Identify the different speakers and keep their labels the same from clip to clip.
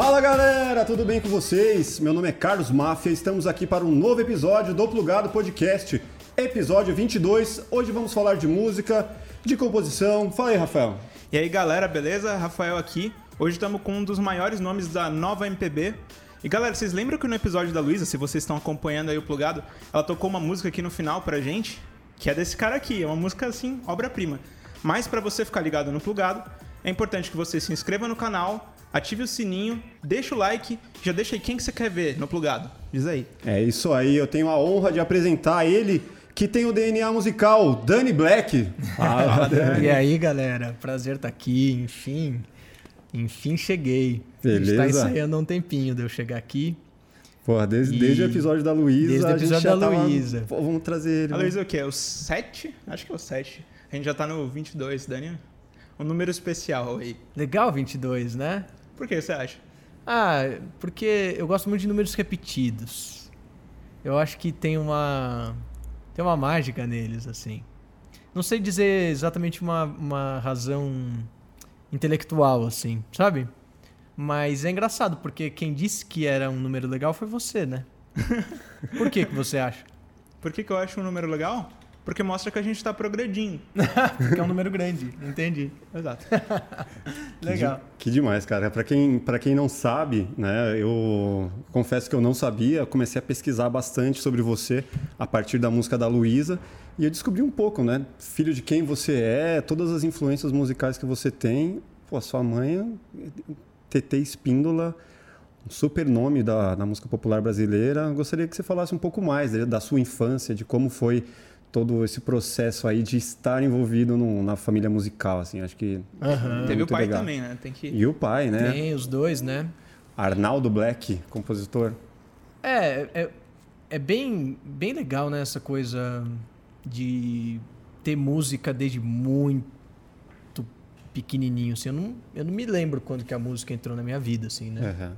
Speaker 1: Fala galera, tudo bem com vocês? Meu nome é Carlos Máfia, estamos aqui para um novo episódio do Plugado Podcast, episódio 22. Hoje vamos falar de música, de composição. Fala aí, Rafael.
Speaker 2: E aí galera, beleza? Rafael aqui. Hoje estamos com um dos maiores nomes da nova MPB. E galera, vocês lembram que no episódio da Luísa, se vocês estão acompanhando aí o Plugado, ela tocou uma música aqui no final pra gente, que é desse cara aqui, é uma música assim, obra-prima. Mas para você ficar ligado no Plugado, é importante que você se inscreva no canal, ative o sininho, deixa o like, já deixa aí quem que você quer ver no Plugado. Diz aí.
Speaker 1: É isso aí, eu tenho a honra de apresentar ele, que tem o DNA musical, Dani Black.
Speaker 3: Fala, Dani. E aí, galera, prazer estar aqui, enfim. Enfim, cheguei.
Speaker 1: Beleza.
Speaker 3: A gente tá ensaiando há um tempinho de eu chegar aqui.
Speaker 1: Porra, desde, desde o episódio da Luísa.
Speaker 3: Desde o episódio da
Speaker 1: tava...
Speaker 3: Luísa.
Speaker 1: Pô, vamos trazer ele.
Speaker 2: A Luísa é o quê? O 7? Acho que é o 7. A gente já tá no 22, Dani. Um número especial aí.
Speaker 3: Legal 22, né?
Speaker 2: Por que você acha?
Speaker 3: Ah, porque eu gosto muito de números repetidos. Eu acho que tem uma tem uma mágica neles assim. Não sei dizer exatamente uma, uma razão intelectual assim, sabe? Mas é engraçado porque quem disse que era um número legal foi você, né? Por que que você acha?
Speaker 2: Por que, que eu acho um número legal? Porque mostra que a gente está progredindo.
Speaker 3: porque é um número grande, entendi.
Speaker 2: Exato.
Speaker 3: Legal.
Speaker 1: Que, que demais, cara. Para quem, pra quem não sabe, né, eu confesso que eu não sabia, comecei a pesquisar bastante sobre você a partir da música da Luísa e eu descobri um pouco, né? Filho de quem você é, todas as influências musicais que você tem. Pô, sua mãe, TT Espíndola, um super nome da, da música popular brasileira. Gostaria que você falasse um pouco mais né, da sua infância, de como foi todo esse processo aí de estar envolvido no, na família musical, assim, acho que
Speaker 3: Uhum.
Speaker 2: Teve o pai
Speaker 1: legal.
Speaker 2: também, né? Tem que.
Speaker 1: E o pai, né?
Speaker 3: Tem os dois, né?
Speaker 1: Arnaldo Black, compositor.
Speaker 3: É, é, é bem, bem legal, né? Essa coisa de ter música desde muito pequenininho, assim. Eu não, eu não me lembro quando que a música entrou na minha vida, assim, né?
Speaker 1: Aham.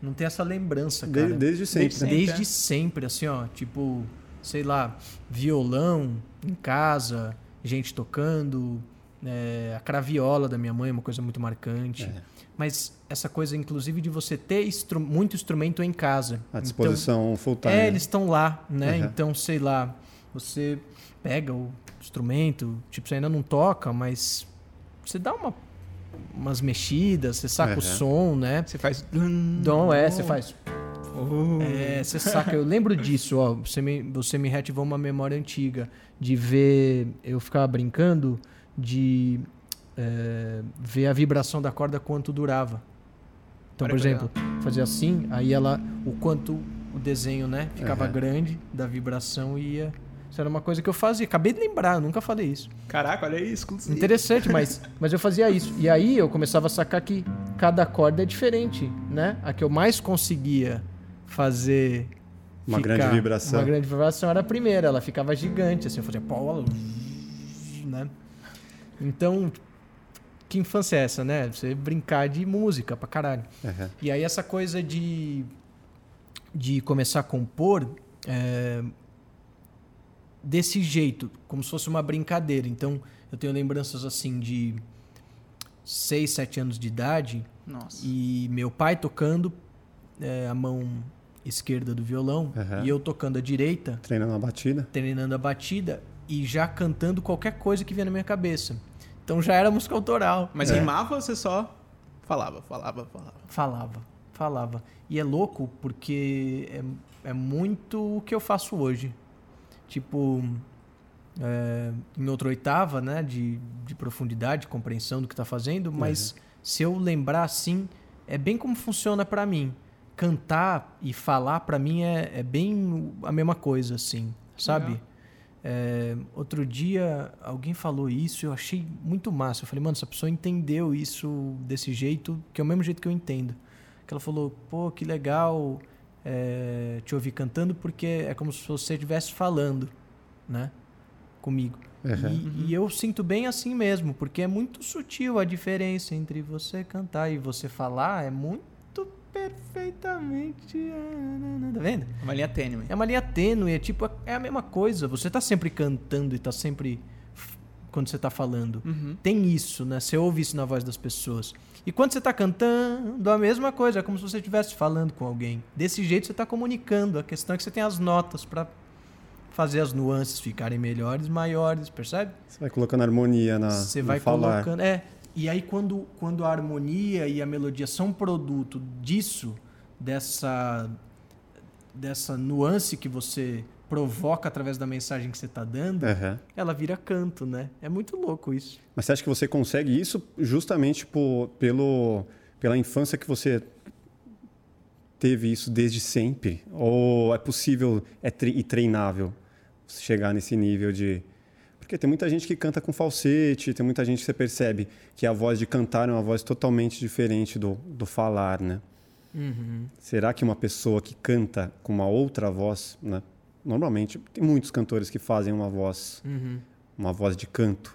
Speaker 3: Não tem essa lembrança, cara.
Speaker 1: desde sempre.
Speaker 2: Desde
Speaker 1: né?
Speaker 2: sempre.
Speaker 3: Desde sempre, assim, ó. Tipo, sei lá, violão em casa, gente tocando, é, a craviola da minha mãe é uma coisa muito marcante.
Speaker 1: É.
Speaker 3: Mas essa coisa, inclusive, de você ter instru- muito instrumento em casa.
Speaker 1: À
Speaker 3: Então,
Speaker 1: disposição full time.
Speaker 3: é, eles estão lá, né?
Speaker 1: Uhum.
Speaker 3: Então, sei lá, você pega o instrumento, tipo, você ainda não toca, mas você dá uma, umas mexidas, você saca
Speaker 1: Uhum.
Speaker 3: o som, né?
Speaker 2: Você faz.
Speaker 3: Então, é, você faz.
Speaker 2: Oh.
Speaker 3: É, você saca, eu lembro disso, ó. Você me, você me reativou uma memória antiga de ver. Eu ficava brincando de é, ver a vibração da corda quanto durava. Então, por exemplo, fazia assim, aí ela. O quanto o desenho, né? Ficava
Speaker 1: Aham.
Speaker 3: grande da vibração e ia. Isso era uma coisa que eu fazia. Acabei de lembrar, eu nunca falei isso.
Speaker 2: Caraca, olha isso.
Speaker 3: Interessante, mas, mas eu fazia isso. E aí eu começava a sacar que cada corda é diferente, né? A que eu mais conseguia fazer.
Speaker 1: Uma grande vibração.
Speaker 3: Uma grande vibração era a primeira, ela ficava gigante, assim, eu fazia pau, né? Então, que infância é essa, né? Você brincar de música pra caralho.
Speaker 1: Aham.
Speaker 3: E aí essa coisa de, de começar a compor é, desse jeito, como se fosse uma brincadeira. Então, eu tenho lembranças assim de 6, 7 anos de idade
Speaker 2: Nossa.
Speaker 3: e meu pai tocando é, a mão esquerda do violão
Speaker 1: Aham.
Speaker 3: e eu tocando a direita,
Speaker 1: Treinando a batida.
Speaker 3: treinando a batida e já cantando qualquer coisa que vinha na minha cabeça. Então já era música autoral.
Speaker 2: Mas
Speaker 1: É.
Speaker 2: rimava ou você só falava, falava, falava?
Speaker 3: Falava, falava. E é louco porque é, é muito o que eu faço hoje. Tipo, é, em outra oitava, né, de, de profundidade, de compreensão do que tá fazendo, mas se eu lembrar assim, é bem como funciona pra mim. Cantar e falar pra mim é, é bem a mesma coisa, assim, sabe? É, outro dia alguém falou isso e eu achei muito massa. Eu falei, mano, essa pessoa entendeu isso desse jeito, que é o mesmo jeito que eu entendo. Que ela falou, pô, que legal é, te ouvir cantando, porque é como se você estivesse falando, né? Comigo.
Speaker 1: Aham.
Speaker 3: E, e eu sinto bem assim mesmo, porque é muito sutil a diferença entre você cantar e você falar, é muito perfeitamente. Tá vendo?
Speaker 2: Uma linha tênue.
Speaker 3: É uma linha tênue, é tipo, é a mesma coisa. Você tá sempre cantando e tá sempre quando você tá falando.
Speaker 2: Uhum.
Speaker 3: Tem isso, né? Você ouve isso na voz das pessoas. E quando você tá cantando, a mesma coisa. É como se você estivesse falando com alguém. Desse jeito você tá comunicando. A questão é que você tem as notas para fazer as nuances ficarem melhores, maiores, percebe?
Speaker 1: Você vai colocando harmonia na,
Speaker 3: Você vai
Speaker 1: falar.
Speaker 3: colocando. É. E aí, quando, quando a harmonia e a melodia são produto disso, dessa, dessa nuance que você provoca através da mensagem que você está dando,
Speaker 1: Aham.
Speaker 3: ela vira canto, né? É muito louco isso.
Speaker 1: Mas você acha que você consegue isso justamente por, pelo, pela infância que você teve isso desde sempre? Ou é possível é tre e treinável chegar nesse nível de. Porque tem muita gente que canta com falsete, tem muita gente que você percebe que a voz de cantar é uma voz totalmente diferente do, do falar, né? Será que uma pessoa que canta com uma outra voz, né? Normalmente, tem muitos cantores que fazem uma voz, uma voz de canto.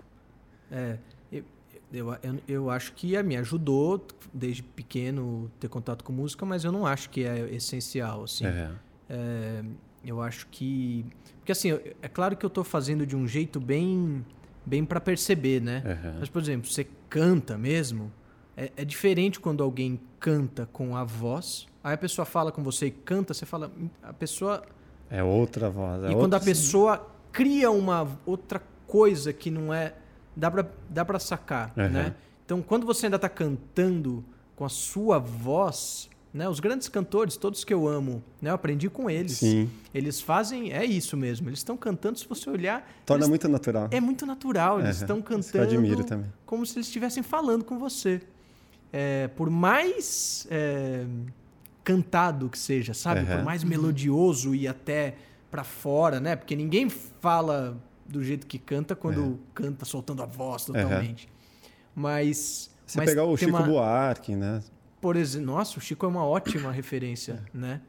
Speaker 3: É, eu, eu, eu, eu acho que me ajudou desde pequeno ter contato com música, mas eu não acho que é essencial, assim.
Speaker 1: É.
Speaker 3: É, eu acho que. Porque assim, é claro que eu tô fazendo de um jeito bem. bem para perceber, né?
Speaker 1: Aham.
Speaker 3: Mas, por exemplo, você canta mesmo. É, é diferente quando alguém canta com a voz. Aí a pessoa fala com você e canta, você fala. A pessoa.
Speaker 1: É outra voz. É
Speaker 3: e quando a pessoa cria uma outra coisa que não é. dá pra, dá pra sacar,
Speaker 1: Aham.
Speaker 3: né? Então, quando você ainda tá cantando com a sua voz. Né? Os grandes cantores, todos que eu amo, né? eu aprendi com eles.
Speaker 1: Sim.
Speaker 3: Eles fazem, é isso mesmo. Eles estão cantando, se você olhar,
Speaker 1: Torna
Speaker 3: eles-
Speaker 1: muito natural.
Speaker 3: é muito natural. Eles estão
Speaker 1: eu
Speaker 3: cantando
Speaker 1: admiro também.
Speaker 3: como se eles estivessem falando com você. É, por mais é, cantado que seja, sabe?
Speaker 1: Aham.
Speaker 3: Por mais melodioso e até pra fora, né? Porque ninguém fala do jeito que canta quando canta soltando a voz totalmente. Mas
Speaker 1: Você
Speaker 3: mas
Speaker 1: pegar o Chico
Speaker 3: uma-
Speaker 1: Buarque, né?
Speaker 3: Por exemplo, nossa, o Chico é uma ótima referência, né?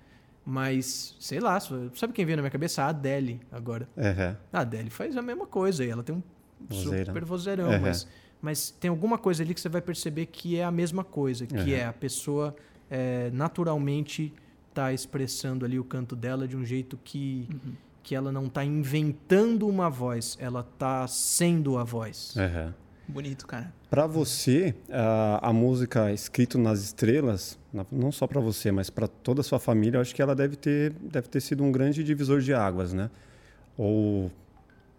Speaker 3: Mas, sei lá, sabe quem veio na minha cabeça? A Adele, agora.
Speaker 1: É,
Speaker 3: A Adele faz a mesma coisa e ela tem um
Speaker 1: Vozeirão.
Speaker 3: super vozeirão,
Speaker 1: Uhum.
Speaker 3: mas, mas tem alguma coisa ali que você vai perceber que é a mesma coisa, que
Speaker 1: Uhum.
Speaker 3: é a pessoa é, naturalmente tá expressando ali o canto dela de um jeito que, que ela não tá inventando uma voz, ela tá sendo a voz.
Speaker 1: é.
Speaker 2: Bonito, cara.
Speaker 1: Para você, a, a música Escrito nas Estrelas, não só para você, mas para toda a sua família, eu acho que ela deve ter, deve ter sido um grande divisor de águas, né? Ou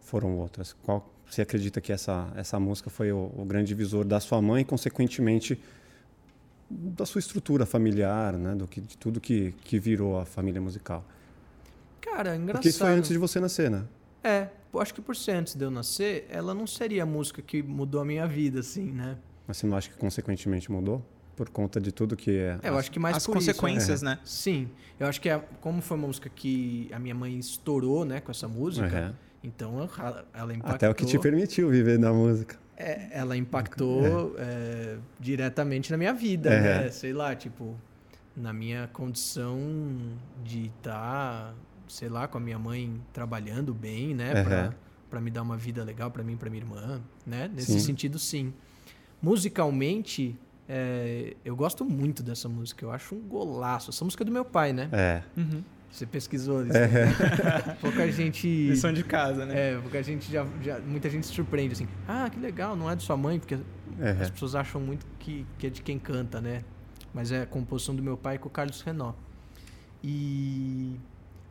Speaker 1: foram outras? Qual você acredita que essa, essa música foi o, o grande divisor da sua mãe e, consequentemente, da sua estrutura familiar, né? Do que, de tudo que, que virou a família musical?
Speaker 3: Cara, engraçado.
Speaker 1: Porque isso foi antes de você nascer, né?
Speaker 3: É, acho que por ser antes de eu nascer, ela não seria a música que mudou a minha vida, assim, né?
Speaker 1: Mas você não acha que, consequentemente, mudou? Por conta de tudo que é...
Speaker 3: É, eu acho que mais
Speaker 2: As
Speaker 3: por isso, né?
Speaker 2: consequências, né?
Speaker 3: Sim, eu acho que a- como foi uma música que a minha mãe estourou, né, com essa música,
Speaker 1: Uhum.
Speaker 3: então ela- impactou.
Speaker 1: Até o que te permitiu viver da música.
Speaker 3: é, ela impactou é, diretamente na minha vida,
Speaker 1: É.
Speaker 3: né? Sei lá, tipo, na minha condição de estar, sei lá, com a minha mãe trabalhando bem, né, Pra
Speaker 1: Uhum.
Speaker 3: pra me dar uma vida legal pra mim, e pra minha irmã, né? Nesse
Speaker 1: Sim.
Speaker 3: sentido, sim. Musicalmente, é, eu gosto muito dessa música. Eu acho um golaço. Essa música é do meu pai, né?
Speaker 1: É.
Speaker 2: Uhum.
Speaker 3: Você pesquisou isso? né? Pouca gente.
Speaker 2: Lição de casa, né?
Speaker 3: É, pouca gente já, já- Muita gente se surpreende assim. Ah, que legal, não é de sua mãe, porque
Speaker 1: É.
Speaker 3: as pessoas acham muito que, que é de quem canta, né? Mas é a composição do meu pai com o Carlos Renó. E.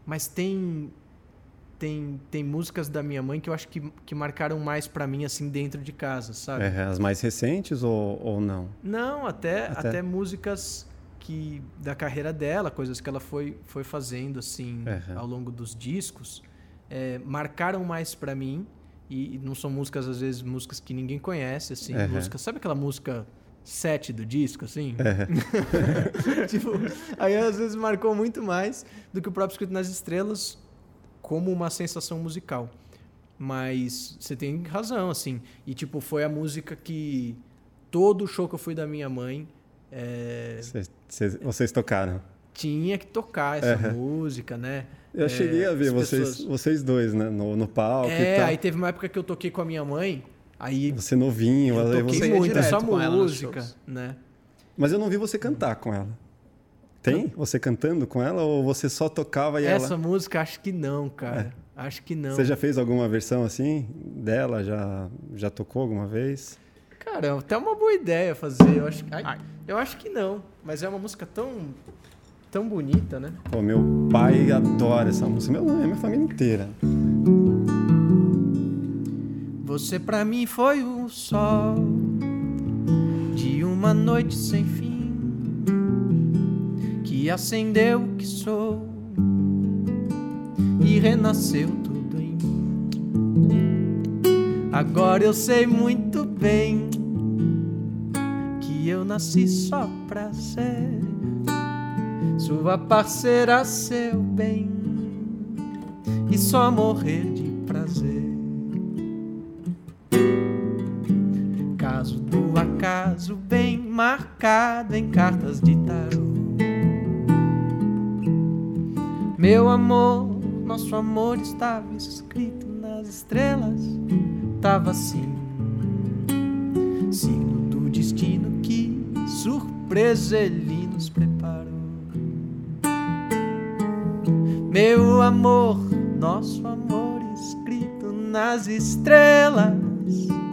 Speaker 3: Mas tem. Tem, tem músicas da minha mãe que eu acho que, que marcaram mais pra mim, assim, dentro de casa, sabe?
Speaker 1: É, as mais recentes ou, ou não?
Speaker 3: Não, até,
Speaker 1: Até.
Speaker 3: até. músicas que da carreira dela, coisas que ela foi, foi fazendo assim
Speaker 1: Aham.
Speaker 3: ao longo dos discos, é, marcaram mais pra mim. E, e não são músicas, às vezes, músicas que ninguém conhece, assim. Música, sabe aquela música 7 do disco, assim?
Speaker 1: É.
Speaker 3: tipo, aí às vezes marcou muito mais do que o próprio Escrito nas Estrelas como uma sensação musical. Mas você tem razão, assim. E, tipo, foi a música que todo show que eu fui da minha mãe é,
Speaker 1: Vocês, tocaram.
Speaker 3: tinha que tocar essa
Speaker 1: Aham.
Speaker 3: música, né?
Speaker 1: Eu
Speaker 3: É,
Speaker 1: cheguei a ver vocês,
Speaker 3: pessoas-
Speaker 1: vocês dois, né? No, no palco e
Speaker 3: É,
Speaker 1: tal.
Speaker 3: aí teve uma época que eu toquei com a minha mãe, aí
Speaker 1: Você novinho,
Speaker 3: eu
Speaker 1: aí
Speaker 3: toquei
Speaker 1: você-
Speaker 3: muito essa
Speaker 2: nos
Speaker 3: música, né?
Speaker 1: Mas eu não vi você cantar com ela. Tem? Você cantando com ela ou você só tocava e
Speaker 3: Essa
Speaker 1: ela.
Speaker 3: música, acho que não, cara.
Speaker 1: É.
Speaker 3: Acho que não.
Speaker 1: Você já fez alguma versão assim dela? Já, já tocou alguma vez?
Speaker 3: Cara, até uma boa ideia fazer. Eu acho, ai,
Speaker 2: Ai.
Speaker 3: eu acho que não. Mas é uma música tão, tão bonita, né?
Speaker 1: Pô, meu pai adora essa música. Meu, é minha família inteira.
Speaker 3: Você pra mim foi o sol de uma noite sem fim que acendeu o que sou e renasceu tudo em mim. Agora eu sei muito bem que eu nasci só pra ser sua parceira, seu bem e só morrer de acaso bem marcado em cartas de tarô. Meu amor, nosso amor estava escrito nas estrelas, tava assim. Signo do destino que surpresa ele nos preparou. Meu amor, nosso amor escrito nas estrelas,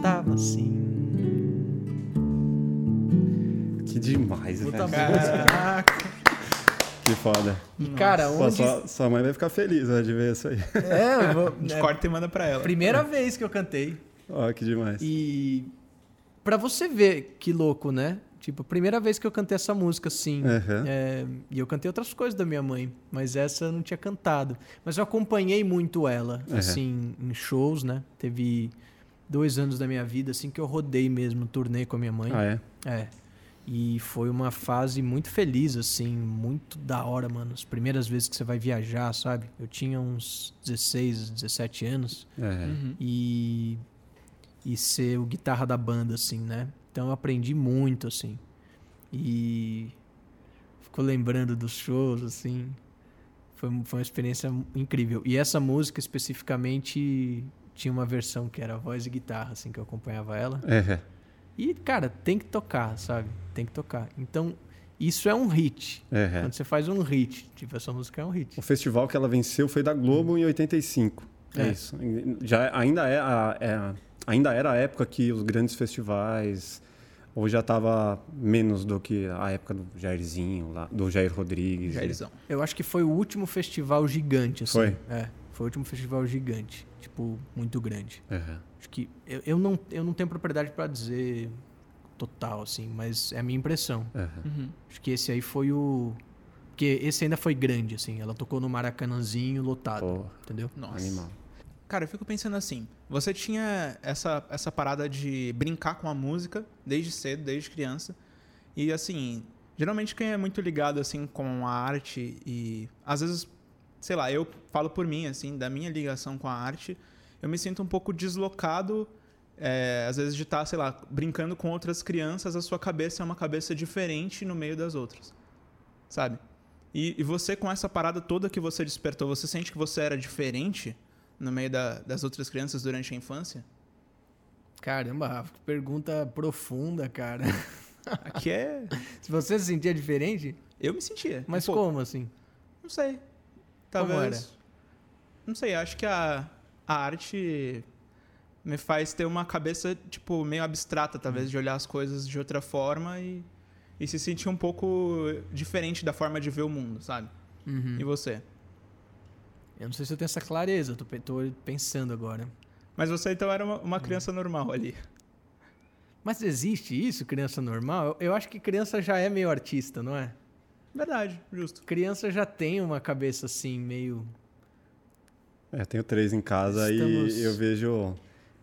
Speaker 3: tava assim.
Speaker 1: Que demais,
Speaker 3: Puta
Speaker 1: velho.
Speaker 2: Caraca.
Speaker 1: Que foda.
Speaker 3: E cara, onde.
Speaker 1: sua, sua mãe vai ficar feliz né, de ver isso aí.
Speaker 3: É, eu vou...
Speaker 2: A gente
Speaker 3: é,
Speaker 2: corta e manda pra ela.
Speaker 3: primeira vez que eu cantei.
Speaker 1: Ó, que demais.
Speaker 3: E pra você ver que louco, né? Tipo, primeira vez que eu cantei essa música, assim.
Speaker 1: Aham.
Speaker 3: É, e eu cantei outras coisas da minha mãe, mas essa eu não tinha cantado. Mas eu acompanhei muito ela,
Speaker 1: Uhum.
Speaker 3: assim, em shows, né? Teve dois anos da minha vida, assim, que eu rodei mesmo, turnê com a minha mãe.
Speaker 1: Ah, é?
Speaker 3: É. E foi uma fase muito feliz, assim, muito da hora, mano. As primeiras vezes que você vai viajar, sabe? Eu tinha uns 16, 17 anos
Speaker 1: É.
Speaker 2: Uhum.
Speaker 3: e e ser o guitarra da banda assim, né? Então eu aprendi muito assim. E ficou lembrando dos shows assim. Foi, foi uma experiência incrível. E essa música especificamente tinha uma versão que era voz e guitarra assim que eu acompanhava ela.
Speaker 1: É.
Speaker 3: E cara, tem que tocar, sabe? Tem que tocar. Então, isso é um hit.
Speaker 1: É.
Speaker 3: Quando você faz um hit, tipo essa música é um hit.
Speaker 1: O festival que ela venceu foi da Globo em 85. É,
Speaker 3: É.
Speaker 1: isso. Já ainda é, a, é a- ainda era a época que os grandes festivais ou já estava menos do que a época do Jairzinho, lá, do Jair Rodrigues.
Speaker 2: Jairzão.
Speaker 3: Eu acho que foi o último festival gigante, assim.
Speaker 1: Foi?
Speaker 3: É, foi o último festival gigante. Tipo, muito grande.
Speaker 1: É.
Speaker 3: Acho que. Eu, eu, não, eu não tenho propriedade pra dizer total, assim, mas é a minha impressão.
Speaker 2: Uhum.
Speaker 3: Acho que esse aí foi o. Porque esse ainda foi grande, assim. Ela tocou no Maracanãzinho lotado.
Speaker 1: Pô,
Speaker 3: Entendeu?
Speaker 2: Nossa.
Speaker 1: animal.
Speaker 2: Cara, eu fico pensando assim, você tinha essa, essa parada de brincar com a música desde cedo, desde criança. E assim, geralmente quem é muito ligado assim com a arte e às vezes, sei lá, eu falo por mim assim, da minha ligação com a arte, eu me sinto um pouco deslocado é, às vezes de estar, sei lá, brincando com outras crianças, a sua cabeça é uma cabeça diferente no meio das outras. Sabe? E, e você com essa parada toda que você despertou, você sente que você era diferente no meio da- das outras crianças durante a infância?
Speaker 3: Caramba, Rafa, que pergunta profunda, cara.
Speaker 2: Aqui é.
Speaker 3: Se você se sentia diferente,
Speaker 2: Eu me sentia.
Speaker 3: mas
Speaker 2: um
Speaker 3: como, assim?
Speaker 2: Não sei.
Speaker 3: Como
Speaker 2: Talvez.
Speaker 3: era?
Speaker 2: Não sei, acho que a, a arte me faz ter uma cabeça, tipo, meio abstrata,
Speaker 3: Hum.
Speaker 2: talvez, de olhar as coisas de outra forma e, e se sentir um pouco diferente da forma de ver o mundo, sabe?
Speaker 3: Uhum.
Speaker 2: E você?
Speaker 3: Eu não sei se eu tenho essa clareza, eu tô, tô pensando agora.
Speaker 2: Mas você então era uma,
Speaker 3: Hum.
Speaker 2: uma criança normal ali.
Speaker 3: Mas existe isso, criança normal? Eu, eu acho que criança já é meio artista, não é?
Speaker 2: Verdade, justo.
Speaker 3: Criança já tem uma cabeça assim, meio.
Speaker 1: É, tenho três em casa
Speaker 3: Estamos-
Speaker 1: e eu vejo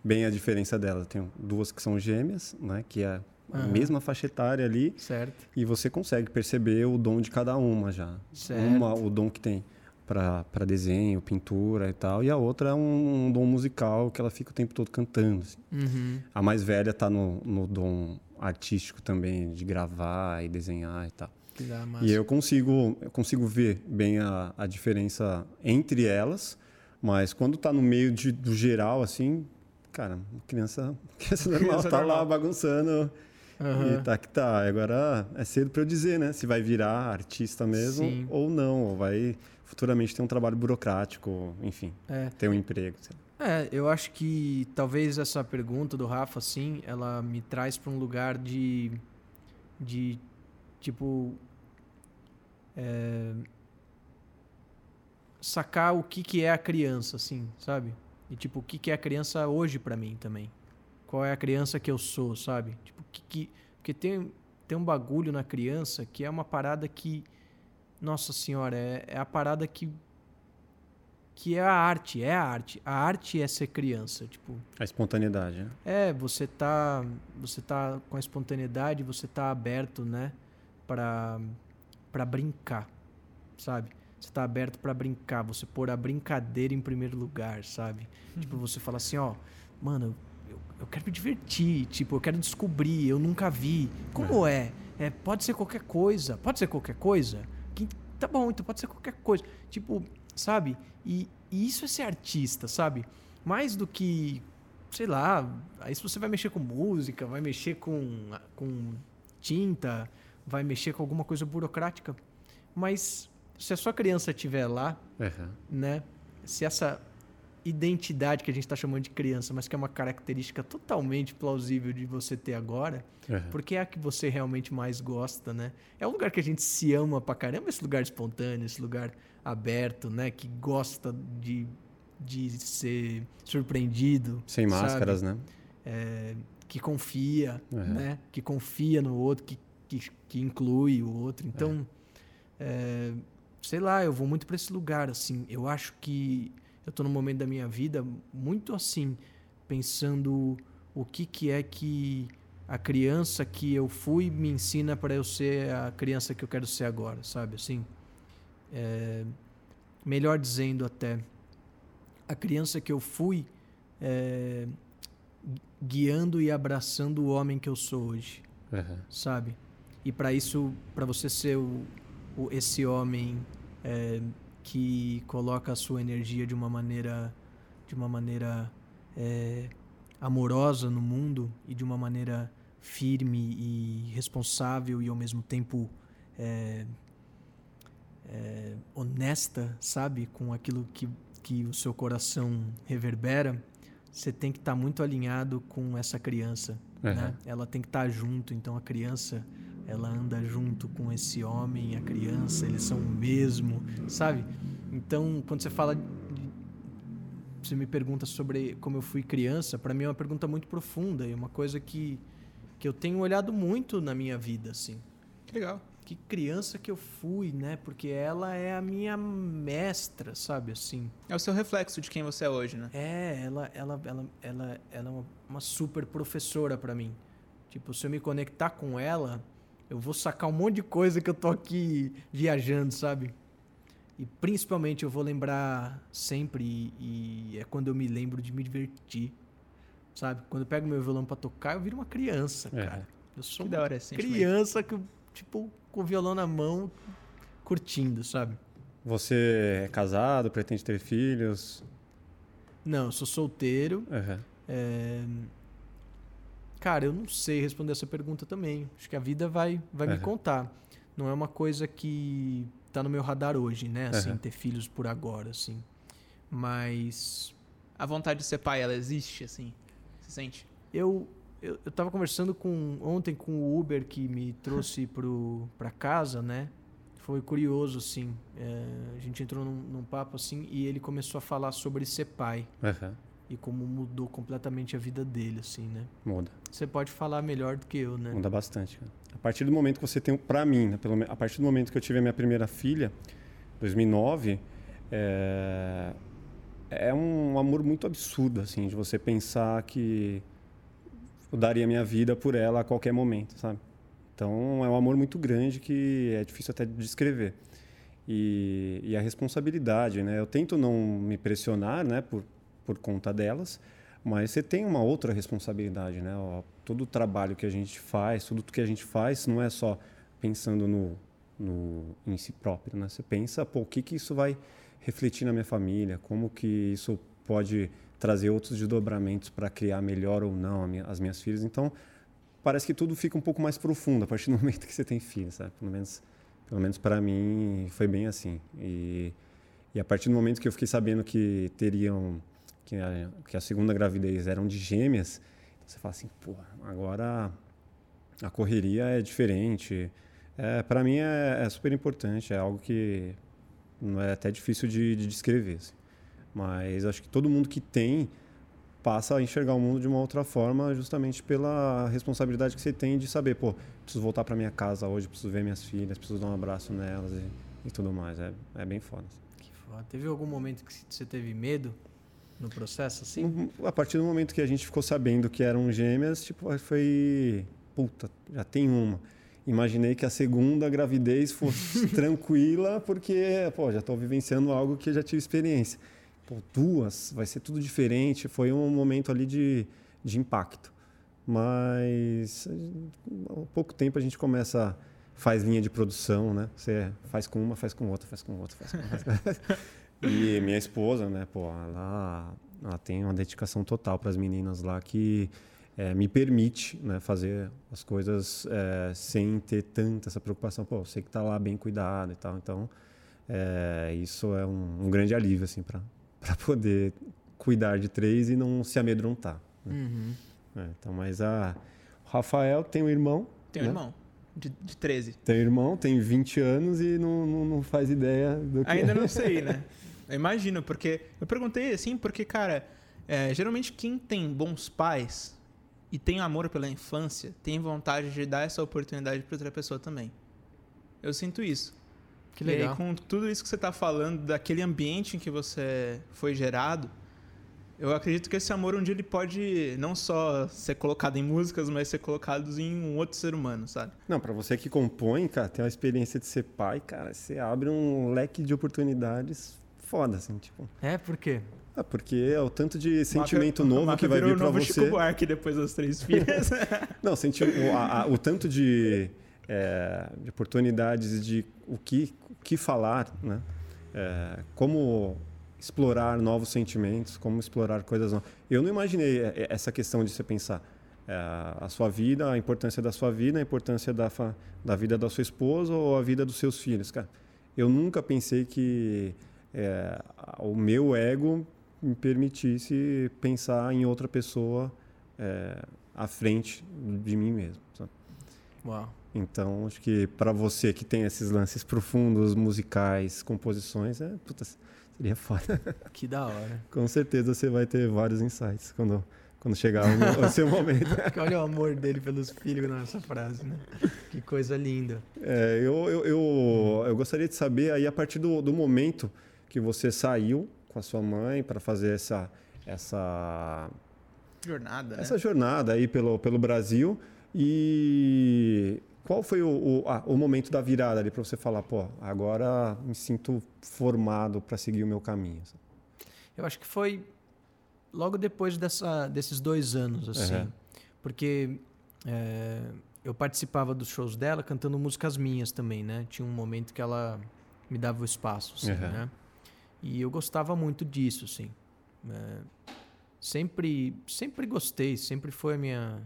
Speaker 1: bem a diferença delas. Tenho duas que são gêmeas, né? Que é a
Speaker 3: Aham.
Speaker 1: mesma faixa etária ali.
Speaker 3: Certo.
Speaker 1: E você consegue perceber o dom de cada uma já.
Speaker 3: Certo.
Speaker 1: Uma, o dom que tem para desenho, pintura e tal. E a outra é um, um dom musical que ela fica o tempo todo cantando. assim.
Speaker 3: Uhum.
Speaker 1: A mais velha tá no, no dom artístico também, de gravar e desenhar e tal.
Speaker 3: Dá.
Speaker 1: E eu consigo, eu consigo ver bem a, a diferença entre elas, mas quando tá no meio de- do geral, assim, cara, criança, criança normal
Speaker 2: Criança
Speaker 1: tá
Speaker 2: normal.
Speaker 1: lá bagunçando
Speaker 3: Aham.
Speaker 1: e tá que tá. Agora é cedo para eu dizer, né? Se vai virar artista mesmo
Speaker 3: Sim.
Speaker 1: ou não, ou vai futuramente ter um trabalho burocrático, enfim,
Speaker 3: É.
Speaker 1: ter um emprego.
Speaker 3: É, eu acho que talvez essa pergunta do Rafa, assim, ela me traz para um lugar de. de. tipo. é, sacar o que, que é a criança, assim, sabe? E, tipo, o que, que é a criança hoje para mim também. Qual é a criança que eu sou, sabe? Tipo, que, que. Porque tem, tem um bagulho na criança que é uma parada que. Nossa senhora, é, é a parada que que é a arte, é a arte. A arte é ser criança, tipo,
Speaker 1: A espontaneidade, né?
Speaker 3: é, você tá, você tá com a espontaneidade, você tá aberto, né, para para brincar, sabe? Você tá aberto para brincar, você pôr a brincadeira em primeiro lugar, sabe? Tipo, você fala assim, ó, mano, eu, eu quero me divertir, tipo, eu quero descobrir, eu nunca vi. Como é? É, pode ser qualquer coisa, pode ser qualquer coisa. Que- tá bom, então pode ser qualquer coisa. Tipo, sabe? E, e isso é ser artista, sabe? Mais do que, sei lá, aí se você vai mexer com música, vai mexer com, com tinta, vai mexer com alguma coisa burocrática. Mas se a sua criança estiver lá,
Speaker 1: Aham.
Speaker 3: né? Se essa identidade que a gente está chamando de criança, mas que é uma característica totalmente plausível de você ter agora,
Speaker 1: Aham.
Speaker 3: porque é a que você realmente mais gosta, né? É um lugar que a gente se ama pra caramba, esse lugar espontâneo, esse lugar aberto, né? Que gosta de, de ser surpreendido.
Speaker 1: Sem
Speaker 3: sabe?
Speaker 1: máscaras, né?
Speaker 3: É, que confia,
Speaker 1: Uhum.
Speaker 3: né? Que confia no outro, que, que, que inclui o outro. Então, é, sei lá, eu vou muito para esse lugar, assim. Eu acho que eu tô num momento da minha vida muito assim, pensando o que que é que a criança que eu fui me ensina para eu ser a criança que eu quero ser agora, sabe? Assim, é, melhor dizendo até, a criança que eu fui é, guiando e abraçando o homem que eu sou hoje,
Speaker 1: Aham.
Speaker 3: sabe? E para isso, para você ser o- esse homem é, que coloca a sua energia de uma maneira, de uma maneira é, amorosa no mundo e de uma maneira firme e responsável e ao mesmo tempo é, é, honesta, sabe, com aquilo que, que o seu coração reverbera, você tem que estar muito alinhado com essa criança,
Speaker 1: Aham.
Speaker 3: né? Ela tem que estar junto, então a criança ela anda junto com esse homem, a criança, eles são o mesmo, sabe? Então, quando você fala você me pergunta sobre como eu fui criança, para mim é uma pergunta muito profunda e uma coisa que que eu tenho olhado muito na minha vida, assim.
Speaker 2: Que legal.
Speaker 3: Que criança que eu fui, né? Porque ela é a minha mestra, sabe? Assim.
Speaker 2: É o seu reflexo de quem você é hoje, né?
Speaker 3: É, ela, ela, ela, ela, ela é uma, uma super professora pra mim. Tipo, se eu me conectar com ela, eu vou sacar um monte de coisa que eu tô aqui viajando, sabe? E principalmente eu vou lembrar sempre, e, e é quando eu me lembro de me divertir, sabe? Quando eu pego meu violão pra tocar, eu viro uma criança,
Speaker 1: É.
Speaker 3: cara. Eu sou
Speaker 2: Que
Speaker 3: uma
Speaker 2: da hora
Speaker 3: criança que, tipo, com o violão na mão, curtindo, sabe?
Speaker 1: Você é casado, pretende ter filhos?
Speaker 3: Não, eu sou solteiro.
Speaker 1: Aham.
Speaker 3: É, Cara, eu não sei responder essa pergunta também. Acho que a vida vai, vai me
Speaker 1: Aham.
Speaker 3: contar. Não é uma coisa que tá no meu radar hoje, né? Assim,
Speaker 1: Aham.
Speaker 3: ter filhos por agora, assim. Mas
Speaker 2: A vontade de ser pai, ela existe, assim? Você sente?
Speaker 3: eu, eu, eu tava conversando com ontem com o Uber que me trouxe pro, pra casa, né? Foi curioso, assim. É, a gente entrou num, num papo assim e ele começou a falar sobre ser pai
Speaker 1: Aham.
Speaker 3: E como mudou completamente a vida dele, assim, né?
Speaker 1: Muda.
Speaker 3: Você pode falar melhor do que eu, né?
Speaker 1: Muda bastante. cara. A partir do momento que você tem, pra mim, né, pelo, a partir do momento que eu tive a minha primeira filha, 2009, é, é um amor muito absurdo, assim, de você pensar que eu daria minha vida por ela a qualquer momento, sabe? Então é um amor muito grande que é difícil até de descrever. E, e a responsabilidade, né? Eu tento não me pressionar, né, por, por conta delas, mas você tem uma outra responsabilidade, né? Ó, todo o trabalho que a gente faz, tudo que a gente faz, não é só pensando no, no em si próprio, né? Você pensa, pô, o que que isso vai refletir na minha família? Como que isso pode trazer outros desdobramentos para criar melhor ou não minha- as minhas filhas? Então, parece que tudo fica um pouco mais profundo a partir do momento que você tem filhos, sabe? Pelo menos, pelo menos para mim foi bem assim. E, E a partir do momento que eu fiquei sabendo que teriam que a, que a segunda gravidez eram de gêmeas, você fala assim, pô, agora a correria é diferente. É, para mim é, é, super importante, é algo que não é até difícil de, de descrever. Assim. Mas acho que todo mundo que tem passa a enxergar o mundo de uma outra forma, justamente pela responsabilidade que você tem de saber, pô, preciso voltar para minha casa hoje, preciso ver minhas filhas, preciso dar um abraço nelas e, e tudo mais. É, é bem foda.
Speaker 3: Que foda. Teve algum momento que você teve medo no processo, assim?
Speaker 1: A partir do momento que a gente ficou sabendo que eram gêmeas, tipo, foi. Puta, já tem uma. Imaginei que a segunda gravidez fosse tranquila, porque, pô, já estou vivenciando algo que já tive experiência. Pô, duas, vai ser tudo diferente. Foi um momento ali de, de impacto. Mas, há pouco tempo a gente começa faz linha de produção, né? Você faz com uma, faz com outra, faz com outra, faz com outra. E minha esposa, né, pô, ela, ela tem uma dedicação total para as meninas lá que é, me permite né, fazer as coisas é, sem ter tanta essa preocupação. Pô, sei que está lá bem cuidado e tal. Então, é, isso é um, um, grande alívio, assim, para poder cuidar de três e não se amedrontar. Né? Uhum. É, então, mas a, o Rafael tem um irmão.
Speaker 2: Tem um né? irmão. De, de 13.
Speaker 1: Tem irmão, tem 20 anos e não, não, não faz ideia do que...
Speaker 2: Ainda não sei, né? Eu imagino, porque. Eu perguntei assim, porque, cara, é, geralmente quem tem bons pais e tem amor pela infância tem vontade de dar essa oportunidade para outra pessoa também. Eu sinto isso. Que legal. E aí, com tudo isso que você está falando, daquele ambiente em que você foi gerado, eu acredito que esse amor um dia ele pode não só ser colocado em músicas, mas ser colocado em um outro ser humano, sabe?
Speaker 1: Não, para você que compõe, cara, tem uma experiência de ser pai, cara, você abre um leque de oportunidades foda, assim, tipo.
Speaker 3: É, por quê?
Speaker 1: Ah, porque é o tanto de sentimento novo que vai vir para você.
Speaker 2: Chico Buarque depois das três filhas.
Speaker 1: Não, senti o, a, o tanto de, é, de oportunidades de o que, o que falar, né? É, como explorar novos sentimentos, como explorar coisas novas. Eu não imaginei é, é, essa questão de você pensar é, a sua vida, a importância da sua vida, a importância da, da vida da sua esposa ou a vida dos seus filhos, cara. Eu nunca pensei que é, o meu ego me permitisse pensar em outra pessoa é, à frente de mim mesmo. Sabe?
Speaker 3: Uau.
Speaker 1: Então, acho que para você que tem esses lances profundos, musicais, composições, é, puta, seria foda.
Speaker 3: Que da hora.
Speaker 1: Com certeza você vai ter vários insights quando, quando chegar o, o seu momento.
Speaker 3: Olha o amor dele pelos filhos nessa frase, né? Que coisa linda.
Speaker 1: É, eu, eu, eu, eu gostaria de saber aí, a partir do, do momento que você saiu com a sua mãe para fazer essa essa
Speaker 2: jornada,
Speaker 1: essa
Speaker 2: né?
Speaker 1: jornada aí pelo pelo Brasil e qual foi o, o, ah, o momento da virada ali para você falar, pô, agora me sinto formado para seguir o meu caminho?
Speaker 3: Eu acho que foi logo depois dessa, desses dois anos, assim, uhum. porque é, eu participava dos shows dela cantando músicas minhas também, né? Tinha um momento que ela me dava o espaço, assim, uhum. né? E eu gostava muito disso, assim. É, sempre, sempre gostei, sempre foi a minha,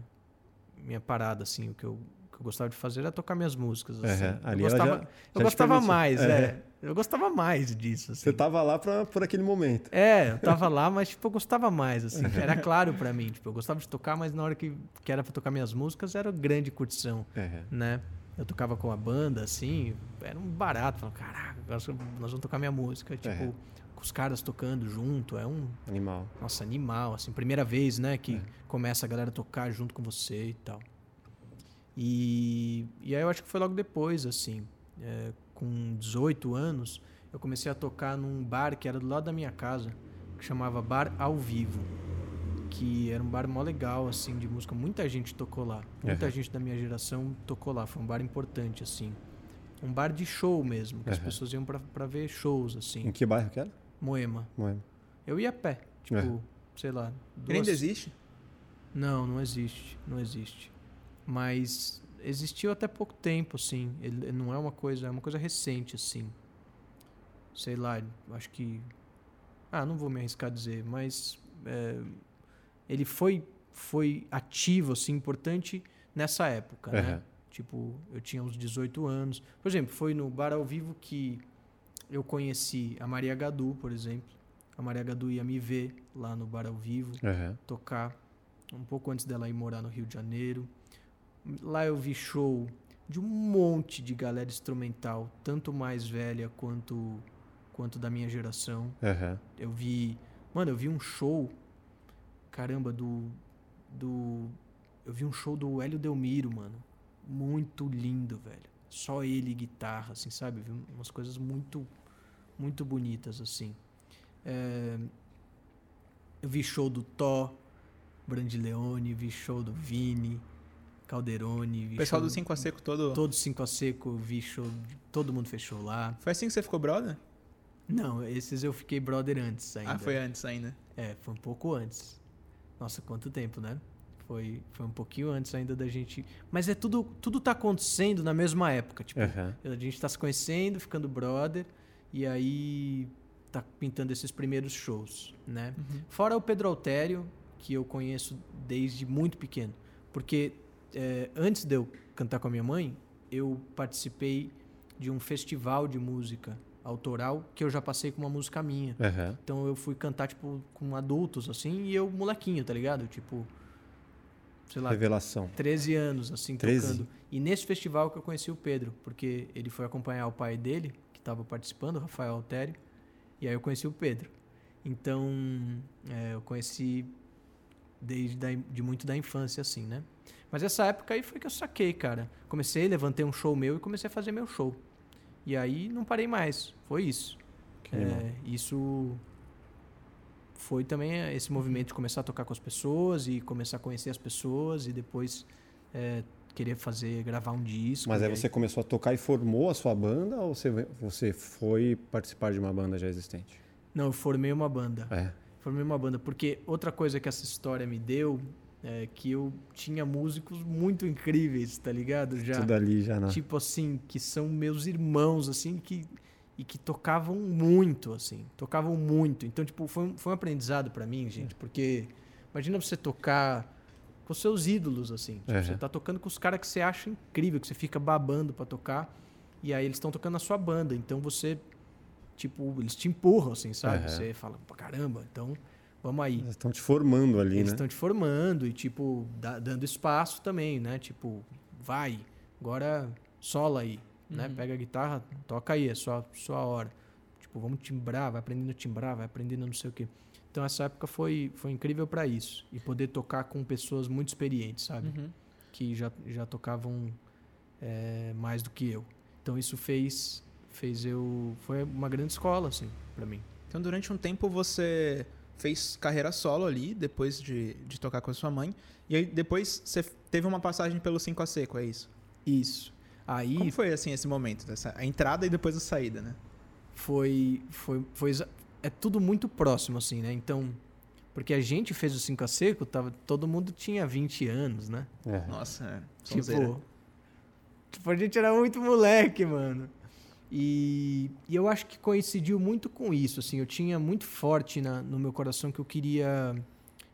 Speaker 3: minha parada, assim. O que eu, que eu gostava de fazer era tocar minhas músicas. Assim. Uhum. Eu gostava, já, já eu gostava mais, é. é. Eu gostava mais disso. Assim.
Speaker 1: Você tava lá pra, por aquele momento.
Speaker 3: É, eu tava lá, mas tipo, eu gostava mais, assim. Era claro para mim. Tipo, eu gostava de tocar, mas na hora que, que era pra tocar minhas músicas, era grande curtição, né? Eu tocava com a banda, assim, era um barato. Falava, caraca, nós vamos tocar minha música. Tipo, é. com os caras tocando junto. É um.
Speaker 1: Animal.
Speaker 3: Nossa, animal, assim. Primeira vez, né, que é. começa a galera a tocar junto com você e tal. E, e aí eu acho que foi logo depois, assim. É, com 18 anos, eu comecei a tocar num bar que era do lado da minha casa, que chamava Bar Ao Vivo que era um bar mó legal, assim, de música. Muita gente tocou lá. Muita uhum. gente da minha geração tocou lá. Foi um bar importante, assim. Um bar de show mesmo, que uhum. as pessoas iam para ver shows, assim.
Speaker 1: Em que bairro que era?
Speaker 3: Moema.
Speaker 1: Moema.
Speaker 3: Eu ia a pé, tipo, uhum. sei lá.
Speaker 2: Duas... Ele ainda existe?
Speaker 3: Não, não existe. Não existe. Mas existiu até pouco tempo, assim. Ele não é uma coisa, é uma coisa recente, assim. Sei lá, acho que. Ah, não vou me arriscar a dizer, mas é, ele foi foi ativo, assim, importante nessa época, uhum. né? Tipo, eu tinha uns 18 anos. Por exemplo, foi no bar ao vivo que eu conheci a Maria Gadu, por exemplo. A Maria Gadu ia me ver lá no Bar ao Vivo,
Speaker 1: Aham.
Speaker 3: tocar um pouco antes dela ir morar no Rio de Janeiro. Lá eu vi show de um monte de galera instrumental, tanto mais velha quanto quanto da minha geração.
Speaker 1: Aham.
Speaker 3: Eu vi, mano, eu vi um show, caramba, do do eu vi um show do Hélio Delmiro, mano. Muito lindo, velho. Só ele e guitarra, assim, sabe? Vi umas coisas muito muito bonitas assim. É, eu vi show do Thó, Brandileone, vi show do Vini, Calderone, vi
Speaker 2: pessoal do 5 a Seco todo.
Speaker 3: Todo cinco a seco, vi show, todo mundo fechou lá.
Speaker 2: Foi assim que você ficou brother?
Speaker 3: Não, esses eu fiquei brother antes ainda.
Speaker 2: Ah, foi antes ainda.
Speaker 3: É, foi um pouco antes. Nossa, quanto tempo, né? Foi, foi um pouquinho antes ainda da gente. Mas é tudo, tudo tá acontecendo na mesma época. Tipo,
Speaker 1: Aham.
Speaker 3: a gente tá se conhecendo, ficando brother, e aí tá pintando esses primeiros shows, né? Fora o Pedro Altério, que eu conheço desde muito pequeno. Porque é, antes de eu cantar com a minha mãe, eu participei de um festival de música autoral que eu já passei com uma música minha.
Speaker 1: Aham.
Speaker 3: Então eu fui cantar, tipo, com adultos, assim, e eu molequinho, tá ligado? Tipo, sei lá,
Speaker 1: Revelação.
Speaker 3: 13 anos, assim,
Speaker 1: 13?
Speaker 3: tocando. E nesse festival que eu conheci o Pedro, porque ele foi acompanhar o pai dele, que estava participando, o Rafael Altério, e aí eu conheci o Pedro. Então, é, eu conheci desde da, de muito da infância, assim, né? Mas essa época aí foi que eu saquei, cara. Comecei, levantei um show meu e comecei a fazer meu show. E aí não parei mais. Foi isso. É, isso foi também é, esse movimento de começar a tocar com as pessoas e começar a conhecer as pessoas e depois é, querer fazer, gravar um disco.
Speaker 1: Mas
Speaker 3: e
Speaker 1: aí você começou a tocar e formou a sua banda ou você, você foi participar de uma banda já existente?
Speaker 3: Não, eu formei uma banda.
Speaker 1: É.
Speaker 3: Formei uma banda, porque outra coisa que essa história me deu é que eu tinha músicos muito incríveis, tá ligado? Já.
Speaker 1: Tudo ali já na.
Speaker 3: tipo assim, que são meus irmãos, assim, que, e que tocavam muito, assim, tocavam muito. Então, tipo, foi um, foi um aprendizado pra mim, gente, porque imagina você tocar com seus ídolos, assim. Tipo,
Speaker 1: Uhum.
Speaker 3: Você tá tocando com os caras que você acha incrível, que você fica babando pra tocar, e aí eles estão tocando na sua banda. Então você, tipo, eles te empurram, assim, sabe? Você fala, pra caramba, então vamos aí.
Speaker 1: Eles estão te formando ali,
Speaker 3: Eles
Speaker 1: né?
Speaker 3: estão te formando e, tipo, dá- dando espaço também, né? Tipo, vai, agora sola aí, né?
Speaker 2: Uhum.
Speaker 3: Pega a guitarra, toca aí, é sua, sua hora. Tipo, vamos timbrar, vai aprendendo a timbrar, vai aprendendo não sei o quê. Então, essa época foi, foi incrível pra isso. E poder tocar com pessoas muito experientes, sabe?
Speaker 2: Uhum.
Speaker 3: Que já, já tocavam é, mais do que eu. Então, isso fez, fez eu... Foi uma grande escola, assim, pra mim.
Speaker 2: Então, durante um tempo você fez carreira solo ali, depois de, de tocar com a sua mãe. E aí depois você teve uma passagem pelo 5 a Seco, é isso?
Speaker 3: Isso. Aí...
Speaker 2: Como foi assim esse momento? Dessa, a entrada e depois a saída, né?
Speaker 3: foi, foi, foi é tudo muito próximo assim, né? Então, porque a gente fez o 5 a seco, tava, todo mundo tinha 20 anos, né?
Speaker 1: É.
Speaker 2: Nossa, é.
Speaker 3: Tipo, tipo, a gente era muito moleque, mano. E, e eu acho que coincidiu muito com isso, assim, eu tinha muito forte na, no meu coração que eu queria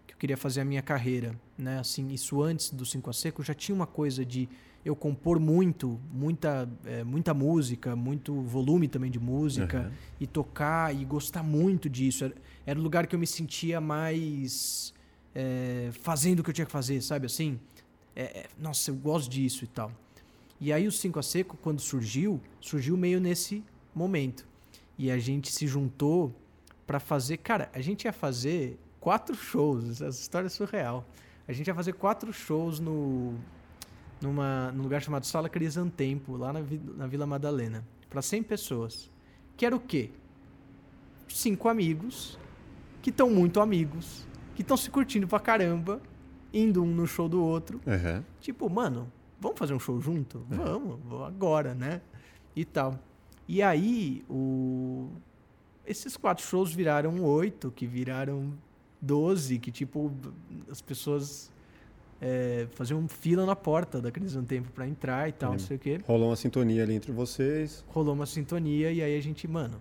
Speaker 3: que eu queria fazer a minha carreira, né? Assim, isso antes do 5 a seco já tinha uma coisa de eu compor muito, muita, eh, muita música, muito volume também de música
Speaker 1: Uhum.
Speaker 3: e tocar e gostar muito disso. Era, era o lugar que eu me sentia mais é, fazendo o que eu tinha que fazer, sabe assim? É, é, nossa, eu gosto disso e tal. E aí o 5 a Seco, quando surgiu, surgiu meio nesse momento. E a gente se juntou pra fazer. Cara, a gente ia fazer quatro shows. Essa história é surreal. A gente ia fazer quatro shows no, numa, num lugar chamado Sala Crisantempo, lá na, na Vila Madalena, pra 100 pessoas. Que era o quê? Cinco amigos que estão muito amigos, que estão se curtindo pra caramba, indo um no show do outro.
Speaker 1: Uhum.
Speaker 3: Tipo, mano, vamos fazer um show junto? Vamos, vou agora, né? E tal. E aí, o... esses quatro shows viraram oito, que viraram doze, que tipo, as pessoas é, faziam fila na porta da Crise um Tempo pra entrar e tal, não sei o quê.
Speaker 1: Rolou uma sintonia ali entre vocês.
Speaker 3: Rolou uma sintonia e aí a gente, mano,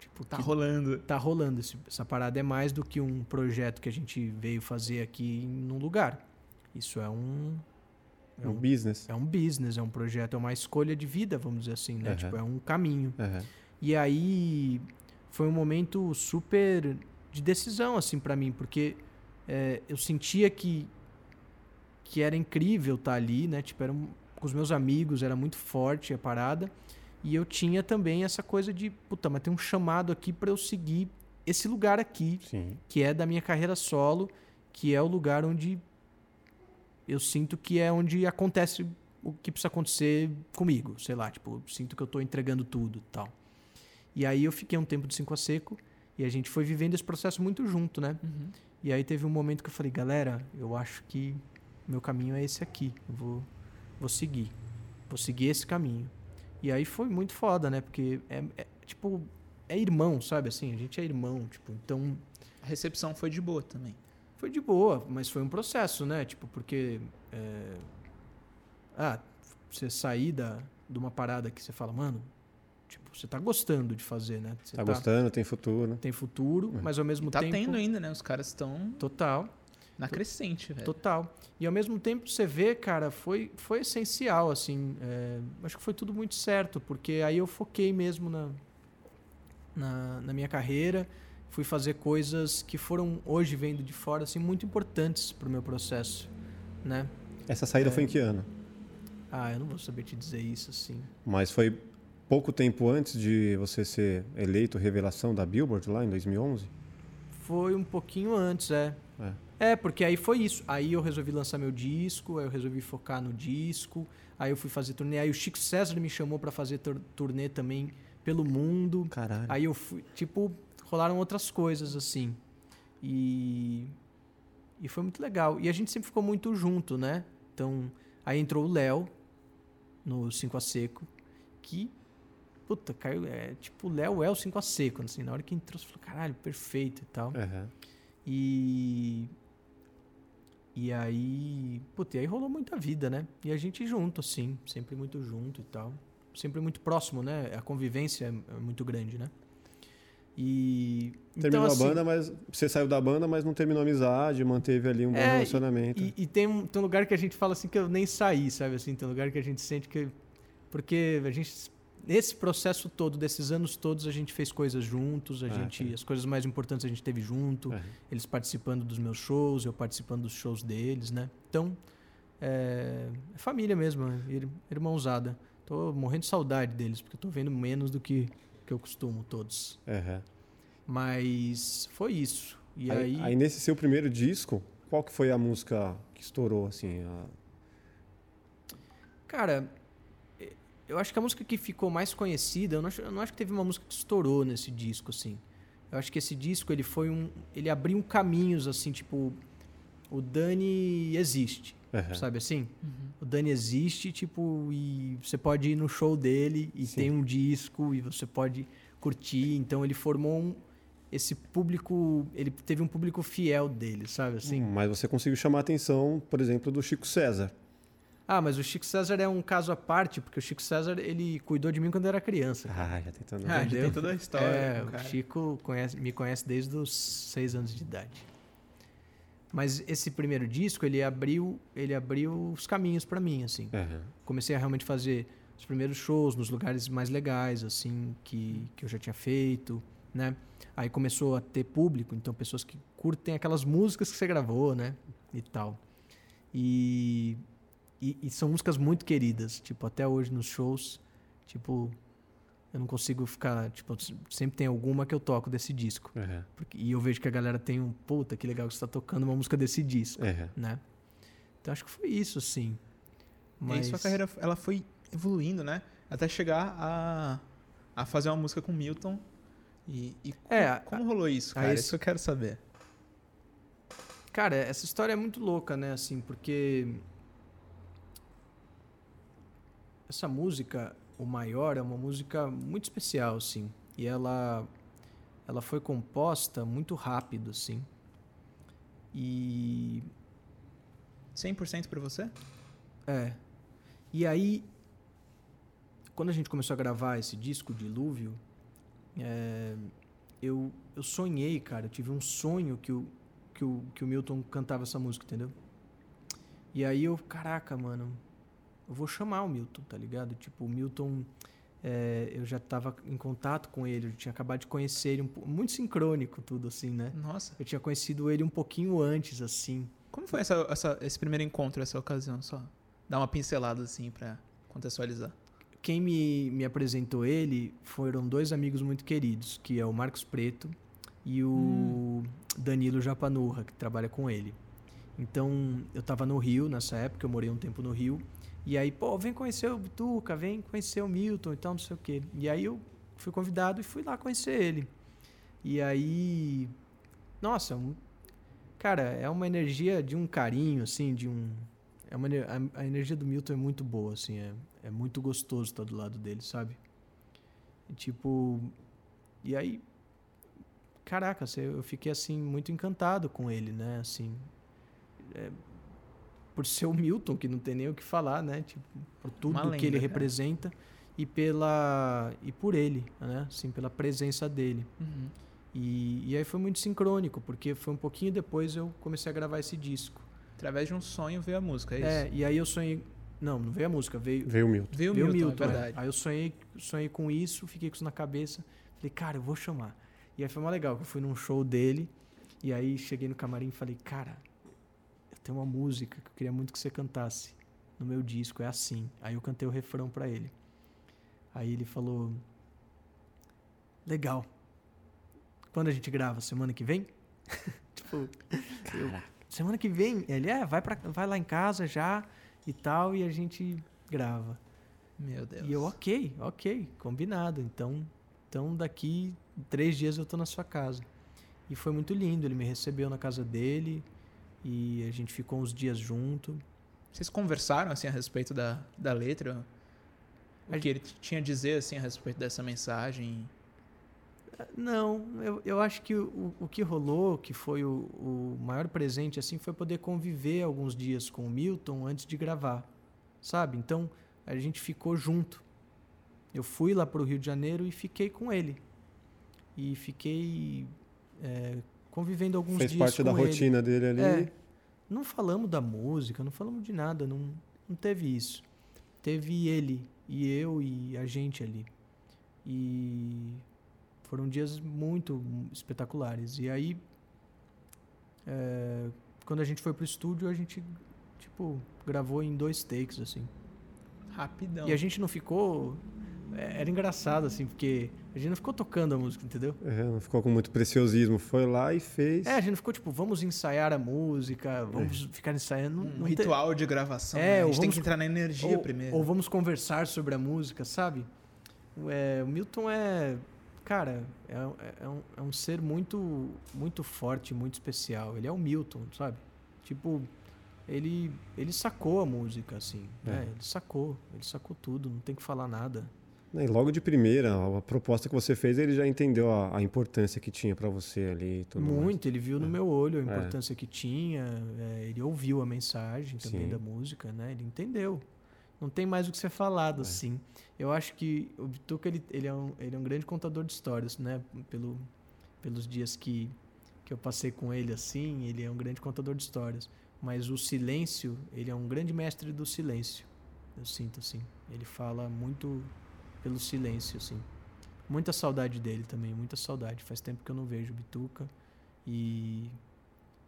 Speaker 3: tipo,
Speaker 2: Tá
Speaker 3: que-
Speaker 2: rolando.
Speaker 3: tá rolando. Esse- essa parada é mais do que um projeto que a gente veio fazer aqui num lugar. Isso é um. É
Speaker 1: No
Speaker 3: um,
Speaker 1: business.
Speaker 3: é um business, é um projeto, é uma escolha de vida, vamos dizer assim, né?
Speaker 1: Uhum.
Speaker 3: Tipo, é um caminho.
Speaker 1: Uhum.
Speaker 3: E aí foi um momento super de decisão, assim, para mim, porque é, eu sentia que, que era incrível estar tá ali, né? Tipo, era um, com os meus amigos, era muito forte a parada. E eu tinha também essa coisa de, puta, mas tem um chamado aqui para eu seguir esse lugar aqui,
Speaker 1: Sim.
Speaker 3: que é da minha carreira solo, que é o lugar onde eu sinto que é onde acontece o que precisa acontecer comigo, sei lá, tipo, sinto que eu tô entregando tudo, tal. E aí eu fiquei um tempo de cinco a seco e a gente foi vivendo esse processo muito junto, né?
Speaker 2: Uhum.
Speaker 3: E aí teve um momento que eu falei, galera, eu acho que meu caminho é esse aqui, eu vou vou seguir. Vou seguir esse caminho. E aí foi muito foda, né? Porque é, é tipo é irmão, sabe assim? A gente é irmão, tipo, então
Speaker 2: A recepção foi de boa também.
Speaker 3: Foi de boa, mas foi um processo, né? Tipo, porque. é, Ah, você sair da, de uma parada que você fala, mano, tipo, você tá gostando de fazer, né? Você
Speaker 1: Tá gostando, tem futuro.
Speaker 3: Tem futuro,
Speaker 1: É.
Speaker 3: mas ao mesmo
Speaker 2: E tá
Speaker 3: tempo.
Speaker 2: tendo ainda, né? Os caras estão
Speaker 3: Total,
Speaker 2: na crescente, velho.
Speaker 3: total. E ao mesmo tempo você vê, cara, foi, foi essencial, assim. é, acho que foi tudo muito certo, porque aí eu foquei mesmo na, na, na minha carreira. Fui fazer coisas que foram, hoje vendo de fora, assim, muito importantes pro meu processo, né?
Speaker 1: Essa saída
Speaker 3: É.
Speaker 1: foi em que ano?
Speaker 3: Ah, eu não vou saber te dizer isso assim.
Speaker 1: Mas foi pouco tempo antes de você ser eleito revelação da Billboard lá em 2011?
Speaker 3: Foi um pouquinho antes, é.
Speaker 1: É.
Speaker 3: É, porque aí foi isso. Aí eu resolvi lançar meu disco, aí eu resolvi focar no disco, aí eu fui fazer turnê. Aí o Chico César me chamou pra fazer tur- turnê também pelo mundo.
Speaker 1: Caralho.
Speaker 3: Aí eu fui, tipo, rolaram outras coisas assim. E e foi muito legal. E a gente sempre ficou muito junto, né? Então, aí entrou o Léo no 5 a seco, que puta, caiu, é, tipo, o Léo é o 5 a seco, assim, na hora que entrou, você falou, caralho, perfeito e tal.
Speaker 1: Aham.
Speaker 3: E. E aí. Puta, e aí rolou muita vida, né? E a gente junto, assim, sempre muito junto e tal. Sempre muito próximo, né? A convivência é é muito grande, né? E.
Speaker 1: Terminou
Speaker 3: assim,
Speaker 1: a banda, mas você saiu da banda, mas não terminou a amizade, manteve ali um bom
Speaker 3: É,
Speaker 1: relacionamento.
Speaker 3: E, e tem, um, tem um lugar que a gente fala assim que eu nem saí, sabe? Assim, tem um lugar que a gente sente que. Porque a gente. Nesse processo todo, desses anos todos, a gente fez coisas juntos, a
Speaker 1: Ah,
Speaker 3: gente.
Speaker 1: tá.
Speaker 3: As coisas mais importantes a gente teve junto. Eles participando dos meus shows, eu participando dos shows deles, né? Então, é, é família mesmo, é ir- irmãozada. Tô morrendo de saudade deles, porque eu tô vendo menos do que, que eu costumo, todos.
Speaker 1: Aham.
Speaker 3: Mas foi isso. E aí,
Speaker 1: Aí, aí nesse seu primeiro disco, qual que foi a música que estourou, assim? a-
Speaker 3: cara, eu acho que a música que ficou mais conhecida, eu não, acho, eu não acho que teve uma música que estourou nesse disco, assim. Eu acho que esse disco, ele foi um... Ele abriu caminhos, assim, tipo... O Dani existe.
Speaker 1: Aham.
Speaker 3: Sabe assim? O Dani existe, tipo, e você pode ir no show dele e
Speaker 1: Sim.
Speaker 3: tem um disco e você pode curtir. Então ele formou um, esse público, ele teve um público fiel dele, sabe assim?
Speaker 1: Hum, Mas você conseguiu chamar a atenção, por exemplo, do Chico César.
Speaker 3: Ah, mas o Chico César é um caso à parte, porque o Chico César, ele cuidou de mim quando eu era criança.
Speaker 1: Ah, já tentando.
Speaker 2: Ah, já tem toda a história.
Speaker 3: É,
Speaker 2: o
Speaker 3: o
Speaker 2: cara.
Speaker 3: Chico conhece- me conhece desde os seis anos de idade. Mas esse primeiro disco, ele abriu, ele abriu os caminhos pra mim, assim.
Speaker 1: Aham.
Speaker 3: comecei a realmente fazer os primeiros shows nos lugares mais legais, assim, que, que eu já tinha feito, né? Aí começou a ter público, então pessoas que curtem aquelas músicas que você gravou, né? E tal. E, e, e são músicas muito queridas, tipo, até hoje nos shows, tipo, eu não consigo ficar, tipo, sempre tem alguma que eu toco desse disco.
Speaker 1: Aham.
Speaker 3: Porque- e eu vejo que a galera tem um, puta, que legal que você tá tocando uma música desse disco,
Speaker 1: Aham.
Speaker 3: né? Então acho que foi isso, sim.
Speaker 2: E aí sua carreira ela foi evoluindo, né? Até chegar a, a fazer uma música com Milton. E, e
Speaker 3: É, a-
Speaker 2: como rolou isso,
Speaker 3: a
Speaker 2: cara?
Speaker 3: esse-
Speaker 2: Isso que eu quero saber.
Speaker 3: Cara, essa história é muito louca, né? Assim, porque essa música, o maior, é uma música muito especial, assim. E ela, ela foi composta muito rápido, assim. E
Speaker 2: 100% pra você?
Speaker 3: é. E aí, quando a gente começou a gravar esse disco, Dilúvio, é, eu, eu sonhei, cara. Eu tive um sonho que o, que, o, que o Milton cantava essa música, entendeu? E aí eu, caraca, mano, eu vou chamar o Milton, tá ligado? Tipo, o Milton. é, eu já estava em contato com ele, eu tinha acabado de conhecer ele, um, muito sincrônico tudo, assim, né?
Speaker 2: Nossa.
Speaker 3: Eu tinha conhecido ele um pouquinho antes, assim.
Speaker 2: Como foi essa, essa, esse primeiro encontro, essa ocasião? Só dar uma pincelada, assim, pra contextualizar.
Speaker 3: Quem me, me apresentou ele foram dois amigos muito queridos, que é o Marcos Preto e o hum. Danilo Japanurra, que trabalha com ele. Então, eu estava no Rio nessa época, eu morei um tempo no Rio. E aí, pô, vem conhecer o Bituca, vem conhecer o Milton e tal, não sei o quê. E aí eu fui convidado e fui lá conhecer ele. E aí, nossa, um, cara, é uma energia de um carinho, assim, de um. É uma, a, a energia do Milton é muito boa, assim, é, é muito gostoso estar do lado dele, sabe? E, tipo. E aí. Caraca, eu fiquei, assim, muito encantado com ele, né? Assim. É, por ser o Milton, que não tem nem o que falar, né? Tipo, por tudo lenda, que ele cara. representa e pela e por ele, né? Assim, pela presença dele. Uhum. E, e aí foi muito sincrônico, porque foi um pouquinho depois eu comecei a gravar esse disco.
Speaker 2: Através de um sonho veio a música, é isso?
Speaker 3: É, e aí eu sonhei. Não, não veio a música, veio.
Speaker 1: Veio o Milton.
Speaker 3: Veio o Milton, Milton, é verdade. É. Aí eu sonhei, sonhei com isso, fiquei com isso na cabeça. Falei, cara, eu vou chamar. E aí foi mais legal, que eu fui num show dele, e aí cheguei no camarim e falei, cara, tem uma música que eu queria muito que você cantasse no meu disco, é assim. Aí eu cantei o refrão para ele. Aí ele falou: Legal. Quando a gente grava? Semana que vem? tipo, eu, semana que vem? Ele é, vai, pra, vai lá em casa já e tal, e a gente grava.
Speaker 2: Meu Deus.
Speaker 3: E eu, ok, ok, combinado. Então, então daqui três dias eu tô na sua casa. E foi muito lindo. Ele me recebeu na casa dele e a gente ficou uns dias junto.
Speaker 2: Vocês conversaram assim a respeito da, da letra? O a que ele tinha a dizer assim a respeito dessa mensagem?
Speaker 3: Não, eu, eu acho que o, o que rolou, que foi o, o maior presente assim, foi poder conviver alguns dias com o Milton antes de gravar, sabe? Então a gente ficou junto. Eu fui lá para o Rio de Janeiro e fiquei com ele. E fiquei é, convivendo alguns
Speaker 1: Fez
Speaker 3: dias
Speaker 1: parte da
Speaker 3: ele.
Speaker 1: rotina dele ali.
Speaker 3: É, não falamos da música, não falamos de nada, não, não teve isso. Teve ele e eu e a gente ali. E foram dias muito espetaculares. E aí, é, quando a gente foi pro estúdio, a gente, tipo, gravou em dois takes, assim.
Speaker 2: Rapidão.
Speaker 3: E a gente não ficou era engraçado, assim, porque a gente não ficou tocando a música, entendeu?
Speaker 1: É, não ficou com muito preciosismo. Foi lá e fez.
Speaker 3: É, a gente não ficou tipo, vamos ensaiar a música, vamos é. ficar ensaiando.
Speaker 2: Um ritual de gravação. É, né? A gente vamos, tem que entrar na energia
Speaker 3: ou,
Speaker 2: primeiro.
Speaker 3: Ou vamos conversar sobre a música, sabe? É, o Milton é. Cara, é, é, um, é um ser muito, muito forte, muito especial. Ele é o Milton, sabe? Tipo, ele, ele sacou a música, assim. É. Né? Ele sacou, ele sacou tudo, não tem que falar nada.
Speaker 1: E logo de primeira, a proposta que você fez, ele já entendeu a, a importância que tinha para você ali.
Speaker 3: Muito, mais. ele viu no é. meu olho a é. importância é. que tinha, é, ele ouviu a mensagem também Sim. da música, né? Ele entendeu. Não tem mais o que ser falado, é. assim. Eu acho que o Bituca, ele, ele, é um, ele é um grande contador de histórias, né? Pelo, pelos dias que, que eu passei com ele, assim, ele é um grande contador de histórias. Mas o silêncio, ele é um grande mestre do silêncio. Eu sinto, assim. Ele fala muito pelo silêncio, assim. Muita saudade dele também, muita saudade. Faz tempo que eu não vejo o Bituca e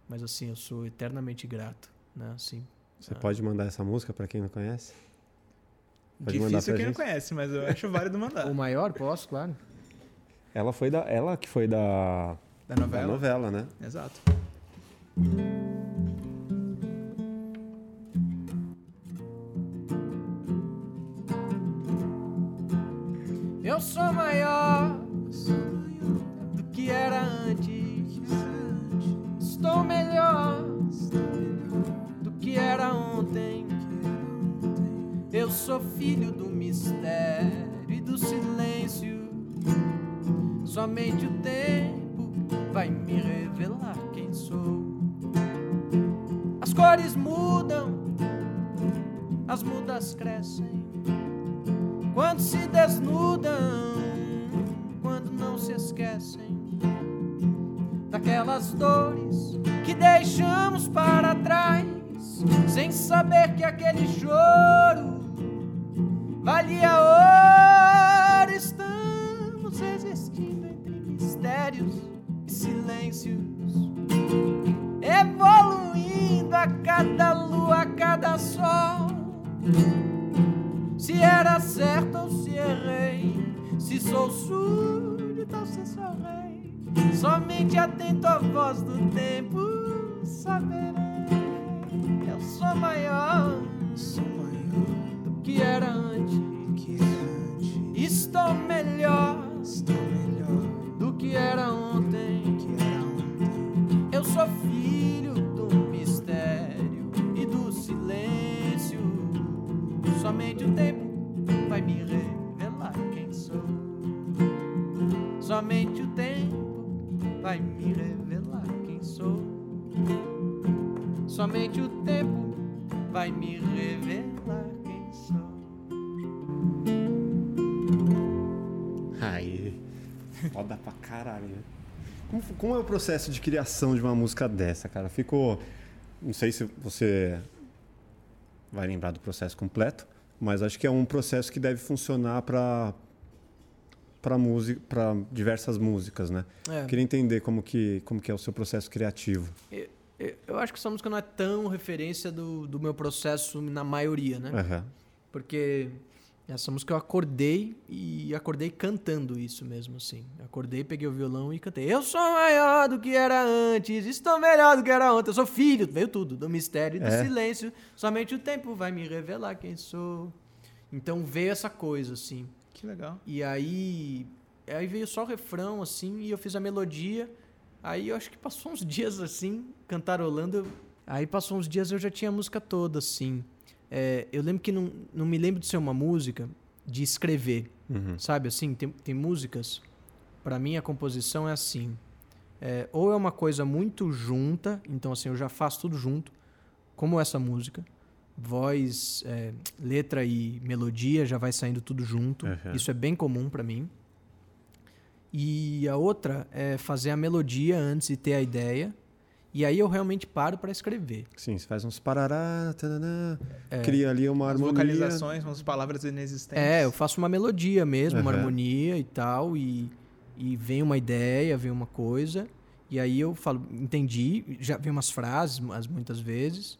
Speaker 3: mas assim, eu sou eternamente grato, né? Assim.
Speaker 1: Você ah. pode mandar essa música para quem não conhece?
Speaker 2: Pode Difícil quem gente? não conhece, mas eu acho válido mandar.
Speaker 3: o maior, posso, claro.
Speaker 1: Ela foi da ela que foi da
Speaker 2: da novela,
Speaker 1: da novela né?
Speaker 2: Exato.
Speaker 3: Filho do mistério e do silêncio. Somente o tempo vai me revelar quem sou. As cores mudam, as mudas crescem quando se desnudam, quando não se esquecem daquelas dores que deixamos para trás, sem saber que aquele choro silêncios, evoluindo a cada lua, a cada sol. Se era certo ou se errei, se sou súdito ou se sou rei, somente atento à voz do tempo saberei. Eu sou maior,
Speaker 2: Sou maior
Speaker 3: do que era antes.
Speaker 2: que antes.
Speaker 3: Estou melhor
Speaker 2: Estou melhor
Speaker 3: do que era ontem. Sou filho do mistério e do silêncio. Somente o tempo vai me revelar quem sou. Somente o tempo vai me revelar quem sou. Somente o tempo vai me revelar quem sou.
Speaker 1: Aí. Foda pra caralho. Como, como é o processo de criação de uma música dessa, cara? Ficou. Não sei se você vai lembrar do processo completo, mas acho que é um processo que deve funcionar para para música, para diversas músicas, né?
Speaker 3: É.
Speaker 1: Queria entender como que como que é o seu processo criativo.
Speaker 3: Eu, eu- acho que essa música não é tão referência do, do meu processo na maioria, né?
Speaker 1: Aham.
Speaker 3: Porque essa música eu acordei e acordei cantando isso mesmo, assim. Acordei, peguei o violão e cantei. Eu sou maior do que era antes, estou melhor do que era ontem. Eu sou filho, veio tudo, do mistério e do
Speaker 1: É.
Speaker 3: silêncio. Somente o tempo vai me revelar quem sou. Então veio essa coisa, assim.
Speaker 2: Que legal.
Speaker 3: E aí, aí veio só o refrão, assim, e eu fiz a melodia. Aí eu acho que passou uns dias assim, cantarolando. Aí passou uns dias eu já tinha a música toda, assim. É, eu lembro que não, não me lembro de ser uma música de escrever,
Speaker 1: Uhum.
Speaker 3: sabe? Assim, tem, tem músicas. Pra mim a composição é assim. É, ou é uma coisa muito junta, então assim, eu já faço tudo junto, como essa música. Voz, é, letra e melodia já vai saindo tudo junto.
Speaker 1: Uhum.
Speaker 3: Isso é bem comum pra mim. E a outra é fazer a melodia antes de ter a ideia. E aí eu realmente paro pra escrever.
Speaker 1: Sim, você faz uns parará, tananã,
Speaker 3: É.
Speaker 1: cria ali uma
Speaker 2: As
Speaker 1: harmonia.
Speaker 2: vocalizações, umas palavras inexistentes.
Speaker 3: É, eu faço uma melodia mesmo, uma
Speaker 1: Aham.
Speaker 3: harmonia e tal, e, e vem uma ideia, vem uma coisa, e aí eu falo, entendi, já vem umas frases, as muitas vezes,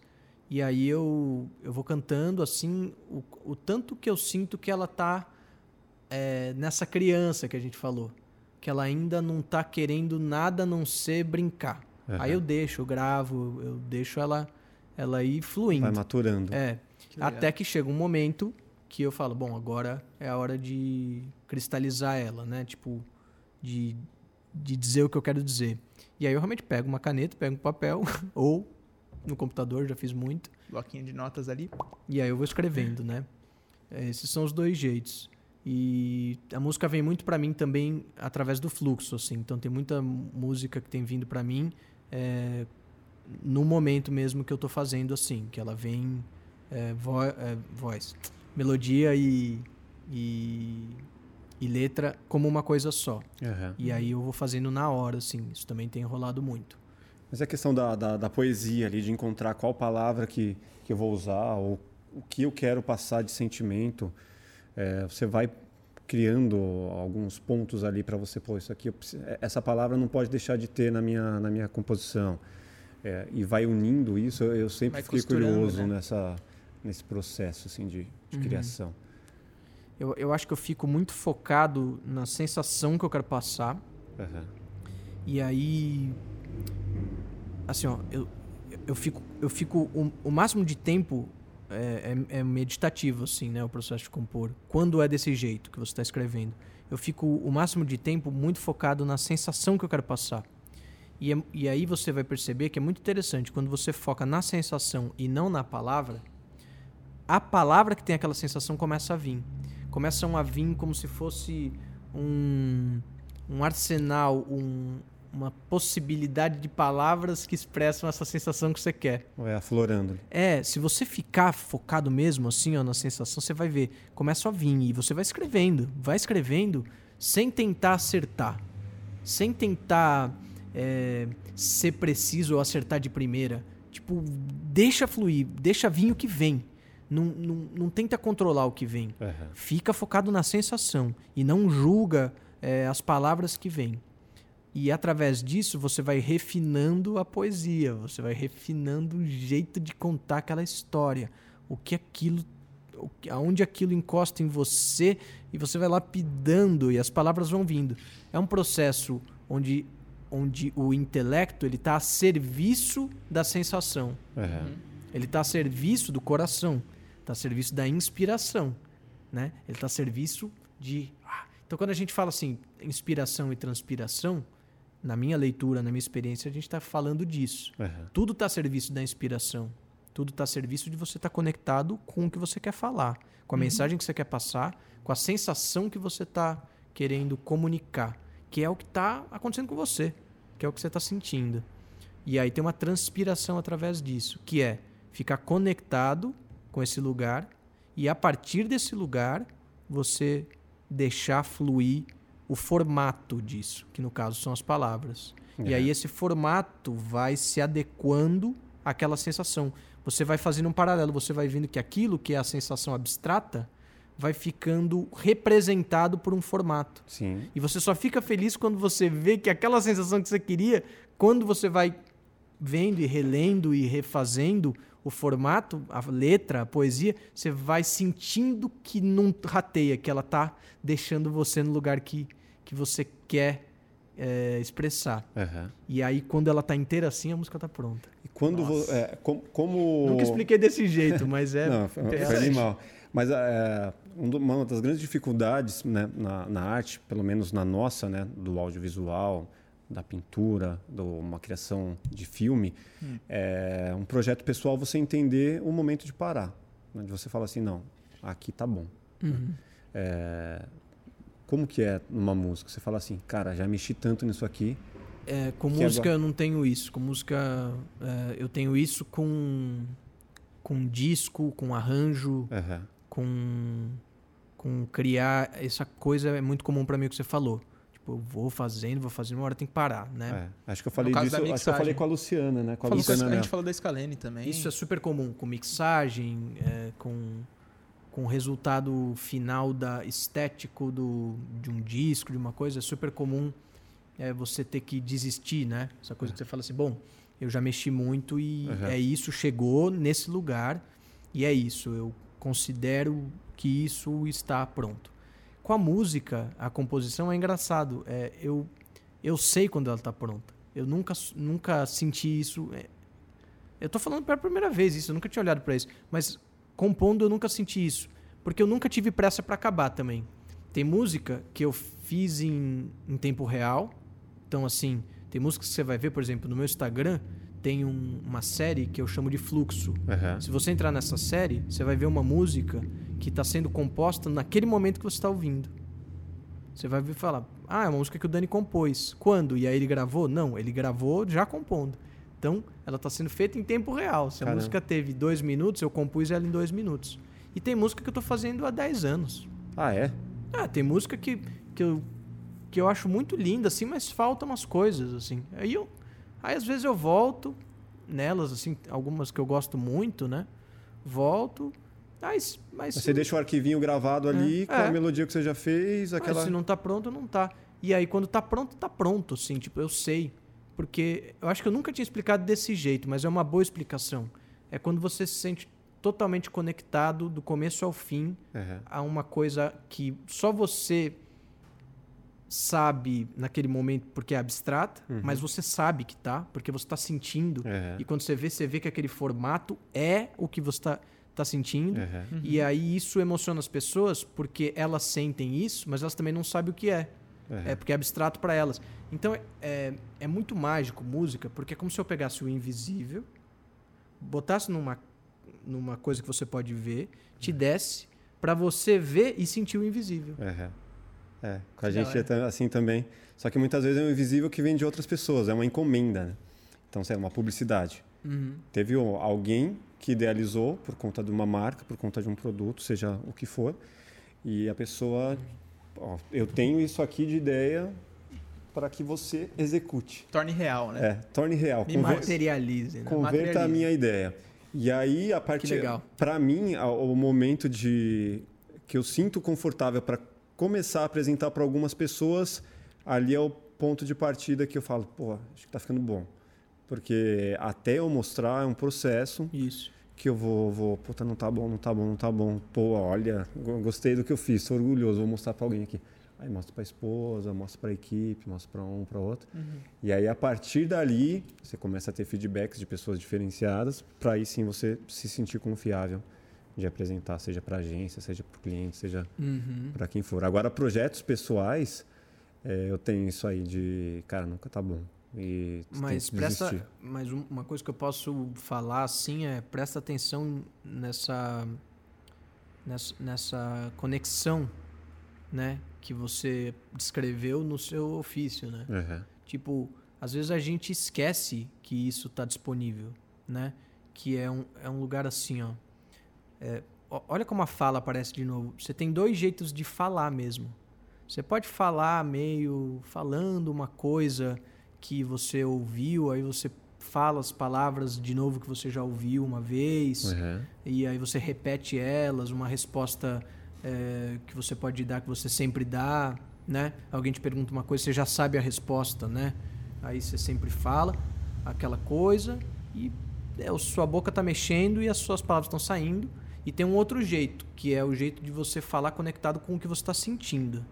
Speaker 3: e aí eu, eu vou cantando assim, o, o tanto que eu sinto que ela tá é, nessa criança que a gente falou, que ela ainda não tá querendo nada a não ser brincar.
Speaker 1: Aham.
Speaker 3: Aí eu deixo, eu gravo, eu deixo ela, ela ir fluindo.
Speaker 1: Vai maturando.
Speaker 3: É,
Speaker 2: Que legal.
Speaker 3: até que chega um momento que eu falo, bom, agora é a hora de cristalizar ela, né? Tipo, de, de dizer o que eu quero dizer. E aí eu realmente pego uma caneta, pego um papel, ou no computador, já fiz muito,
Speaker 2: Bloquinho de notas ali.
Speaker 3: e aí eu vou escrevendo, né? É, Esses são os dois jeitos. E a música vem muito pra mim também através do fluxo, assim. Então tem muita música que tem vindo pra mim é, no momento mesmo que eu tô fazendo, assim. Que ela vem é, vo é, voz, melodia e, e, e letra como uma coisa só.
Speaker 1: Aham.
Speaker 3: E aí eu vou fazendo na hora, assim. Isso também tem rolado muito.
Speaker 1: Mas é questão da, da, da poesia ali, de encontrar qual palavra que, que eu vou usar, ou o que eu quero passar de sentimento. É, você vai criando alguns pontos ali para você, pô, isso aqui, preciso- essa palavra não pode deixar de ter na minha, na minha composição. É, e vai unindo isso, eu, eu sempre
Speaker 2: Vai
Speaker 1: fiquei curioso
Speaker 2: né?
Speaker 1: nessa, nesse processo assim, de, de
Speaker 3: Uhum.
Speaker 1: criação.
Speaker 3: Eu, eu acho que eu fico muito focado na sensação que eu quero passar.
Speaker 1: Aham.
Speaker 3: E aí. Assim, ó, eu, eu fico, eu fico o, o máximo de tempo é, é- é meditativo, assim, né? O processo de compor. Quando é desse jeito que você está escrevendo. Eu fico o máximo de tempo muito focado na sensação que eu quero passar. E, é- e aí você vai perceber que é muito interessante. Quando você foca na sensação e não na palavra, a palavra que tem aquela sensação começa a vir. Começam a vir como se fosse um, um arsenal, um- uma possibilidade de palavras que expressam essa sensação que você quer.
Speaker 1: Vai aflorando.
Speaker 3: É, se você ficar focado mesmo assim ó, na sensação, você vai ver, começa a vir e você vai escrevendo, vai escrevendo sem tentar acertar, sem tentar é, ser preciso ou acertar de primeira. Tipo, deixa fluir, deixa vir o que vem. Não, não, não tenta controlar o que vem.
Speaker 1: Aham.
Speaker 3: Fica focado na sensação e não julga é, as palavras que vêm. E através disso você vai refinando a poesia, você vai refinando o jeito de contar aquela história, o que aquilo, aonde aquilo encosta em você e você vai lapidando e as palavras vão vindo. É um processo onde, onde o intelecto ele está a serviço da sensação,
Speaker 1: Uhum.
Speaker 3: ele está a serviço do coração, está a serviço da inspiração, né? Ele está a serviço de ah. então quando a gente fala assim inspiração e transpiração na minha leitura, na minha experiência, a gente está falando disso.
Speaker 1: Uhum.
Speaker 3: Tudo está a serviço da inspiração. Tudo está a serviço de você estar conectado com o que você quer falar, com a mensagem que você quer passar, com a sensação que você está querendo comunicar, que é o que está acontecendo com você, que é o que você está sentindo. E aí tem uma transpiração através disso, que é ficar conectado com esse lugar e a partir desse lugar você deixar fluir o formato disso, que no caso são as palavras. E
Speaker 1: É.
Speaker 3: aí esse formato vai se adequando àquela sensação. Você vai fazendo um paralelo, você vai vendo que aquilo que é a sensação abstrata vai ficando representado por um formato.
Speaker 1: Sim.
Speaker 3: E você só fica feliz quando você vê que aquela sensação que você queria, quando você vai vendo e relendo e refazendo o formato, a letra, a poesia, você vai sentindo que não rateia, que ela tá deixando você no lugar que, que você quer é, expressar.
Speaker 1: Uhum.
Speaker 3: E aí, quando ela tá inteira assim, a música tá pronta.
Speaker 1: E quando é, com- como
Speaker 3: Nunca expliquei desse jeito, mas é.
Speaker 1: Não, foi, animal. Mas é, um uma das grandes dificuldades né, na, na arte, pelo menos na nossa, né, do audiovisual, da pintura, de uma criação de filme, é um projeto pessoal você entender o momento de parar. né, de você falar assim, não, aqui tá bom.
Speaker 3: Uhum.
Speaker 1: É, como que é numa música? Você fala assim, cara, já mexi tanto nisso aqui.
Speaker 3: É, com música
Speaker 1: agora-
Speaker 3: eu não tenho isso. Com música é, eu tenho isso com com disco, com arranjo,
Speaker 1: Aham,
Speaker 3: com com criar essa coisa é muito comum pra mim o que você falou. Tipo, eu vou fazendo, vou fazendo, uma hora tem que parar, né?
Speaker 1: é. Acho que eu falei disso, acho que eu falei com a Luciana, né? Com a Luciana
Speaker 2: a gente falou da Scalene também.
Speaker 3: Isso é super comum com mixagem, é, com com o resultado final da estético do, de um disco, de uma coisa, é super comum é, você ter que desistir, né? Essa coisa que você fala assim, bom, eu já mexi muito e
Speaker 1: Uhum.
Speaker 3: é isso, chegou nesse lugar e é isso, eu considero que isso está pronto. Com a música, a composição é engraçado, é, eu, eu sei quando ela está pronta. Eu nunca, nunca senti isso. é, eu tô falando pela primeira vez isso, eu nunca tinha olhado para isso. Mas compondo eu nunca senti isso. Porque eu nunca tive pressa para acabar também. Tem música que eu fiz em, em tempo real. Então, assim, tem músicas que você vai ver, por exemplo, no meu Instagram, tem um- uma série que eu chamo de fluxo.
Speaker 1: Aham.
Speaker 3: Se você entrar nessa série, você vai ver uma música que está sendo composta naquele momento que você está ouvindo. Você vai ver falar, ah, é uma música que o Dani compôs. Quando? E aí ele gravou? Não, ele gravou já compondo. Então, ela está sendo feita em tempo real. Se a
Speaker 1: Caramba.
Speaker 3: música teve dois minutos, eu compus ela em dois minutos. E tem música que eu estou fazendo há 10 anos.
Speaker 1: Ah, é?
Speaker 3: Ah, tem música que, que, eu, que eu acho muito linda, assim, mas faltam umas coisas, assim. Aí, eu, aí às vezes eu volto nelas, assim, algumas que eu gosto muito, né? Volto, mas... mas
Speaker 1: Você deixa o arquivinho gravado ali
Speaker 3: É,
Speaker 1: com a
Speaker 3: é.
Speaker 1: melodia que você já fez,
Speaker 3: mas
Speaker 1: aquela.
Speaker 3: se não tá pronto, não tá. E aí, quando tá pronto, tá pronto, assim, tipo, eu sei. Porque eu acho que eu nunca tinha explicado desse jeito, mas é uma boa explicação. É quando você se sente totalmente conectado do começo ao fim
Speaker 1: Aham.
Speaker 3: a uma coisa que só você sabe naquele momento porque é abstrata, mas você sabe que tá, porque você tá sentindo.
Speaker 1: Aham.
Speaker 3: E quando você vê, você vê que aquele formato é o que você tá, tá sentindo. E aí isso emociona as pessoas porque elas sentem isso, mas elas também não sabem o que é.
Speaker 1: Aham.
Speaker 3: É porque é abstrato para elas. Então é- é, é muito mágico música, porque é como se eu pegasse o invisível, botasse numa, numa coisa que você pode ver, te desse para você ver e sentir o invisível.
Speaker 1: Aham. É, com a gente é assim também. Só que muitas vezes é um invisível que vem de outras pessoas, é uma encomenda. Né? Então, sei lá, uma publicidade.
Speaker 3: Uhum.
Speaker 1: Teve alguém que idealizou por conta de uma marca, por conta de um produto, seja o que for, e a pessoa, ó, eu tenho isso aqui de ideia para que você execute.
Speaker 2: Torne real, né?
Speaker 1: É, torne real.
Speaker 2: Me
Speaker 1: Conver-
Speaker 3: Materialize, né?
Speaker 1: Converta a
Speaker 2: Materialize.
Speaker 1: minha ideia. E aí, a partir. Para mim, a- o momento de que eu sinto confortável para começar a apresentar para algumas pessoas, ali é o ponto de partida que eu falo, pô, acho que tá ficando bom. Porque até eu mostrar é um processo
Speaker 3: Isso.
Speaker 1: Que eu vou, vou, puta, não tá bom, não tá bom, não tá bom. Pô, olha, go- gostei do que eu fiz, sou orgulhoso, vou mostrar para alguém aqui. Aí mostra para a esposa, mostra para a equipe, mostra para um, para outro. E aí a partir dali, você começa a ter feedbacks de pessoas diferenciadas, para aí sim você se sentir confiável de apresentar, seja para agência, seja para o cliente, seja
Speaker 3: Uhum.
Speaker 1: para quem for. Agora, projetos pessoais, é, eu tenho isso aí de, cara, nunca tá bom. E
Speaker 3: Mas presta, mas um- uma coisa que eu posso falar assim é presta atenção nessa nessa, nessa conexão, né, que você descreveu no seu ofício, né?
Speaker 1: Uhum.
Speaker 3: Tipo, às vezes a gente esquece que isso está disponível, né? Que é um, é um lugar assim, ó. É, olha como a fala aparece de novo. Você tem dois jeitos de falar mesmo. Você pode falar meio falando uma coisa que você ouviu, aí você fala as palavras de novo que você já ouviu uma vez,
Speaker 1: Uhum.
Speaker 3: e aí você repete elas, uma resposta é, que você pode dar, que você sempre dá, né? Alguém te pergunta uma coisa, você já sabe a resposta, né? Aí você sempre fala aquela coisa e é, sua boca tá mexendo e as suas palavras estão saindo. E tem um outro jeito, que é o jeito de você falar conectado com o que você está sentindo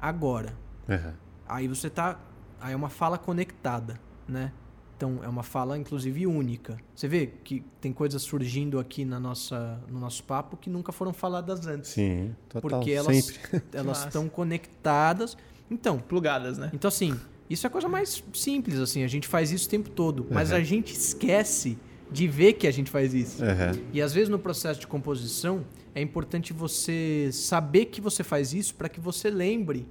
Speaker 3: agora.
Speaker 1: Uhum.
Speaker 3: Aí você tá. Aí é uma fala conectada, né? Então é uma fala, inclusive, única. Você vê que tem coisas surgindo aqui na nossa, no nosso papo que nunca foram faladas antes.
Speaker 1: Sim, total.
Speaker 3: porque elas
Speaker 1: Sempre.
Speaker 3: elas estão conectadas. Então,
Speaker 2: Plugadas, né?
Speaker 3: então assim, isso é a coisa mais simples, assim. A gente faz isso o tempo todo. Mas
Speaker 1: Uhum.
Speaker 3: a gente esquece de ver que a gente faz isso.
Speaker 1: Uhum.
Speaker 3: E às vezes no processo de composição é importante você saber que você faz isso para que você lembre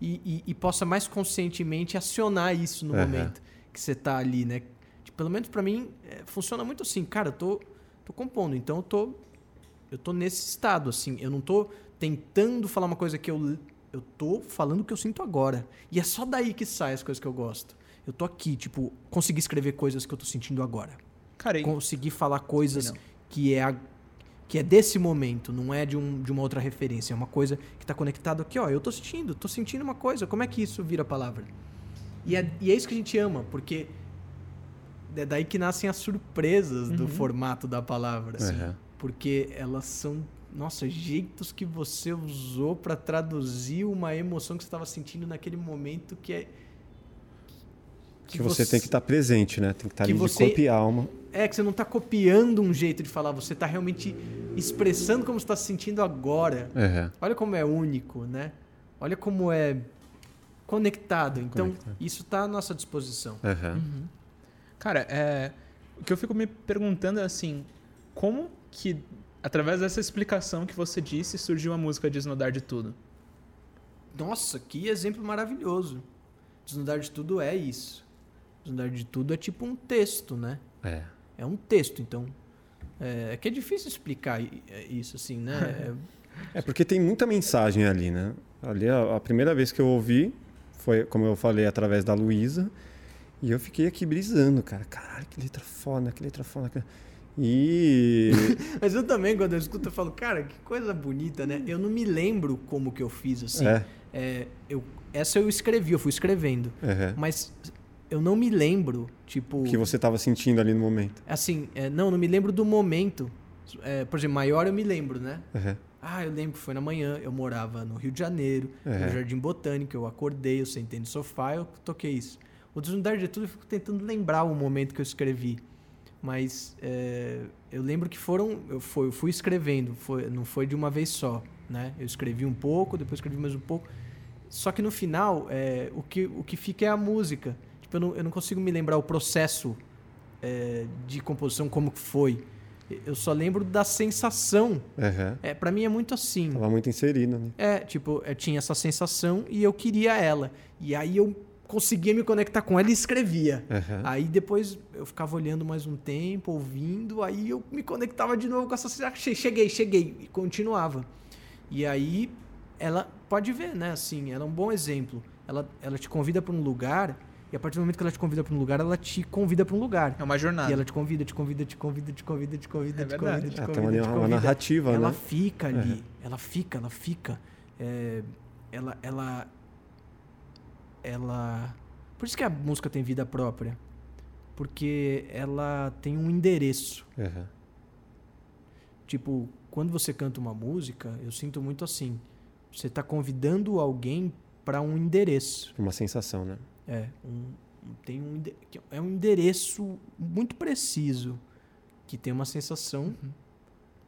Speaker 3: e, e- e possa mais conscientemente acionar isso no
Speaker 1: Aham.
Speaker 3: momento que você tá ali, né? Tipo, pelo menos para mim é, funciona muito assim, cara, eu tô, tô compondo, então eu tô eu tô nesse estado assim, eu não tô tentando falar uma coisa que eu eu tô falando o que eu sinto agora. E é só daí que sai as coisas que eu gosto. Eu tô aqui, tipo, conseguir escrever coisas que eu tô sentindo agora
Speaker 2: Cara, e-
Speaker 3: conseguir falar coisas
Speaker 2: Não.
Speaker 3: que é a- que é desse momento, não é de, um, de uma outra referência, é uma coisa que está conectado aqui, ó, eu tô sentindo, tô sentindo uma coisa, como é que isso vira palavra? E é, e é isso que a gente ama, porque é daí que nascem as surpresas do formato da palavra, assim,
Speaker 1: Uhum.
Speaker 3: porque elas são, nossa, jeitos que você usou para traduzir uma emoção que você estava sentindo naquele momento que é
Speaker 1: Que você tem que estar presente, né? Tem que estar
Speaker 3: que
Speaker 1: ali
Speaker 3: você-
Speaker 1: de corpo e alma.
Speaker 3: É, que você não tá copiando um jeito de falar, você tá realmente expressando como você tá se sentindo agora.
Speaker 1: Uhum.
Speaker 3: Olha como é único, né? Olha como é conectado. Então,
Speaker 1: Conectado.
Speaker 3: isso tá à nossa disposição.
Speaker 1: Uhum.
Speaker 2: Cara, é, o que eu fico me perguntando é assim, como que, através dessa explicação que você disse, surgiu a música Desnudar de Tudo?
Speaker 3: Nossa, que exemplo maravilhoso. Desnudar de tudo é isso. Desnudar de tudo é tipo um texto, né?
Speaker 1: É.
Speaker 3: É um texto, então. É, é que é difícil explicar é isso, assim, né? É-
Speaker 1: É porque tem muita mensagem ali, né? Ali a, a primeira vez que eu ouvi foi, como eu falei, através da Luísa. E eu fiquei aqui brisando, cara. Caralho, que letra foda, que letra foda. que- E.
Speaker 3: Mas eu também, quando eu escuto, eu falo, cara, que coisa bonita, né? Eu não me lembro como que eu fiz, assim.
Speaker 1: é.
Speaker 3: É, eu, essa eu escrevi, eu fui escrevendo.
Speaker 1: uhum.
Speaker 3: Mas eu não me lembro, tipo...
Speaker 1: O que você estava sentindo ali no momento.
Speaker 3: Assim, é, não, não me lembro do momento. É, por exemplo, maior eu me lembro, né?
Speaker 1: Uhum.
Speaker 3: Ah, eu lembro que foi na manhã, eu morava no Rio de Janeiro, no Jardim Botânico, eu acordei, eu sentei no sofá, eu toquei isso. O Desnudar de Tudo, eu fico tentando lembrar o momento que eu escrevi. Mas é, eu lembro que foram. Eu fui, eu fui escrevendo, foi, não foi de uma vez só. Né? Eu escrevi um pouco, depois escrevi mais um pouco. Só que no final, é, o, que, o que fica é a música. Eu, não, eu não consigo me lembrar o processo é, de composição, como que foi. Eu só lembro da sensação.
Speaker 1: Uhum.
Speaker 3: É, para mim é muito assim.
Speaker 1: Tava muito inserido ali.
Speaker 3: É, tipo, eu tinha essa sensação e eu queria ela. E aí eu conseguia me conectar com ela e escrevia.
Speaker 1: Uhum.
Speaker 3: Aí depois eu ficava olhando mais um tempo, ouvindo, aí eu me conectava de novo com essa sensação. "Ah, Cheguei, cheguei, e continuava. E aí ela pode ver, né? Assim, ela é um bom exemplo. Ela, ela te convida para um lugar, e a partir do momento que ela te convida para um lugar, ela te convida para um lugar.
Speaker 2: É uma jornada.
Speaker 3: E ela te convida, te convida, te convida, te convida, te convida,
Speaker 2: É
Speaker 3: te convida, te
Speaker 1: Ah,
Speaker 3: convida,
Speaker 1: tem uma,
Speaker 3: te
Speaker 1: uma
Speaker 3: convida.
Speaker 1: narrativa,
Speaker 3: Ela
Speaker 1: né?
Speaker 3: fica ali,
Speaker 1: Uhum.
Speaker 3: ela fica, ela fica. É, ela, ela, ela Por isso que a música tem vida própria. Porque ela tem um endereço.
Speaker 1: Aham.
Speaker 3: Tipo, quando você canta uma música, eu sinto muito assim. Você está convidando alguém para um endereço.
Speaker 1: Uma sensação, né?
Speaker 3: É, um, tem um, é um endereço muito preciso que tem uma sensação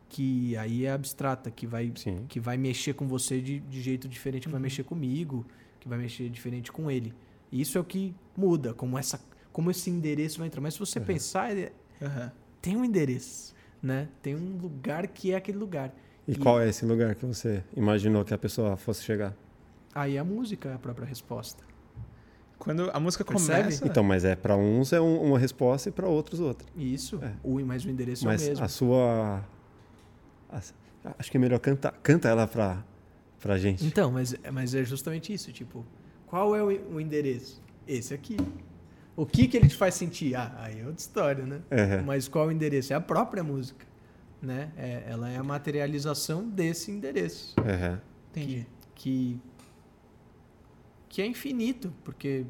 Speaker 3: que aí é abstrata, que vai,
Speaker 1: Sim.
Speaker 3: que vai mexer com você de, de jeito diferente, que vai mexer comigo, que vai mexer diferente com ele. E isso é o que muda, como essa, como esse endereço vai entrar. Mas se você pensar, ele-
Speaker 2: Aham.
Speaker 3: tem um endereço, né? Tem um lugar que é aquele lugar.
Speaker 1: E,
Speaker 3: E-
Speaker 1: qual é esse lugar que você imaginou que a pessoa fosse chegar?
Speaker 3: Aí a música é a própria resposta.
Speaker 2: Quando a música
Speaker 3: Percebe?
Speaker 2: começa.
Speaker 1: Então, mas é para uns é um- uma resposta e para outros outra.
Speaker 3: Isso,
Speaker 1: É.
Speaker 3: o, mas o endereço
Speaker 1: mas
Speaker 3: é o mesmo.
Speaker 1: a sua a- acho que é melhor cantar, canta ela pra pra gente.
Speaker 3: Então, mas, mas é justamente isso, tipo, qual é o, o endereço? Esse aqui. O que que ele te faz sentir? Ah, aí é outra história, né?
Speaker 1: Aham.
Speaker 3: Mas qual é o endereço? É a própria música, né? É, ela é a materialização desse endereço,
Speaker 1: Aham.
Speaker 2: Entendi.
Speaker 3: que que é infinito, porque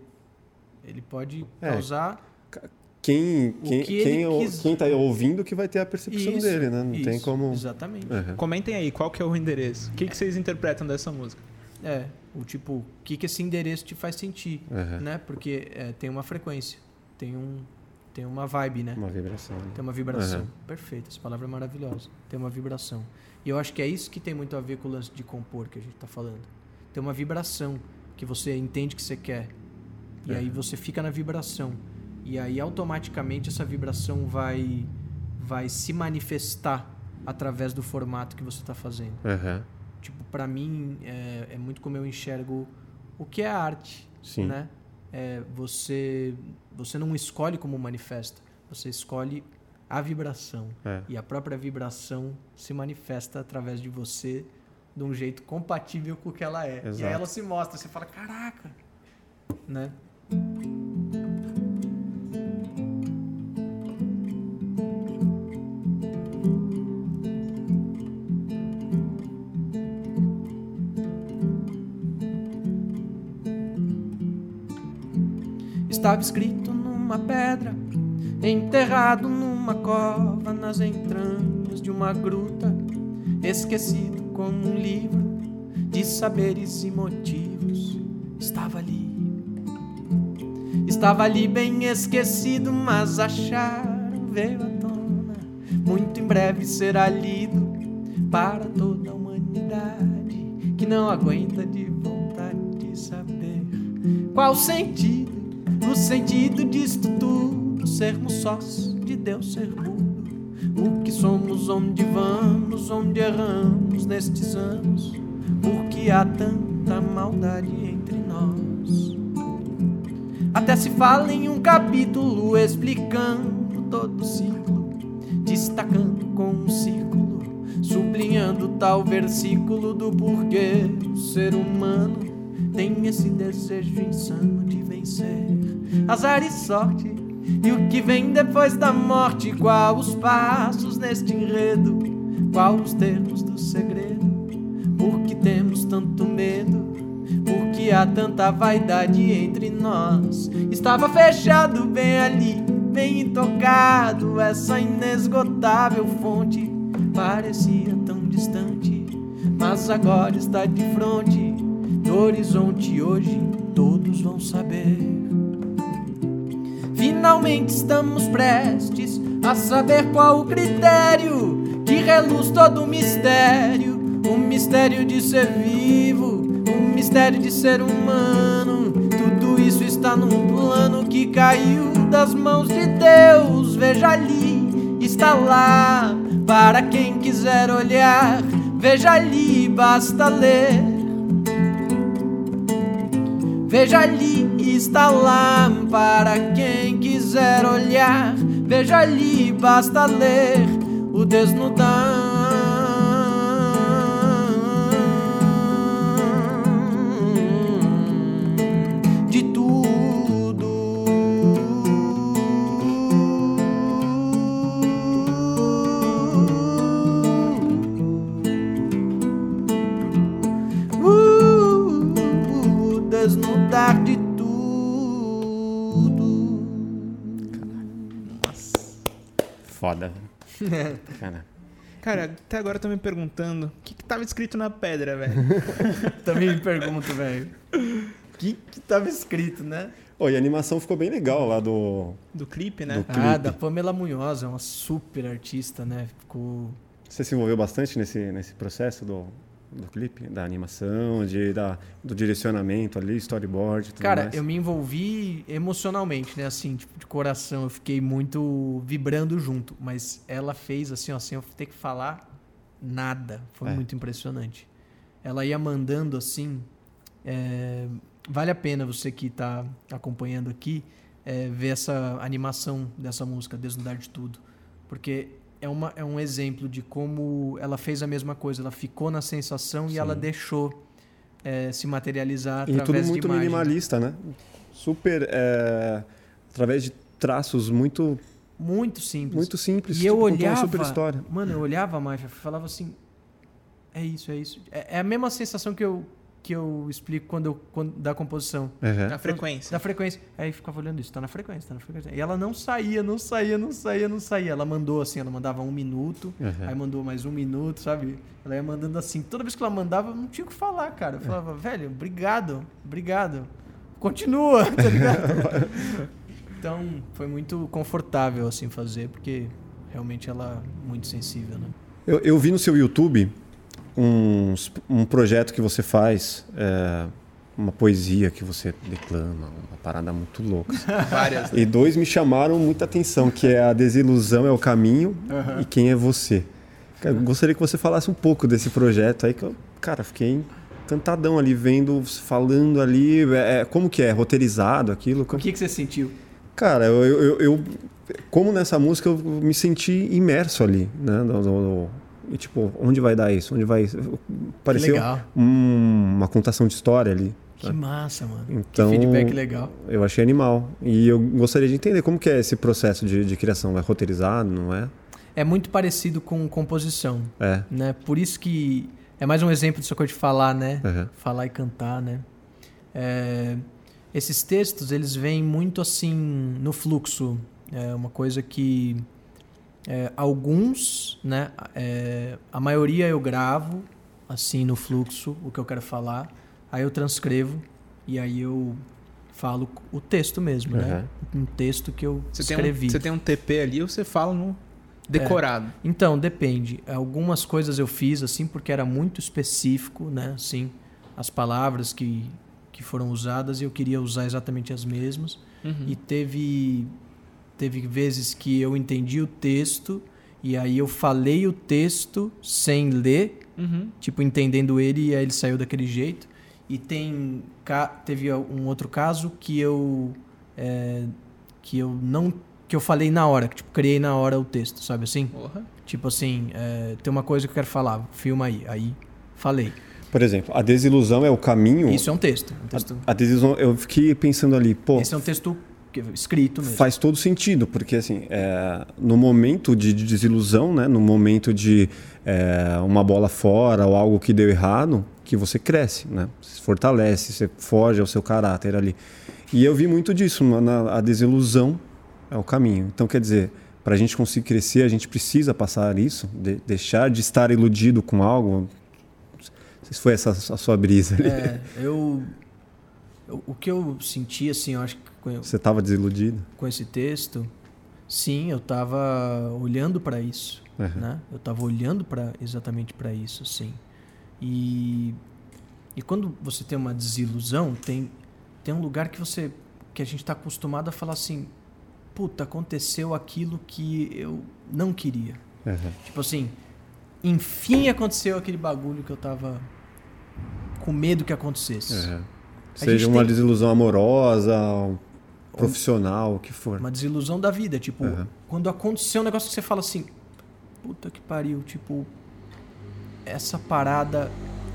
Speaker 3: ele pode
Speaker 1: É.
Speaker 3: causar
Speaker 1: Quem quem
Speaker 3: que
Speaker 1: quem, o-
Speaker 3: quis-
Speaker 1: quem tá ouvindo que vai ter a percepção
Speaker 3: isso,
Speaker 1: dele, né? Não tem
Speaker 3: isso,
Speaker 1: como
Speaker 3: Exatamente.
Speaker 1: Aham.
Speaker 2: Comentem aí, qual que é o endereço? O que, que vocês interpretam dessa música?
Speaker 3: É, o tipo, o que que esse endereço te faz sentir,
Speaker 1: Aham.
Speaker 3: né? Porque é, tem uma frequência, tem um tem uma vibe, né?
Speaker 1: Uma vibração. né?
Speaker 3: Tem uma vibração.
Speaker 1: Aham.
Speaker 3: Perfeito, essa palavra é maravilhosa. Tem uma vibração. E eu acho que é isso que tem muito a ver com o lance de compor que a gente está falando. Tem uma vibração que você entende que você quer. E aí
Speaker 1: Aham.
Speaker 3: você fica na vibração. E aí automaticamente essa vibração vai vai se manifestar através do formato que você está fazendo.
Speaker 1: Aham.
Speaker 3: Tipo, para mim é, é muito como eu enxergo o que é arte,
Speaker 1: Sim.
Speaker 3: né? É, você você não escolhe como manifesta, você escolhe a vibração
Speaker 1: É.
Speaker 3: e a própria vibração se manifesta através de você de um jeito compatível com o que ela é. E
Speaker 1: Exato.
Speaker 3: aí ela se mostra, você fala, caraca, né? Estava escrito numa pedra, enterrado numa cova, nas entranhas de uma gruta, esquecido como um livro de saberes e motivos. Estava ali, estava ali bem esquecido, mas acharam veio à tona. Muito em breve será lido para toda a humanidade que não aguenta de vontade de saber qual o sentido, o sentido disto tudo, sermos sós de Deus ser. O que somos, onde vamos, onde erramos nestes anos, porque há tanta maldade entre nós. Até se fala em um capítulo explicando todo o ciclo, destacando com um círculo, sublinhando tal versículo do porquê o ser humano tem esse desejo insano de vencer azar e sorte. E o que vem depois da morte? Qual os passos neste enredo? Qual os termos do segredo? Por que temos tanto medo? Por que há tanta vaidade entre nós? Estava fechado bem ali, bem intocado. Essa inesgotável fonte parecia tão distante, mas agora está de frente do horizonte. Hoje todos vão saber. Finalmente estamos prestes a saber qual o critério que reluz todo o mistério. O mistério de ser vivo, o mistério de ser humano. Tudo isso está num plano que caiu das mãos de Deus. Veja ali, está lá, para quem quiser olhar. Veja ali, basta ler. Veja ali, está lá para quem quiser olhar. Veja ali, basta ler o desnudar
Speaker 1: Cara,
Speaker 2: Cara, até agora eu tô me perguntando o que, que tava escrito na pedra, velho.
Speaker 3: Também me pergunto, velho. O que, que tava escrito, né?
Speaker 1: Ô, e a animação ficou bem legal lá do.
Speaker 2: Do clipe, né?
Speaker 1: Do-
Speaker 3: Ah,
Speaker 1: clipe.
Speaker 3: da Pamela Munhoz, é uma super artista, né? Ficou.
Speaker 1: Você se envolveu bastante nesse, nesse processo do, do clipe? Da animação, de, da, do direcionamento ali, storyboard tudo
Speaker 3: Cara,
Speaker 1: mais?
Speaker 3: eu me envolvi emocionalmente, né? Assim, tipo, de coração. Eu fiquei muito vibrando junto. Mas ela fez assim, ó, sem eu ter que falar nada. Foi
Speaker 1: É.
Speaker 3: muito impressionante. Ela ia mandando assim. é, Vale a pena você que tá acompanhando aqui é, ver essa animação dessa música, Desnudar de Tudo. Porque é, uma, é um exemplo de como ela fez a mesma coisa. Ela ficou na sensação
Speaker 1: Sim.
Speaker 3: e ela deixou é, se materializar
Speaker 1: E
Speaker 3: através
Speaker 1: tudo
Speaker 3: de
Speaker 1: muito
Speaker 3: imagem.
Speaker 1: minimalista, né? Super. é, através de traços muito,
Speaker 3: Muito simples.
Speaker 1: muito simples.
Speaker 3: E eu
Speaker 1: tipo, contou
Speaker 3: olhava,
Speaker 1: super história.
Speaker 3: mano, eu olhava a máfia, falava assim, é isso, é isso. É, é a mesma sensação que eu que eu explico quando eu quando, da composição,
Speaker 1: Uhum.
Speaker 2: Na frequência.
Speaker 3: da frequência. Aí ficava olhando isso, tá na frequência, tá na frequência. E ela não saía, não saía, não saía, não saía. Ela mandou assim, ela mandava um minuto,
Speaker 1: Uhum.
Speaker 3: aí mandou mais um minuto, sabe? Ela ia mandando assim. Toda vez que ela mandava, eu não tinha o que falar, cara. Eu falava, velho, obrigado, obrigado. Continua, tá ligado? Então, foi muito confortável assim fazer, porque realmente ela é muito sensível, né?
Speaker 1: Eu, eu vi no seu YouTube uns- um projeto que você faz, é, uma poesia que você declama, uma parada muito louca.
Speaker 2: Várias.
Speaker 1: E dois me chamaram muita atenção, que é a desilusão é o caminho e quem é você. Cara, gostaria que você falasse um pouco desse projeto aí, que eu, cara, fiquei encantadão ali, vendo, falando ali, é, é, como que é, roteirizado aquilo.
Speaker 3: O que, que você sentiu?
Speaker 1: Cara, eu, eu, eu- como nessa música eu me senti imerso ali, né? E tipo, onde vai dar isso? Onde vai? Pareceu um- uma contação de história ali.
Speaker 3: Que massa, mano.
Speaker 1: Então,
Speaker 3: que feedback legal.
Speaker 1: Eu achei animal. E eu gostaria de entender como que é esse processo de, de criação. É roteirizado, não é?
Speaker 3: É muito parecido com composição,
Speaker 1: É.
Speaker 3: né? Por isso que é mais um exemplo que eu de falar, né?
Speaker 1: Uhum.
Speaker 3: Falar e cantar, né? É, esses textos, eles vêm muito assim no fluxo. É uma coisa que é, alguns, né? é, a maioria eu gravo assim no fluxo o que eu quero falar, aí eu transcrevo e aí eu falo o texto mesmo, né? Um texto que eu
Speaker 2: Você tem, um,
Speaker 3: escrevi.
Speaker 2: você tem um TP ali ou você fala no decorado?
Speaker 3: Então, depende. Algumas coisas eu fiz assim porque era muito específico, né? Assim, as palavras que, que foram usadas e eu queria usar exatamente as mesmas.
Speaker 2: Uhum.
Speaker 3: E teve teve vezes que eu entendi o texto e aí eu falei o texto sem ler,
Speaker 2: Uhum.
Speaker 3: tipo entendendo ele e aí ele saiu daquele jeito. E tem teve um outro caso que eu é, que eu não que eu falei na hora, que tipo criei na hora o texto, sabe assim?
Speaker 2: Porra.
Speaker 3: Tipo assim, é, tem uma coisa que eu quero falar, filma aí. Aí falei.
Speaker 1: Por exemplo, a desilusão é o caminho.
Speaker 3: Isso é um texto. Um texto
Speaker 1: A desilusão, eu fiquei pensando ali, pô,
Speaker 3: esse é um texto que- escrito mesmo.
Speaker 1: faz todo sentido, porque assim, é, no momento de, de desilusão, né, no momento de é, uma bola fora ou algo que deu errado, que você cresce, né? Você se fortalece, você foge ao seu caráter ali. E eu vi muito disso, na, na- a desilusão é o caminho. Então, quer dizer, para a gente conseguir crescer, a gente precisa passar isso, de- deixar de estar iludido com algo. Não sei se foi essa a sua brisa ali.
Speaker 3: É, eu, eu- O que eu senti, assim, eu acho que com,
Speaker 1: Você estava desiludido?
Speaker 3: com esse texto, sim, eu tava olhando para isso.
Speaker 1: Uhum.
Speaker 3: Né? Eu tava olhando para exatamente para isso, assim. E, e quando você tem uma desilusão, tem, tem um lugar que você que a gente está acostumado a falar assim, puta, aconteceu aquilo que eu não queria.
Speaker 1: Uhum.
Speaker 3: Tipo assim, enfim aconteceu aquele bagulho que eu tava com medo que acontecesse.
Speaker 1: Uhum. Seja uma
Speaker 3: tem-
Speaker 1: desilusão amorosa, profissional, o que for.
Speaker 3: Uma desilusão da vida. Tipo,
Speaker 1: Uhum.
Speaker 3: quando aconteceu um negócio que você fala assim, puta que pariu, tipo, essa parada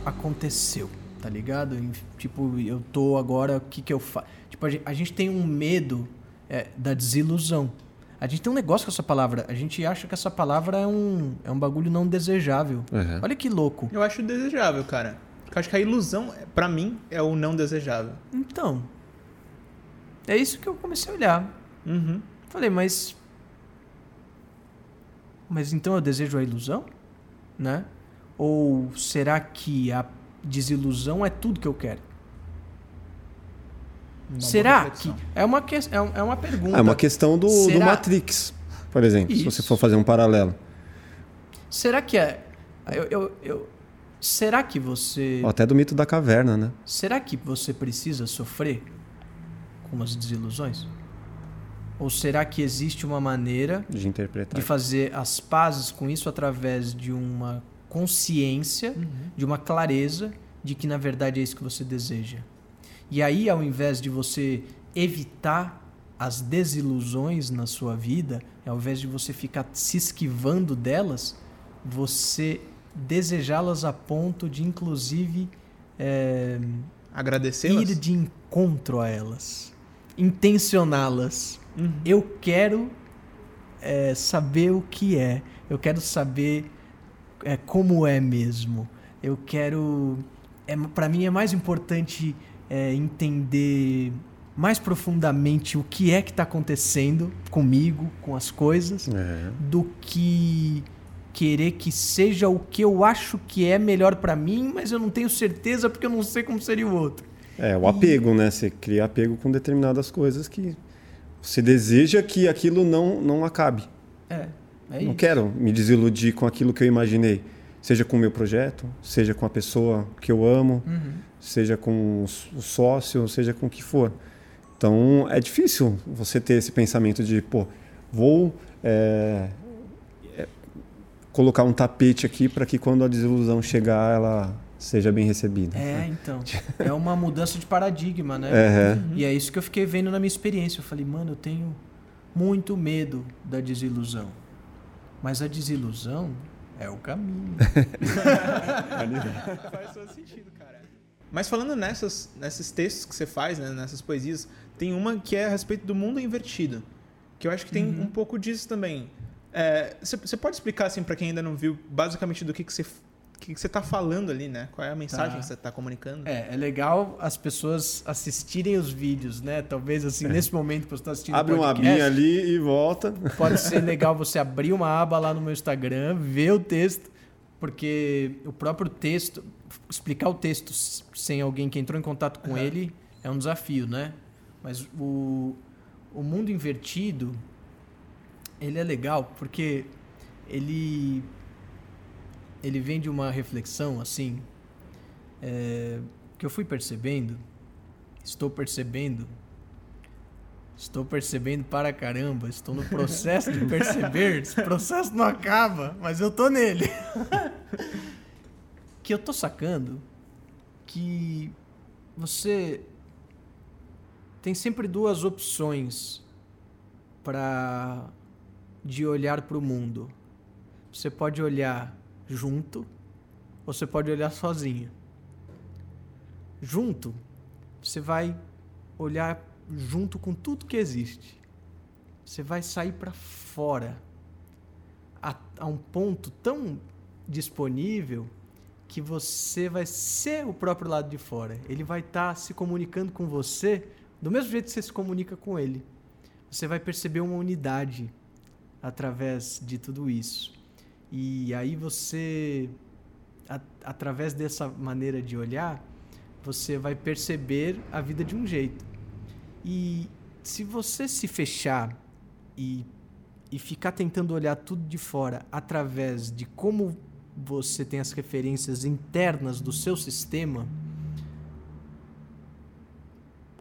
Speaker 3: aconteceu, tá ligado? E, Tipo, eu tô agora, o que que eu faço? Tipo, a gente, a gente tem um medo é, da desilusão. A gente tem um negócio com essa palavra. A gente acha que essa palavra é um, é um bagulho não desejável.
Speaker 1: Uhum.
Speaker 3: Olha que louco.
Speaker 2: Eu acho desejável, cara. Porque eu acho que a ilusão, pra mim, é o não desejável.
Speaker 3: Então, é isso que eu comecei a olhar.
Speaker 2: Uhum.
Speaker 3: Falei, mas. mas então eu desejo a ilusão, né? Ou será que a desilusão é tudo que eu quero?
Speaker 2: Uma
Speaker 3: será que é uma que, é um- é uma pergunta?
Speaker 1: É uma questão do, do
Speaker 3: Será-
Speaker 1: Matrix, por exemplo, se
Speaker 3: Isso.
Speaker 1: você for fazer um paralelo.
Speaker 3: Será que é eu, eu, eu- será que você
Speaker 1: Ou até do mito da caverna, né?
Speaker 3: será que você precisa sofrer com as desilusões? Ou será que existe uma maneira
Speaker 1: De interpretar.
Speaker 3: de fazer as pazes com isso através de uma consciência, de uma clareza de que na verdade é isso que você deseja. E aí, ao invés de você evitar as desilusões na sua vida, ao invés de você ficar se esquivando delas, você desejá-las a ponto de, inclusive,
Speaker 2: Agradecê-las?
Speaker 3: ir de encontro a elas, intencioná-las.
Speaker 2: Uhum.
Speaker 3: Eu quero é, saber o que é. Eu quero saber é, como é mesmo. Eu quero. É, para mim é mais importante é, entender mais profundamente o que é que está acontecendo comigo, com as coisas,
Speaker 1: É.
Speaker 3: do que querer que seja o que eu acho que é melhor para mim, mas eu não tenho certeza porque eu não sei como seria o outro.
Speaker 1: É, o apego, né? Você cria apego com determinadas coisas que você deseja que aquilo não, não acabe.
Speaker 3: É, é
Speaker 1: não
Speaker 3: isso.
Speaker 1: quero me desiludir com aquilo que eu imaginei. Seja com o meu projeto, seja com a pessoa que eu amo,
Speaker 3: Uhum.
Speaker 1: seja com o sócio, seja com o que for. Então é difícil você ter esse pensamento de, pô, vou é, colocar um tapete aqui para que quando a desilusão chegar ela seja bem recebida.
Speaker 3: É, então. É uma mudança de paradigma, né?
Speaker 1: É,
Speaker 3: E é isso que eu fiquei vendo na minha experiência. Eu falei, mano, eu tenho muito medo da desilusão. Mas a desilusão é o caminho.
Speaker 2: Faz todo sentido, cara. Mas falando nessas, nesses textos que você faz, né, nessas poesias, tem uma que é a respeito do mundo invertido. Que eu acho que tem um pouco disso também. É, Você você pode explicar, assim, para quem ainda não viu, basicamente do que, que você que, que você tá falando ali, né? Qual é a mensagem
Speaker 3: Tá.
Speaker 2: que você tá comunicando?
Speaker 3: É, é legal as pessoas assistirem os vídeos, né? Talvez assim, nesse momento que você está assistindo
Speaker 1: abre
Speaker 3: o
Speaker 1: uma
Speaker 3: podcast,
Speaker 1: abinha ali e volta.
Speaker 3: Pode ser legal você abrir uma aba lá no meu Instagram, ver o texto, porque o próprio texto, explicar o texto sem alguém que entrou em contato com ele é um desafio, né? Mas o, o mundo invertido, ele é legal porque ele ele vem de uma reflexão assim é, que eu fui percebendo, estou percebendo Estou percebendo para caramba, estou no processo de perceber, esse processo não acaba, mas eu tô nele. que eu tô sacando que você tem sempre duas opções para de olhar para o mundo. Você pode olhar junto você pode olhar sozinho. Junto, você vai olhar junto com tudo que existe. Você vai sair para fora a, a um ponto tão disponível que você vai ser o próprio lado de fora. Ele vai estar se comunicando com você do mesmo jeito que você se comunica com ele. Você vai perceber uma unidade através de tudo isso. E aí você, a- através dessa maneira de olhar, você vai perceber a vida de um jeito. E se você se fechar e, e ficar tentando olhar tudo de fora através de como você tem as referências internas do seu sistema,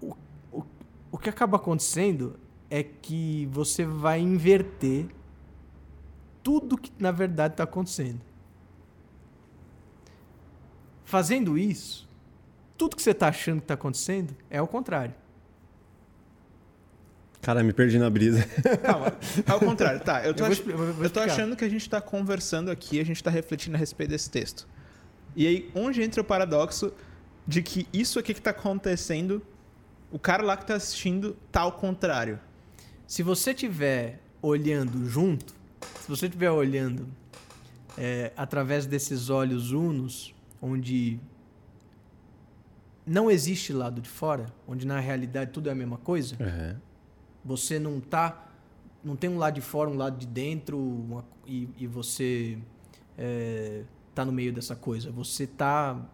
Speaker 3: o, o, o que acaba acontecendo é que você vai inverter tudo que na verdade está acontecendo. Fazendo isso, tudo que você está achando que está acontecendo é o contrário.
Speaker 1: Cara, me perdi na brisa.
Speaker 2: Calma, ao contrário, tá. Eu tô,
Speaker 3: Eu vou
Speaker 2: ach-
Speaker 3: vou- vou
Speaker 2: eu tô achando que a gente tá conversando aqui, a gente tá refletindo a respeito desse texto. E aí, onde entra o paradoxo de que isso aqui que tá acontecendo, o cara lá que tá assistindo tá ao contrário?
Speaker 3: Se você estiver olhando junto, se você estiver olhando é, através desses olhos unos, onde não existe lado de fora, onde na realidade tudo é a mesma coisa,
Speaker 1: É.
Speaker 3: você não está não tem um lado de fora, um lado de dentro uma- e, e você é, tá no meio dessa coisa. Você tá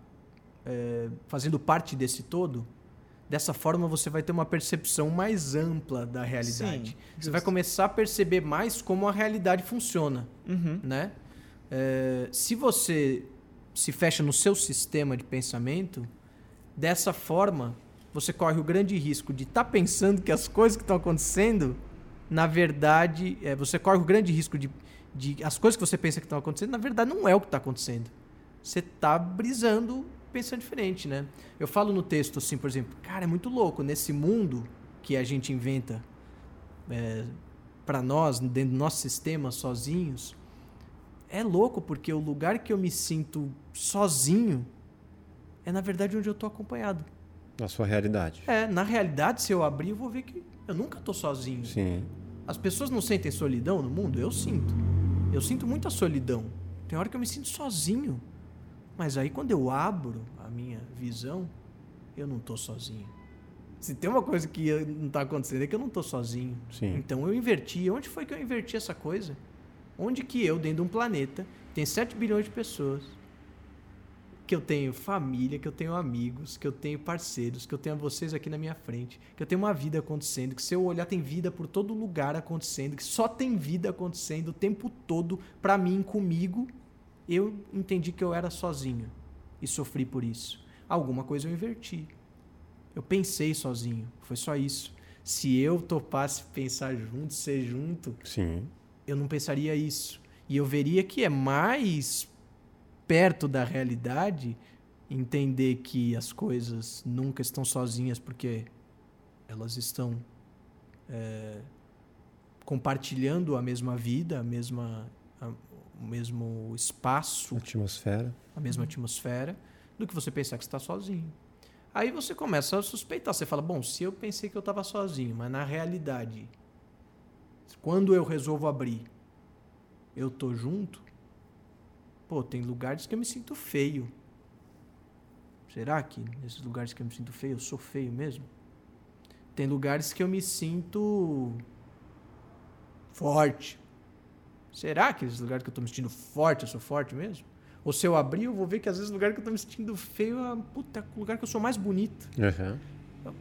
Speaker 3: é, fazendo parte desse todo. Dessa forma você vai ter uma percepção mais ampla da realidade.
Speaker 2: Sim,
Speaker 3: você vai começar a perceber mais como a realidade funciona,
Speaker 2: Uhum.
Speaker 3: né? É, se você se fecha no seu sistema de pensamento, dessa forma você corre o grande risco de estar pensando que as coisas que estão acontecendo, na verdade, é, você corre o grande risco de, de as coisas que você pensa que estão acontecendo, na verdade não é o que está acontecendo. Você está brisando, pensando diferente, né? Eu falo no texto assim, por exemplo, cara, é muito louco nesse mundo que a gente inventa para nós, dentro do nosso sistema, sozinhos. É louco porque o lugar que eu me sinto sozinho é na verdade onde eu tô acompanhado.
Speaker 4: Na sua realidade.
Speaker 3: É, na realidade, se eu abrir, eu vou ver que eu nunca tô sozinho.
Speaker 4: Sim.
Speaker 3: As pessoas não sentem solidão no mundo? Eu sinto. Eu sinto muita solidão. Tem hora que eu me sinto sozinho. Mas aí quando eu abro a minha visão, eu não tô sozinho. Se tem uma coisa que não tá acontecendo é que eu não tô sozinho.
Speaker 4: Sim.
Speaker 3: Então eu inverti. Onde foi que eu inverti essa coisa? Onde que eu, dentro de um planeta, tem 7 bilhões de pessoas, que eu tenho família, que eu tenho amigos, que eu tenho parceiros, que eu tenho vocês aqui na minha frente, que eu tenho uma vida acontecendo, que se eu olhar tem vida por todo lugar acontecendo, que só tem vida acontecendo o tempo todo pra mim, comigo, eu entendi que eu era sozinho e sofri por isso. Alguma coisa eu inverti. Eu pensei sozinho, foi só isso. Se eu topasse pensar junto, ser junto,
Speaker 4: Sim.
Speaker 3: eu não pensaria isso. E eu veria que é mais perto da realidade entender que as coisas nunca estão sozinhas porque elas estão é, compartilhando a mesma vida, a mesma, a- o mesmo espaço,
Speaker 4: Atmosfera.
Speaker 3: a mesma atmosfera, do que você pensar que está sozinho. Aí você começa a suspeitar. Você fala, bom, se eu pensei que eu estava sozinho, mas na realidade, quando eu resolvo abrir, eu tô junto, pô, tem lugares que eu me sinto feio. Será que nesses lugares que eu me sinto feio, eu sou feio mesmo? Tem lugares que eu me sinto forte. Será que nesses lugares que eu tô me sentindo forte, eu sou forte mesmo? Ou se eu abrir, eu vou ver que às vezes o lugar que eu tô me sentindo feio é puta, o lugar que eu sou mais bonito.
Speaker 4: Aham.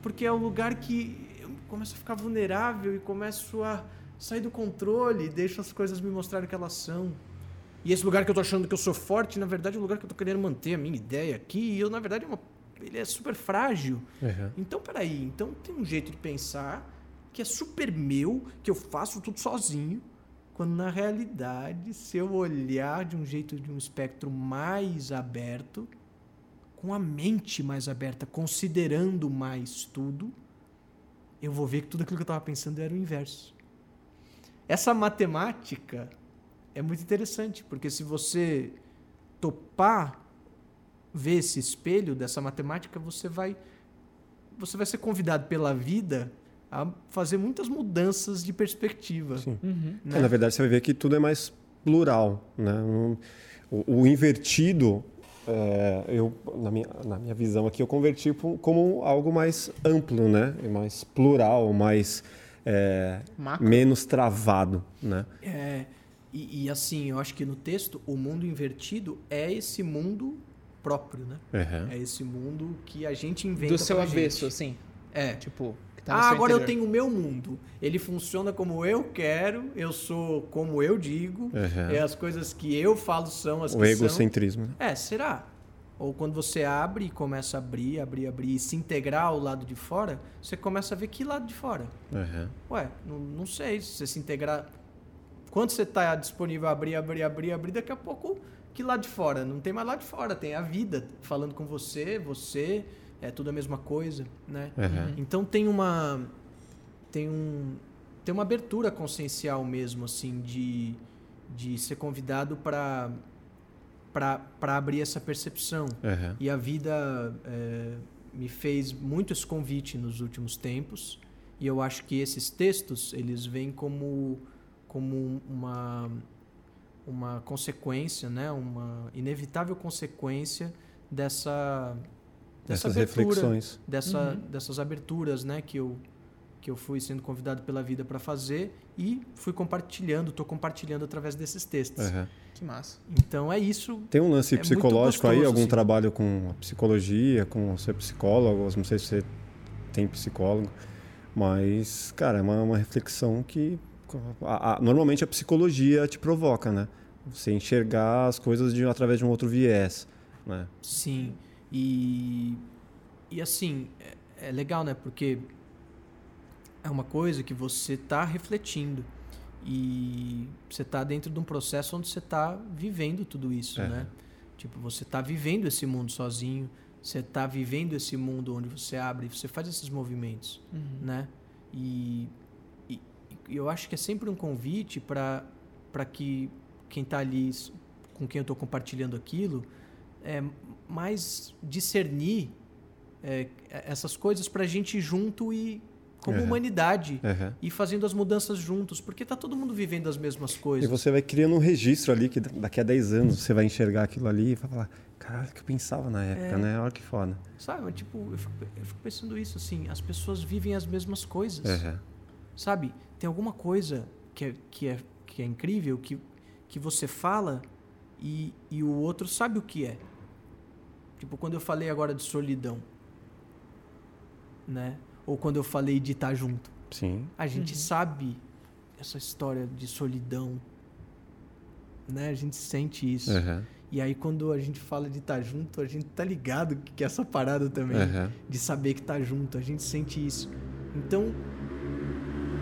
Speaker 3: Porque é o lugar que eu começo a ficar vulnerável e começo a sair do controle, deixo as coisas me mostrarem o que elas são. E esse lugar que eu tô achando que eu sou forte, na verdade é o lugar que eu tô querendo manter a minha ideia aqui, e eu, na verdade, é uma- ele é super frágil.
Speaker 4: Aham.
Speaker 3: Então, peraí, então tem um jeito de pensar que é super meu, que eu faço tudo sozinho, quando na realidade, se eu olhar de um jeito de um espectro mais aberto, com a mente mais aberta, considerando mais tudo, eu vou ver que tudo aquilo que eu estava pensando era o inverso. Essa matemática é muito interessante, porque se você topar ver esse espelho dessa matemática, você vai você vai ser convidado pela vida a fazer muitas mudanças de perspectiva.
Speaker 4: Sim.
Speaker 2: Uhum.
Speaker 3: né?
Speaker 4: É, na verdade, você vai ver que tudo é mais plural. Né? Um- o, o invertido, é, eu, na, minha, na minha visão aqui, eu converti como algo mais amplo, né? E mais plural, mais é, menos travado. Né?
Speaker 3: É, e, e assim, eu acho que no texto, o mundo invertido é esse mundo próprio, né?
Speaker 4: Aham.
Speaker 3: É esse mundo que a gente inventa
Speaker 2: Do seu avesso,
Speaker 3: gente.
Speaker 2: assim.
Speaker 3: É.
Speaker 2: Tipo, tá
Speaker 3: Ah, agora eu
Speaker 2: interior.
Speaker 3: tenho o meu mundo. Ele funciona como eu quero, eu sou como eu digo,
Speaker 4: Aham.
Speaker 3: é as coisas que eu falo são as
Speaker 4: O
Speaker 3: que são.
Speaker 4: egocentrismo. né?
Speaker 3: É, será? Ou quando você abre e começa a abrir, abrir, abrir e se integrar ao lado de fora, você começa a ver que lado de fora.
Speaker 4: Aham.
Speaker 3: Ué, não, não sei se você se integrar. Quando você está disponível a abrir, abrir, abrir, abrir, daqui a pouco, que lado de fora? Não tem mais lado de fora, tem a vida falando com você, você, é tudo a mesma coisa, né?
Speaker 4: Aham.
Speaker 3: Então tem uma. Tem um. Tem uma abertura consciencial mesmo, assim, de, de ser convidado para para abrir essa percepção.
Speaker 4: Aham.
Speaker 3: E a vida é, me fez muito esse convite nos últimos tempos. E eu acho que esses textos, eles vêm como, como uma, uma consequência, né? uma inevitável consequência dessa, dessa
Speaker 4: Essas
Speaker 3: abertura,
Speaker 4: reflexões.
Speaker 3: dessa,
Speaker 2: Uhum.
Speaker 3: dessas aberturas né? que, eu, que eu fui sendo convidado pela vida para fazer e fui compartilhando, estou compartilhando através desses textos.
Speaker 1: Uhum.
Speaker 2: Que massa.
Speaker 3: Então é isso.
Speaker 1: Tem um lance
Speaker 3: É
Speaker 1: psicológico
Speaker 3: muito
Speaker 1: aí,
Speaker 3: gostoso,
Speaker 1: algum
Speaker 3: assim.
Speaker 1: trabalho com a psicologia, com o seu psicólogo, não sei se você tem psicólogo, mas, cara, é uma, uma reflexão que a- a- normalmente a psicologia te provoca, né? Você enxergar as coisas de, através de um outro viés, né?
Speaker 3: Sim. E, e assim, é, é legal, né? Porque é uma coisa que você está refletindo. E você está dentro de um processo onde você está vivendo tudo isso,
Speaker 1: É.
Speaker 3: né? Tipo, você está vivendo esse mundo sozinho, você está vivendo esse mundo onde você abre, você faz esses movimentos, né? E, e, e eu acho que é sempre um convite para que quem está ali, com quem eu estou compartilhando aquilo, é, mais discernir é, essas coisas para a gente junto e, como
Speaker 1: Uhum.
Speaker 3: humanidade,
Speaker 1: Uhum.
Speaker 3: ir fazendo as mudanças juntos, porque tá todo mundo vivendo as mesmas
Speaker 1: E
Speaker 3: coisas.
Speaker 1: você vai criando um registro ali que daqui a 10 anos você vai enxergar aquilo ali e vai falar, caralho, que eu pensava na época,
Speaker 3: É.
Speaker 1: né? Olha que foda.
Speaker 3: Sabe? Tipo, eu fico, eu fico pensando isso, assim, as pessoas vivem as mesmas coisas.
Speaker 1: Uhum.
Speaker 3: Sabe? Tem alguma coisa que é, que é, que é incrível que, que você fala e, e o outro sabe o que é. Tipo, quando eu falei agora de solidão, né? Ou quando eu falei de estar junto.
Speaker 1: Sim.
Speaker 3: A gente sabe essa história de solidão, né? A gente sente isso.
Speaker 1: Uhum.
Speaker 3: E aí quando a gente fala de estar junto, a gente tá ligado que é essa parada também
Speaker 1: Uhum.
Speaker 3: de saber que tá junto, a gente sente isso. Então,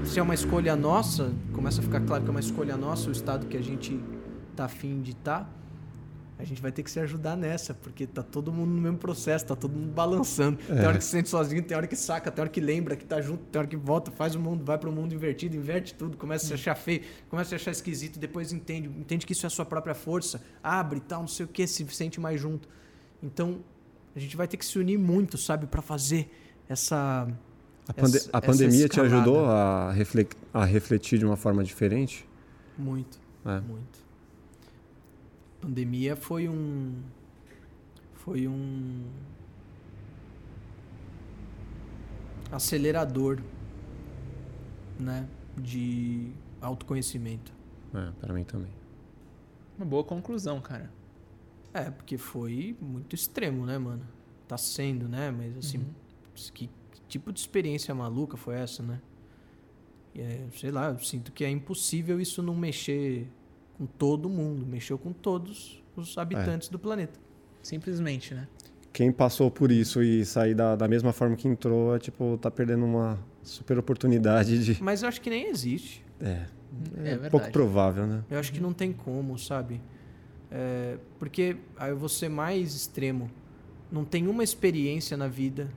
Speaker 3: se é uma escolha nossa, começa a ficar claro que é uma escolha nossa, o estado que a gente tá afim de estar, a gente vai ter que se ajudar nessa, porque tá todo mundo no mesmo processo, tá todo mundo balançando. Tem
Speaker 1: É.
Speaker 3: hora que se sente sozinho, tem hora que saca, tem hora que lembra que tá junto, tem hora que volta, faz o mundo, vai pro mundo invertido, inverte tudo, começa a se achar feio, começa a se achar esquisito, depois entende, entende que isso é a sua própria força, abre e tal, não sei o que, se sente mais junto. Então, a gente vai ter que se unir muito, sabe, para fazer essa
Speaker 1: A, pande-
Speaker 3: Essa-
Speaker 1: a
Speaker 3: essa
Speaker 1: pandemia te ajudou a, a refletir de uma forma diferente?
Speaker 3: muito,
Speaker 1: É.
Speaker 3: muito. Pandemia foi um foi um acelerador, né, de autoconhecimento.
Speaker 1: É, para mim também.
Speaker 2: Uma boa conclusão, cara.
Speaker 3: É, porque foi muito extremo, né, mano? Tá sendo, né? Mas assim, que, que tipo de experiência maluca foi essa, né? E é, sei lá, eu sinto que é impossível isso não mexer com todo mundo. Mexeu com todos os habitantes do planeta.
Speaker 2: Simplesmente, né?
Speaker 1: Quem passou por isso e sair da, da mesma forma que entrou, é tipo, tá perdendo uma super oportunidade de.
Speaker 3: Mas eu acho que nem existe.
Speaker 1: É,
Speaker 2: É,
Speaker 1: é
Speaker 2: verdade.
Speaker 1: pouco provável, né?
Speaker 3: Eu acho que não tem como, sabe? É, porque aí eu vou ser mais extremo. Não tem uma experiência na vida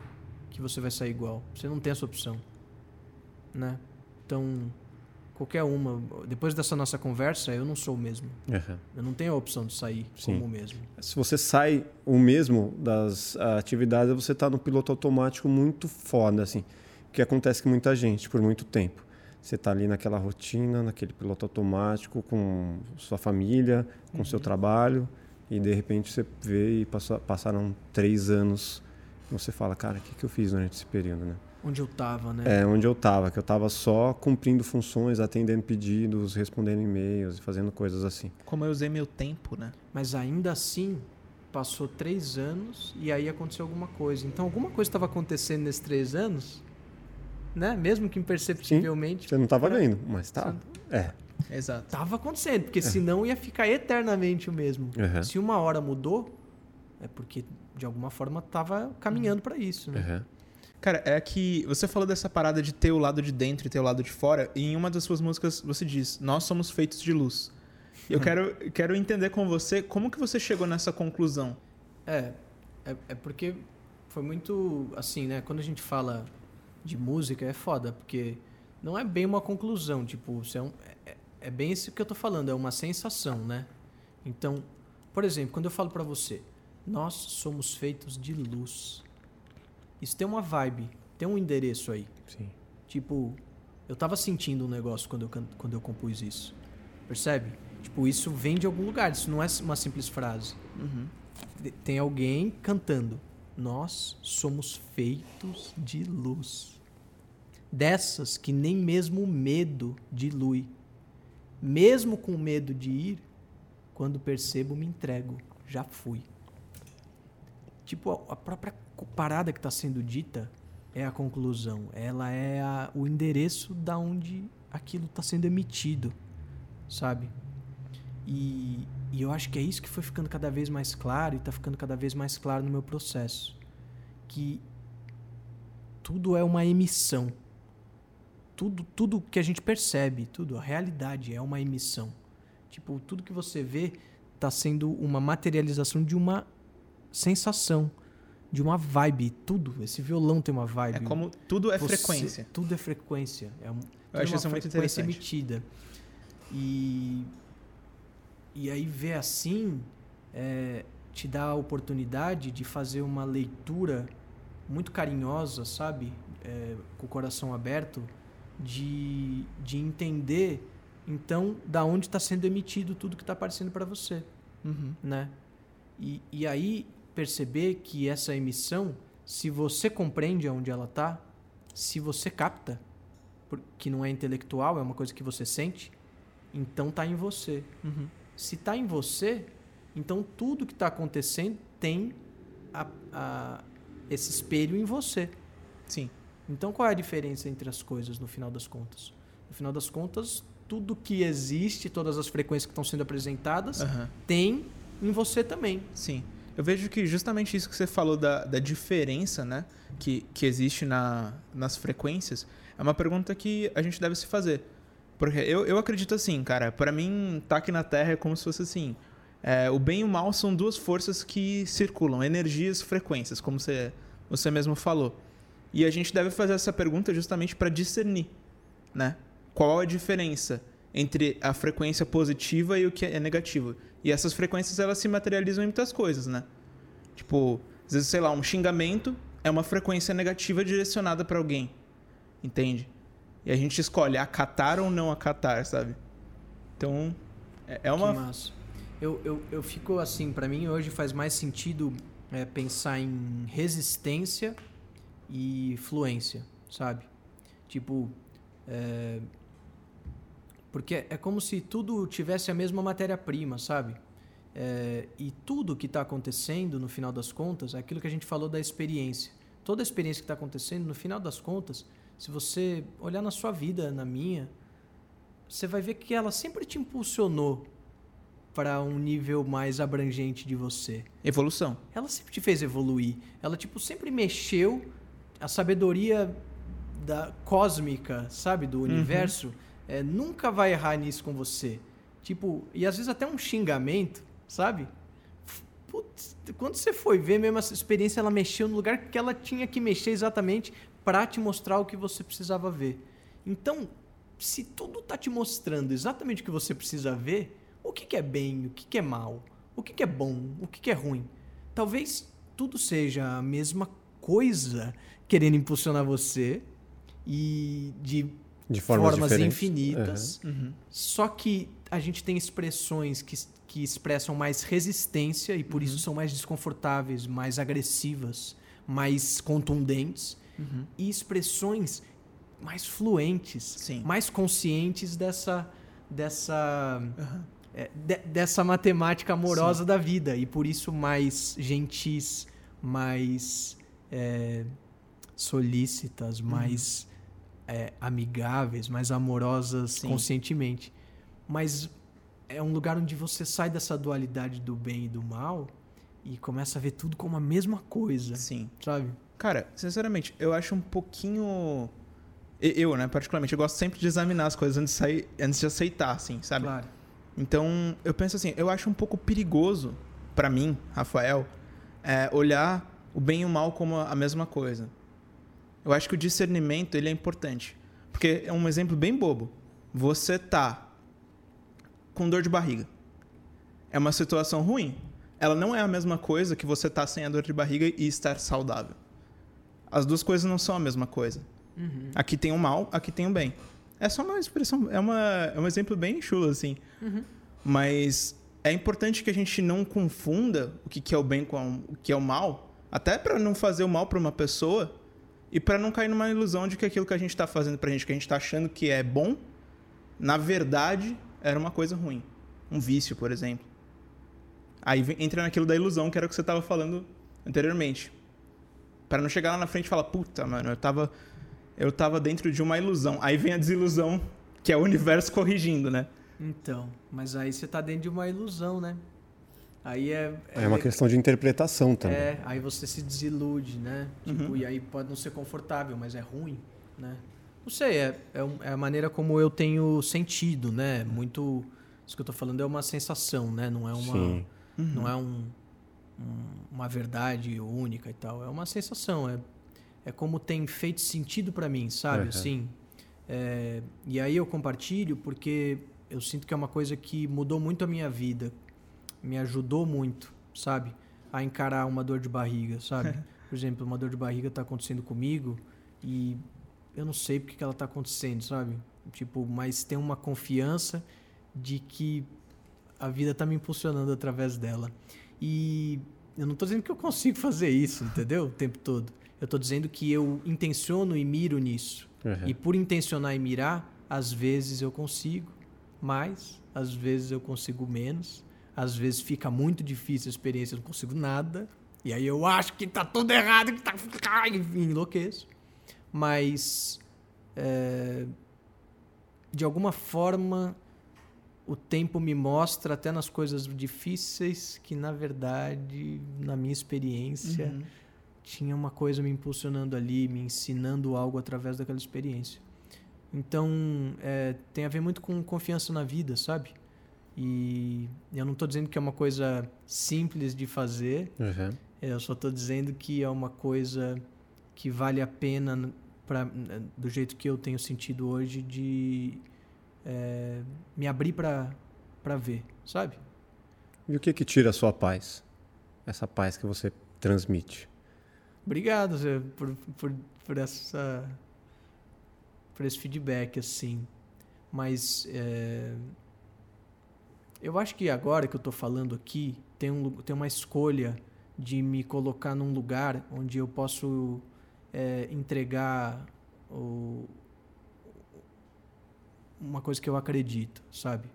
Speaker 3: que você vai sair igual. Você não tem essa opção. Né? Então, qualquer uma. Depois dessa nossa conversa, eu não sou o mesmo.
Speaker 1: Uhum.
Speaker 3: Eu não tenho a opção de sair
Speaker 1: Sim.
Speaker 3: como o mesmo.
Speaker 1: Se você sai o mesmo das atividades, você tá no piloto automático muito foda, assim. O que acontece com muita gente por muito tempo. Você tá ali naquela rotina, naquele piloto automático, com sua família, com seu trabalho, e de repente você vê e passa- passaram três anos e você fala, cara, o que, que eu fiz durante esse período, né?
Speaker 3: Onde eu tava, né?
Speaker 1: É, onde eu tava, que eu tava só cumprindo funções, atendendo pedidos, respondendo e-mails e fazendo coisas assim.
Speaker 2: Como eu usei meu tempo, né?
Speaker 3: Mas ainda assim, passou três anos e aí aconteceu alguma coisa. Então, alguma coisa estava acontecendo nesses três anos, né? Mesmo que imperceptivelmente.
Speaker 1: Você não tava
Speaker 3: Pra-
Speaker 1: vendo, mas tava. É.
Speaker 2: Exato.
Speaker 3: Tava acontecendo, porque senão ia ficar eternamente o mesmo.
Speaker 1: Uhum.
Speaker 3: Se uma hora mudou, é porque de alguma forma tava caminhando para isso, né?
Speaker 1: Uhum.
Speaker 2: Cara, é que você falou dessa parada de ter o lado de dentro e ter o lado de fora, e em uma das suas músicas você diz: Nós somos feitos de luz. Eu quero, quero entender com você como que você chegou nessa conclusão.
Speaker 3: É, é, é porque foi muito assim, né? Quando a gente fala de música é foda, porque não é bem uma conclusão, tipo, você é, um- é, é bem isso que eu tô falando, é uma sensação, né? Então, por exemplo, quando eu falo pra você, nós somos feitos de luz. Isso tem uma vibe, tem um endereço aí.
Speaker 1: Sim.
Speaker 3: Tipo, eu tava sentindo um negócio quando eu, quando eu compus isso. Percebe? Tipo, isso vem de algum lugar, isso não é uma simples frase. De- Tem alguém cantando. Nós somos feitos de luz. Dessas que nem mesmo o medo dilui. Mesmo com medo de ir, quando percebo, me entrego. Já fui. Tipo, a própria parada que está sendo dita é a conclusão. Ela é a, o endereço da onde aquilo está sendo emitido, sabe? E, e eu acho que é isso que foi ficando cada vez mais claro e está ficando cada vez mais claro no meu processo. Que tudo é uma emissão. Tudo, tudo que a gente percebe, tudo, a realidade é uma emissão. Tipo, tudo que você vê está sendo uma materialização de uma sensação, de uma vibe. Tudo. Esse violão tem uma vibe.
Speaker 2: É como tudo é
Speaker 3: Você-
Speaker 2: frequência.
Speaker 3: Tudo é frequência. É um,
Speaker 2: Eu acho
Speaker 3: uma
Speaker 2: isso muito
Speaker 3: frequência emitida. E, e aí ver assim é, te dá a oportunidade de fazer uma leitura muito carinhosa, sabe? É, com o coração aberto, de, de entender, então, da onde está sendo emitido tudo que está aparecendo para você
Speaker 2: Uhum.
Speaker 3: né? E, e aí perceber que essa emissão, se você compreende aonde ela está, se você capta, que não é intelectual, é uma coisa que você sente, então tá em você.
Speaker 2: Uhum.
Speaker 3: Se tá em você, então tudo que está acontecendo tem a- a- esse espelho em você.
Speaker 2: Sim.
Speaker 3: Então qual é a diferença entre as coisas no final das contas? No final das contas, tudo que existe, todas as frequências que estão sendo apresentadas,
Speaker 2: Aham.
Speaker 3: tem em você também.
Speaker 2: Sim. Eu vejo que justamente isso que você falou da, da diferença, né? Que, que existe na, nas frequências, é uma pergunta que a gente deve se fazer. Porque eu, eu acredito assim, cara, pra mim, tá aqui na Terra é como se fosse assim. é, o bem e o mal são duas forças que circulam, energias, frequências, como você, você mesmo falou. E a gente deve fazer essa pergunta justamente para discernir, né? Qual a diferença entre a frequência positiva e o que é negativo? E essas frequências elas se materializam em muitas coisas, né? Tipo, às vezes, sei lá, um xingamento é uma frequência negativa direcionada para alguém. Entende? E a gente escolhe acatar ou não acatar, sabe? Então, é é uma
Speaker 3: Que massa. Eu, eu, eu fico assim, pra mim hoje faz mais sentido é, pensar em resistência e fluência, sabe? Tipo, é, porque é como se tudo tivesse a mesma matéria-prima, sabe? É, e tudo que está acontecendo, no final das contas, é aquilo que a gente falou da experiência. Toda a experiência que está acontecendo, no final das contas, se você olhar na sua vida, na minha, você vai ver que ela sempre te impulsionou para um nível mais abrangente de você.
Speaker 2: evolução.
Speaker 3: Ela sempre te fez evoluir. Ela tipo sempre mexeu a sabedoria da cósmica, sabe, do universo, é, nunca vai errar nisso com você. Tipo, e às vezes até um xingamento, sabe? Putz, quando você foi ver mesmo essa experiência, ela mexeu no lugar que ela tinha que mexer exatamente para te mostrar o que você precisava ver. Então, se tudo tá te mostrando exatamente o que você precisa ver, o que, que é bem, o que, que é mal, o que, que é bom, o que, que é ruim, talvez tudo seja a mesma coisa querendo impulsionar você e de
Speaker 4: De formas,
Speaker 3: formas,
Speaker 4: diferentes.
Speaker 3: infinitas.
Speaker 2: Uhum.
Speaker 3: Só que a gente tem expressões que, que expressam mais resistência e por isso são mais desconfortáveis, mais agressivas, mais contundentes.
Speaker 2: Uhum.
Speaker 3: E expressões mais fluentes,
Speaker 2: Sim.
Speaker 3: mais conscientes dessa, dessa, é, de- dessa matemática amorosa da vida. E por isso mais gentis, mais é, solícitas,
Speaker 2: Uhum.
Speaker 3: mais é, amigáveis, mais amorosas
Speaker 2: Sim.
Speaker 3: conscientemente. Mas é um lugar onde você sai dessa dualidade do bem e do mal e começa a ver tudo como a mesma coisa,
Speaker 2: Sim.
Speaker 3: sabe?
Speaker 2: Cara, sinceramente, eu acho um pouquinho. Eu, né, particularmente, eu gosto sempre de examinar as coisas antes de sair, antes de aceitar, assim, sabe?
Speaker 3: Claro.
Speaker 2: Então, eu penso assim, eu acho um pouco perigoso pra mim, Rafael, é, olhar o bem e o mal como a mesma coisa. Eu acho que o discernimento ele é importante, porque é um exemplo bem bobo. Você tá com dor de barriga. É uma situação ruim. Ela não é a mesma coisa que você tá sem a dor de barriga e estar saudável. As duas coisas não são a mesma coisa.
Speaker 3: Uhum.
Speaker 2: Aqui tem o mal, aqui tem o bem. É só uma expressão, é, uma, é um exemplo bem chulo, assim. Mas é importante que a gente não confunda o que, que é o bem com o que é o mal, até para não fazer o mal para uma pessoa, E para não cair numa ilusão de que aquilo que a gente está fazendo pra gente, que a gente está achando que é bom, na verdade era uma coisa ruim. Um vício, por exemplo. Aí entra naquilo da ilusão, que era o que você estava falando anteriormente. Para não chegar lá na frente e falar, puta, mano, eu tava, eu tava dentro de uma ilusão. Aí vem a desilusão, que é o universo corrigindo, né?
Speaker 3: Então, mas aí você tá dentro de uma ilusão, né? Aí é,
Speaker 4: é, é uma questão de interpretação também.
Speaker 3: É, aí você se desilude, né? Tipo, uhum. E aí pode não ser confortável, mas é ruim, né? Não sei, é, é, é, a maneira como eu tenho sentido, né? Muito. Isso que eu tô falando é uma sensação, né? Não é uma. Uhum. Não é um, um, uma verdade única e tal. É uma sensação. É, é como tem feito sentido para mim, sabe? Uhum. Assim. É, e aí eu compartilho porque eu sinto que é uma coisa que mudou muito a minha vida me ajudou muito, sabe? A encarar uma dor de barriga, sabe? Por exemplo, uma dor de barriga está acontecendo comigo e eu não sei porque que ela está acontecendo, sabe? Tipo, mas tem uma confiança de que a vida está me impulsionando através dela. E eu não estou dizendo que eu consigo fazer isso, entendeu? O tempo todo. Eu estou dizendo que eu intenciono e miro nisso. Uhum. E por intencionar e mirar, às vezes eu consigo mais, às vezes eu consigo menos. Às vezes fica muito difícil a experiência, eu não consigo nada. E aí eu acho que tá tudo errado, que tá. Enfim, enlouqueço. Mas. É, de alguma forma, o tempo me mostra, até nas coisas difíceis, que na verdade, na minha experiência, uhum. tinha uma coisa me impulsionando ali, me ensinando algo através daquela experiência. Então, é, tem a ver muito com confiança na vida, sabe? E eu não estou dizendo que é uma coisa simples de fazer, uhum. eu só estou dizendo que é uma coisa que vale a pena, pra, do jeito que eu tenho sentido hoje, de é, me abrir para ver, sabe?
Speaker 4: E o que que tira a sua paz? Essa paz que você transmite?
Speaker 3: Obrigado Zé, por, por, por, essa, por esse feedback, assim. Mas... É, eu acho que agora que eu estou falando aqui, tem, um, tem uma escolha de me colocar num lugar onde eu posso é, entregar o, uma coisa que eu acredito, sabe?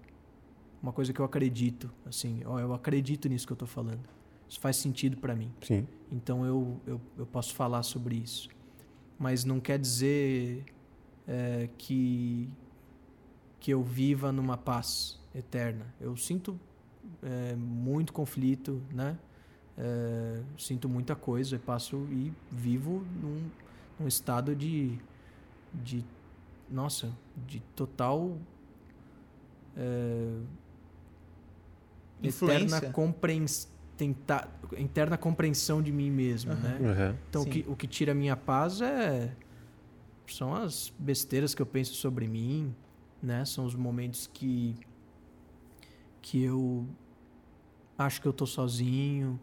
Speaker 3: Uma coisa que eu acredito, assim, ó, eu acredito nisso que eu estou falando. Isso faz sentido para mim.
Speaker 4: Sim.
Speaker 3: Então eu, eu, eu posso falar sobre isso. Mas não quer dizer é, que, que eu viva numa paz eterna. Eu sinto é, muito conflito, né? É, sinto muita coisa, passo e vivo num, num estado de, de, nossa, de total é, eterna compreensão tentar interna compreensão de mim mesmo, uhum. né? Uhum. Então o que, o que tira a minha paz é são as besteiras que eu penso sobre mim, né? São os momentos que que eu acho que eu tô sozinho,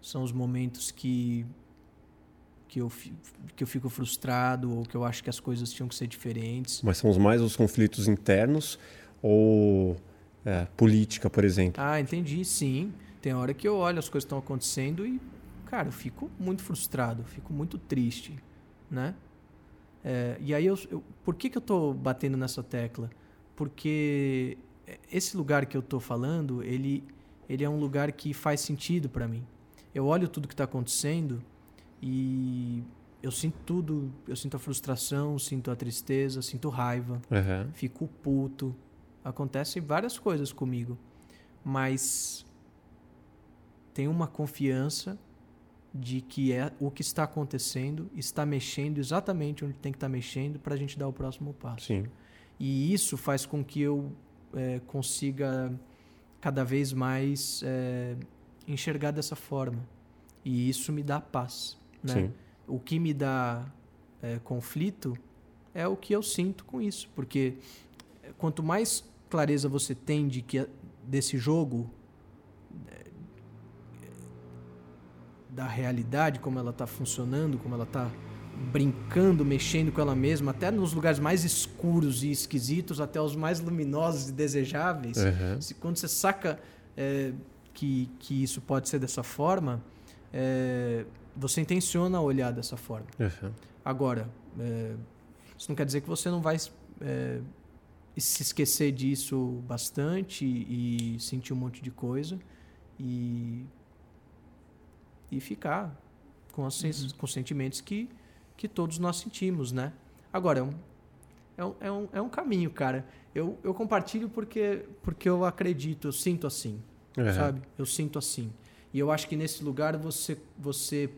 Speaker 3: são os momentos que que eu, que eu fico frustrado ou que eu acho que as coisas tinham que ser diferentes.
Speaker 4: Mas são os mais os conflitos internos ou é, política, por exemplo?
Speaker 3: Ah, entendi, sim. Tem hora que eu olho as coisas estão acontecendo e, cara, eu fico muito frustrado, fico muito triste, né? É, e aí, eu, eu, por que, que eu estou batendo nessa tecla? Porque esse lugar que eu estou falando, ele, ele é um lugar que faz sentido para mim. Eu olho tudo que está acontecendo e eu sinto tudo. Eu sinto a frustração, sinto a tristeza, sinto raiva, uhum. fico puto. Acontecem várias coisas comigo, mas tem uma confiança de que é o que está acontecendo está mexendo exatamente onde tem que estar tá mexendo para a gente dar o próximo passo.
Speaker 4: Sim.
Speaker 3: E isso faz com que eu é, consiga cada vez mais é, enxergar dessa forma. E isso me dá paz. Né? O que me dá é, conflito é o que eu sinto com isso. Porque quanto mais clareza você tem de que desse jogo é, da realidade, como ela está funcionando, como ela está brincando, mexendo com ela mesma, até nos lugares mais escuros e esquisitos, até os mais luminosos e desejáveis. Uhum. Se, quando você saca é, que, que isso pode ser dessa forma, é, você intenciona olhar dessa forma.
Speaker 4: Uhum.
Speaker 3: Agora, é, isso não quer dizer que você não vai é, se esquecer disso bastante e, e sentir um monte de coisa e, e ficar com, os, uhum. com os sentimentos que, que todos nós sentimos, né? Agora, é um, é um, é um, é um caminho, cara. Eu, eu compartilho porque, porque eu acredito, eu sinto assim, uhum. sabe? Eu sinto assim. E eu acho que nesse lugar você, você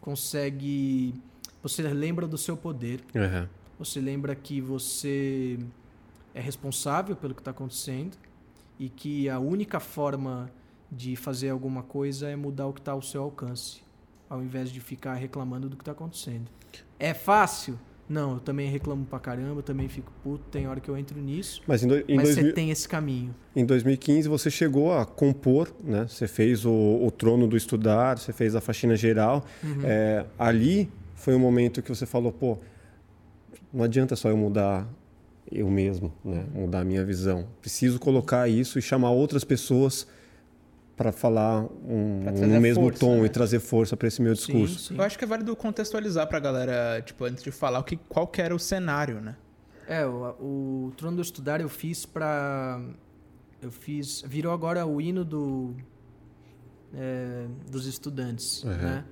Speaker 3: consegue. Você lembra do seu poder.
Speaker 4: Uhum.
Speaker 3: Você lembra que você é responsável pelo que está acontecendo e que a única forma de fazer alguma coisa é mudar o que está ao seu alcance, ao invés de ficar reclamando do que está acontecendo. É fácil? Não, eu também reclamo pra caramba, eu também fico puto, tem hora que eu entro nisso.
Speaker 4: Mas, em do, em
Speaker 3: mas
Speaker 4: 2000,
Speaker 3: você tem esse caminho.
Speaker 4: Em 2015 você chegou a compor, né? Você fez o, o Trono do Estudar, você fez a Faxina Geral. Uhum. É, ali foi um momento que você falou, pô, não adianta só eu mudar eu mesmo, né? Mudar a minha visão. Preciso colocar isso e chamar outras pessoas para falar um, no mesmo força, tom né? e trazer força para esse meu discurso.
Speaker 2: Sim, sim. Eu acho que é válido contextualizar para a galera, tipo, antes de falar o que, qual que era o cenário, né?
Speaker 3: É, o, o Trono do Estudar eu fiz para eu fiz virou agora o hino do é, dos estudantes, uhum. né?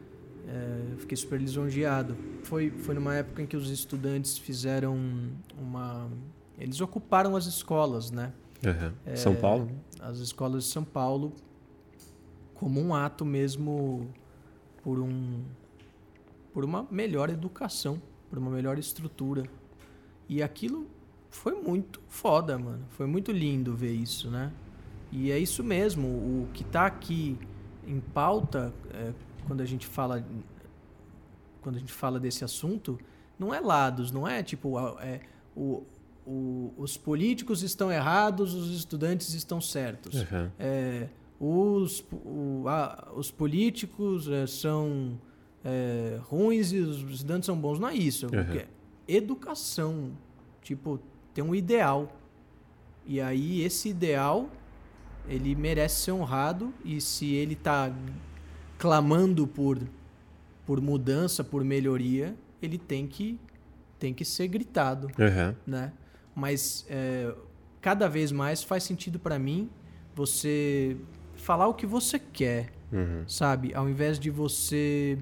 Speaker 3: É, fiquei super lisonjeado. Foi foi numa época em que os estudantes fizeram uma eles ocuparam as escolas, né?
Speaker 4: Uhum. É, São Paulo?
Speaker 3: As escolas de São Paulo como um ato mesmo por um por uma melhor educação, por uma melhor estrutura. E aquilo foi muito foda, mano. Foi muito lindo ver isso, né? E é isso mesmo. O que está aqui em pauta, é, quando a gente fala quando a gente fala desse assunto, não é lados, não é tipo é, o, o, os políticos estão errados, os estudantes estão certos. Uhum. É, os, o, a, os políticos é, são é, ruins e os estudantes são bons. Não é isso. Uhum. É educação. Tipo, tem um ideal. E aí esse ideal, ele merece ser honrado. E se ele está clamando por, por mudança, por melhoria, ele tem que, tem que ser gritado.
Speaker 4: Uhum.
Speaker 3: Né? Mas é, cada vez mais faz sentido para mim você falar o que você quer, uhum. sabe? Ao invés de você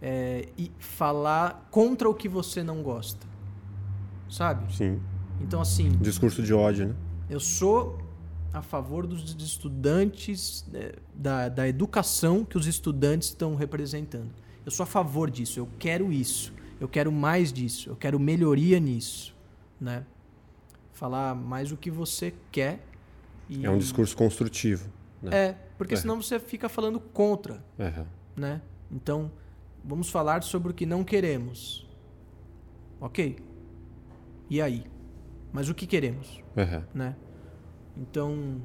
Speaker 3: é, falar contra o que você não gosta, sabe?
Speaker 4: Sim.
Speaker 3: Então, assim.
Speaker 4: Discurso de ódio, né?
Speaker 3: Eu sou a favor dos estudantes, né, da, da educação que os estudantes estão representando. Eu sou a favor disso, eu quero isso, eu quero mais disso, eu quero melhoria nisso, né? Falar mais o que você quer.
Speaker 4: E... É um discurso construtivo. Né?
Speaker 3: É, porque senão você fica falando contra.
Speaker 4: Uhum.
Speaker 3: Né? Então, vamos falar sobre o que não queremos. Ok. E aí? Mas o que queremos?
Speaker 4: Uhum.
Speaker 3: Né? Então,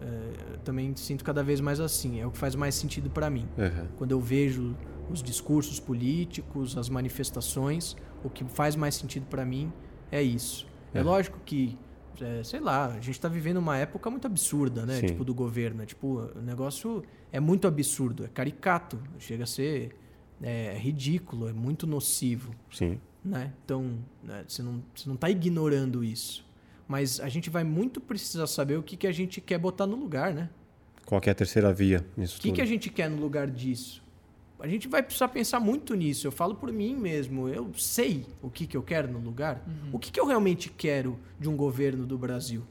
Speaker 3: é, também sinto cada vez mais assim. É o que faz mais sentido para mim.
Speaker 4: Uhum.
Speaker 3: Quando eu vejo os discursos políticos, as manifestações, o que faz mais sentido para mim é isso. É lógico que é, sei lá, a gente está vivendo uma época muito absurda, né?
Speaker 4: Sim.
Speaker 3: Tipo, do governo. Né? Tipo, o negócio é muito absurdo, é caricato, chega a ser é, ridículo, é muito nocivo.
Speaker 4: Sim.
Speaker 3: Né? Então, né, você não, você não está ignorando isso. Mas a gente vai muito precisar saber o que, que a gente quer botar no lugar, né?
Speaker 4: Qual é a terceira via nisso
Speaker 3: O que,
Speaker 4: tudo?
Speaker 3: que a gente quer no lugar disso? A gente vai precisar pensar muito nisso. Eu falo por mim mesmo. Eu sei o que, que eu quero no lugar. Uhum. O que, que eu realmente quero de um governo do Brasil.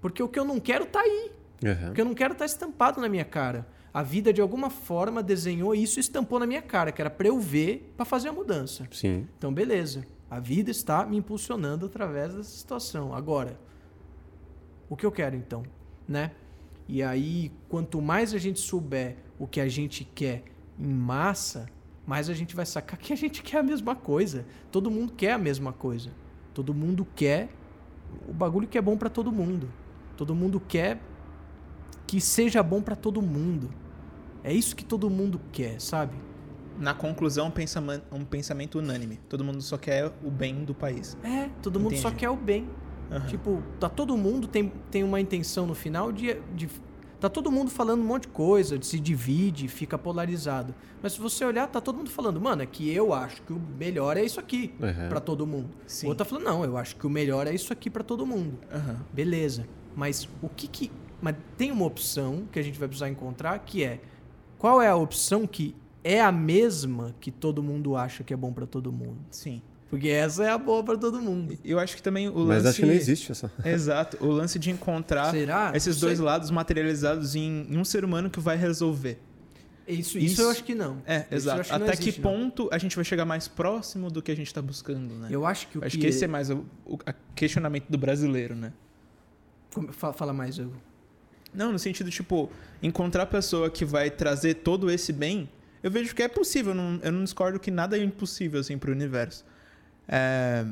Speaker 3: Porque o que eu não quero tá aí.
Speaker 4: Uhum.
Speaker 3: O que eu não quero tá estampado na minha cara. A vida, de alguma forma, desenhou isso e estampou na minha cara, que era para eu ver para fazer a mudança.
Speaker 4: Sim.
Speaker 3: Então, beleza. A vida está me impulsionando através dessa situação. Agora, o que eu quero então, né? E aí, quanto mais a gente souber o que a gente quer em massa, mais a gente vai sacar que a gente quer a mesma coisa. Todo mundo quer a mesma coisa. Todo mundo quer o bagulho que é bom para todo mundo. Todo mundo quer que seja bom para todo mundo. É isso que todo mundo quer, sabe?
Speaker 2: Na conclusão, um pensamento, um pensamento unânime. Todo mundo só quer o bem do país.
Speaker 3: É, todo mundo Entendi. só quer o bem. Uhum. Tipo, tá todo mundo tem, tem uma intenção no final de, de Tá todo mundo falando um monte de coisa, se divide, fica polarizado. Mas se você olhar, tá todo mundo falando, mano, é que eu acho que o melhor é isso aqui
Speaker 1: Uhum.
Speaker 3: pra todo mundo.
Speaker 2: Sim.
Speaker 3: O outro tá falando, não, eu acho que o melhor é isso aqui pra todo mundo.
Speaker 2: Aham.
Speaker 3: Beleza. Mas o que que. Mas tem uma opção que a gente vai precisar encontrar que é qual é a opção que é a mesma que todo mundo acha que é bom pra todo mundo?
Speaker 2: Sim.
Speaker 3: Porque essa é a boa pra todo mundo.
Speaker 2: Eu acho que também o lance...
Speaker 1: Mas acho que não existe essa.
Speaker 2: Exato. O lance de encontrar
Speaker 3: Será?
Speaker 2: esses
Speaker 3: Não
Speaker 2: dois
Speaker 3: sei.
Speaker 2: lados materializados em, em um ser humano que vai resolver.
Speaker 3: Isso, isso,
Speaker 2: Isso-
Speaker 3: eu acho que não.
Speaker 2: É,
Speaker 3: Isso
Speaker 2: exato.
Speaker 3: que não
Speaker 2: Até que
Speaker 3: existe, não.
Speaker 2: ponto a gente vai chegar mais próximo do que a gente tá buscando, né?
Speaker 3: Eu acho que o
Speaker 2: acho
Speaker 3: que,
Speaker 2: que esse é mais o, o questionamento do brasileiro, né?
Speaker 3: Como- fa- Fala mais, eu.
Speaker 2: Não, no sentido, tipo, encontrar a pessoa que vai trazer todo esse bem, eu vejo que é possível. Eu não, eu não discordo que nada é impossível, assim, pro universo. É,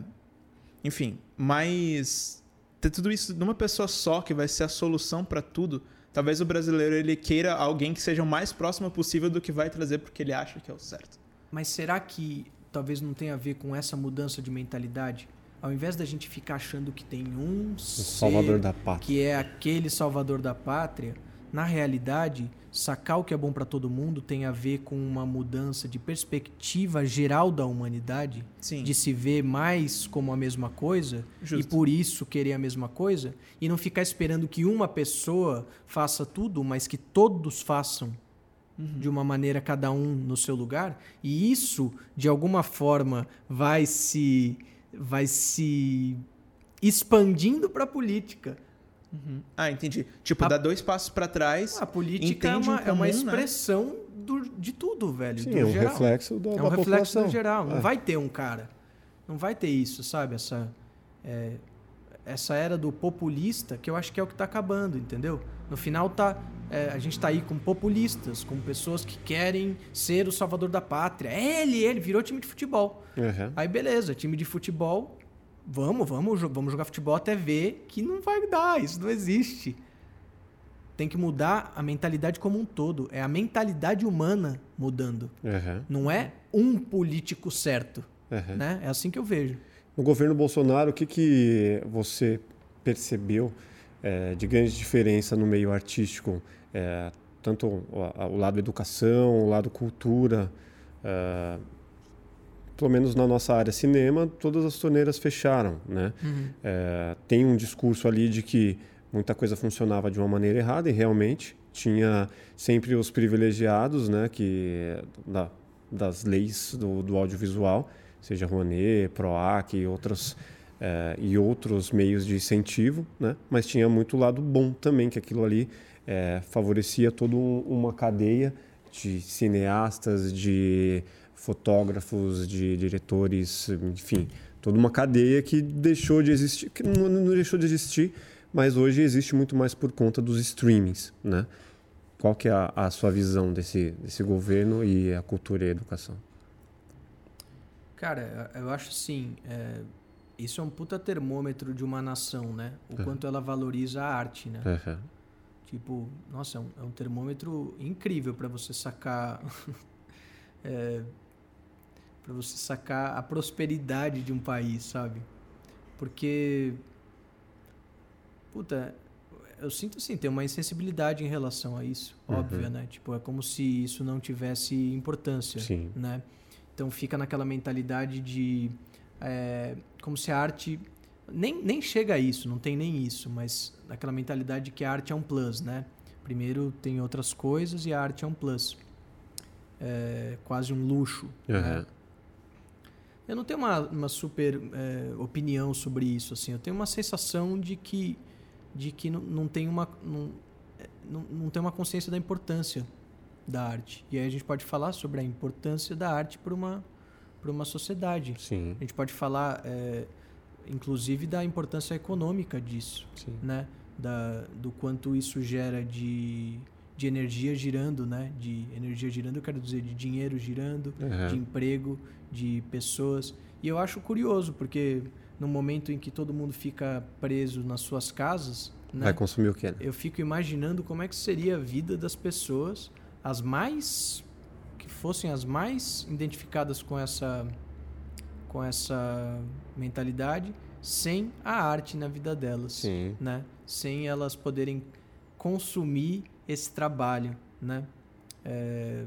Speaker 2: enfim, mas ter tudo isso numa pessoa só, que vai ser a solução pra tudo, talvez o brasileiro ele queira alguém que seja o mais próximo possível do que vai trazer porque ele acha que é o certo.
Speaker 3: Mas será que talvez não tenha a ver com essa mudança de mentalidade? Ao invés da gente ficar achando que tem um
Speaker 1: O
Speaker 3: ser
Speaker 1: salvador da pátria.
Speaker 3: que é aquele salvador da pátria, na realidade, sacar o que é bom pra todo mundo tem a ver com uma mudança de perspectiva geral da humanidade,
Speaker 2: Sim.
Speaker 3: de se ver mais como a mesma coisa
Speaker 2: Justo.
Speaker 3: e por isso querer a mesma coisa e não ficar esperando que uma pessoa faça tudo, mas que todos façam
Speaker 2: Uhum.
Speaker 3: de uma maneira cada um no seu lugar e isso de alguma forma vai se vai se expandindo para a política.
Speaker 2: Uhum. Ah, entendi. Tipo,
Speaker 3: A-
Speaker 2: dá dois passos pra trás.
Speaker 3: A política é
Speaker 2: Entende
Speaker 3: uma,
Speaker 2: em
Speaker 3: é uma
Speaker 2: comum, né?
Speaker 3: expressão do- de tudo, velho.
Speaker 1: Sim,
Speaker 3: do
Speaker 1: é um
Speaker 3: geral.
Speaker 1: reflexo da,
Speaker 3: É
Speaker 1: da
Speaker 3: um reflexo
Speaker 1: população.
Speaker 3: do geral. Não
Speaker 1: É.
Speaker 3: vai ter um cara. Não vai ter isso, sabe? Essa, é, essa era do populista, que eu acho que é o que está acabando, entendeu? No final tá. é, a gente está aí com populistas, com pessoas que querem ser o salvador da pátria. É Ele, ele, virou time de futebol.
Speaker 1: Uhum.
Speaker 3: Aí beleza, time de futebol. Vamos, vamos, vamos jogar futebol até ver que não vai dar, isso não existe. Tem que mudar a mentalidade como um todo. É a mentalidade humana mudando.
Speaker 1: Uhum.
Speaker 3: Não é um político certo,
Speaker 1: Uhum.
Speaker 3: né? É assim que eu vejo.
Speaker 1: No governo Bolsonaro, o que, que você percebeu eh, de grande diferença no meio artístico? Eh, tanto o, o lado educação, o lado cultura. eh, pelo menos na nossa área cinema, todas as torneiras fecharam, né? Eh, tem um discurso ali de que muita coisa funcionava de uma maneira errada e realmente tinha sempre os privilegiados, né? Que da- das leis do, do audiovisual, seja Rouanet, Proac e outros eh, e outros meios de incentivo, né? Mas tinha muito lado bom também, que aquilo ali eh, favorecia toda um- uma cadeia de cineastas, de fotógrafos, de diretores, enfim, toda uma cadeia que deixou de existir, que não, não deixou de existir, mas hoje existe muito mais por conta dos streamings, né? Qual que é a, a sua visão desse, desse governo e a cultura e a educação?
Speaker 3: Cara, eu acho assim, é, isso é um puta termômetro de uma nação, né? O quanto ela valoriza a arte, né?
Speaker 1: Uhum.
Speaker 3: Tipo, nossa, é um, é um termômetro incrível para você sacar. é, para você sacar a prosperidade de um país, sabe? Porque. Puta, eu sinto assim, tem uma insensibilidade em relação a isso,
Speaker 1: Uhum.
Speaker 3: óbvia, né? Tipo, é como se isso não tivesse importância,
Speaker 1: Sim.
Speaker 3: né? Então fica naquela mentalidade de. é, como se a arte. Nem, nem chega a isso, não tem nem isso, mas naquela mentalidade de que a arte é um plus, né? Primeiro tem outras coisas e a arte é um plus. É quase um luxo. né? Eu não tenho uma, uma super é, opinião sobre isso, assim. Eu tenho uma sensação de que, de que não, não tem uma não, é, não, não tem uma consciência da importância da arte. E aí a gente pode falar sobre a importância da arte para uma uma sociedade.
Speaker 1: Sim,
Speaker 3: A gente pode falar, é, inclusive, da importância econômica disso,
Speaker 1: sim.
Speaker 3: né? Da, do quanto isso gera de, de energia girando, né? De energia girando, eu quero dizer, de dinheiro girando,
Speaker 1: Uhum.
Speaker 3: de emprego, de pessoas. E eu acho curioso, porque no momento em que todo mundo fica preso nas suas casas, né?
Speaker 1: Vai consumir o quê? né?
Speaker 3: eu fico imaginando como é que seria a vida das pessoas, as mais que fossem as mais identificadas com essa com essa mentalidade, sem a arte na vida delas,
Speaker 1: Sim.
Speaker 3: né? Sem elas poderem consumir esse trabalho, né? É,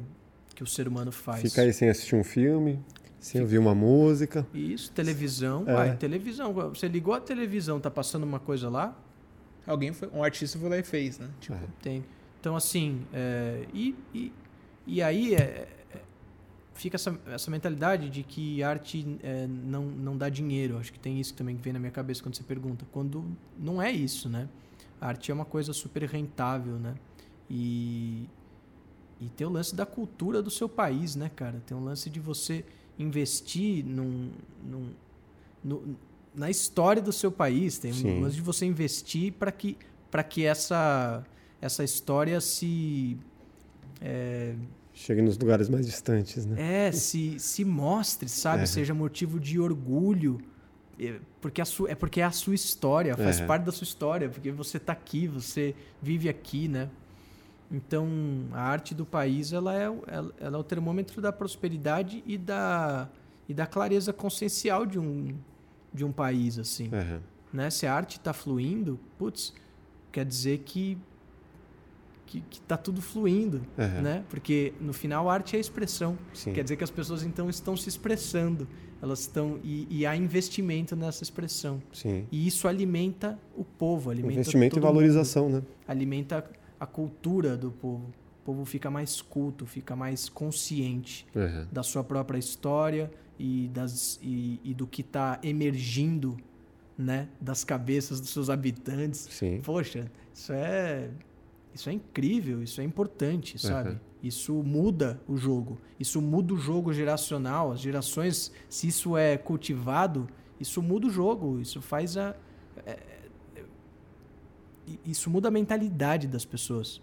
Speaker 3: que o ser humano faz.
Speaker 4: Fica aí sem assistir um filme, sem ouvir uma música.
Speaker 3: Isso, televisão.
Speaker 4: É.
Speaker 3: Uai, televisão. Você ligou a televisão, tá passando uma coisa lá?
Speaker 2: Alguém foi, um artista foi lá e fez, né? Tipo,
Speaker 4: É.
Speaker 3: Tem. Então, assim, é, e, e, e aí é, é, fica essa, essa mentalidade de que arte é, não, não dá dinheiro. Acho que tem isso também que vem na minha cabeça quando você pergunta. Quando não é isso, né? A arte é uma coisa super rentável, né? E, e tem o lance da cultura do seu país, né, cara? Tem um lance de você investir num, num, no- na história do seu país. Tem
Speaker 4: Sim.
Speaker 3: um lance de você investir para que, pra que essa, essa história se. É,
Speaker 4: Chega nos lugares mais distantes, né?
Speaker 3: é, se, se mostre, sabe?
Speaker 4: É.
Speaker 3: Seja motivo de orgulho. É, Porque a sua, é porque é a sua história, faz
Speaker 4: É.
Speaker 3: parte da sua história, porque você está aqui, você vive aqui, né? Então, a arte do país, ela é, o- ela, ela é o termômetro da prosperidade e da, e da clareza consciencial de um, de um país, assim
Speaker 4: É.
Speaker 3: né? Se a arte está fluindo, putz, quer dizer que que, que tá tudo fluindo,
Speaker 4: É.
Speaker 3: né? Porque no final a arte é expressão.
Speaker 4: Sim.
Speaker 3: Quer dizer que as pessoas então estão se expressando, elas estão e, e há investimento nessa expressão.
Speaker 4: Sim.
Speaker 3: E isso alimenta o povo, alimenta
Speaker 4: Investimento e
Speaker 3: todo mundo,
Speaker 4: valorização, né?
Speaker 3: alimenta a cultura do povo. O povo fica mais culto, fica mais consciente
Speaker 4: É.
Speaker 3: da sua própria história e, das, e, e do que está emergindo né, das cabeças dos seus habitantes.
Speaker 4: Sim.
Speaker 3: Poxa, isso é, isso é incrível, isso é importante, sabe?
Speaker 4: Uhum.
Speaker 3: Isso muda o jogo. Isso muda o jogo geracional. As gerações, se isso é cultivado, isso muda o jogo. Isso faz a. é, é, isso muda a mentalidade das pessoas.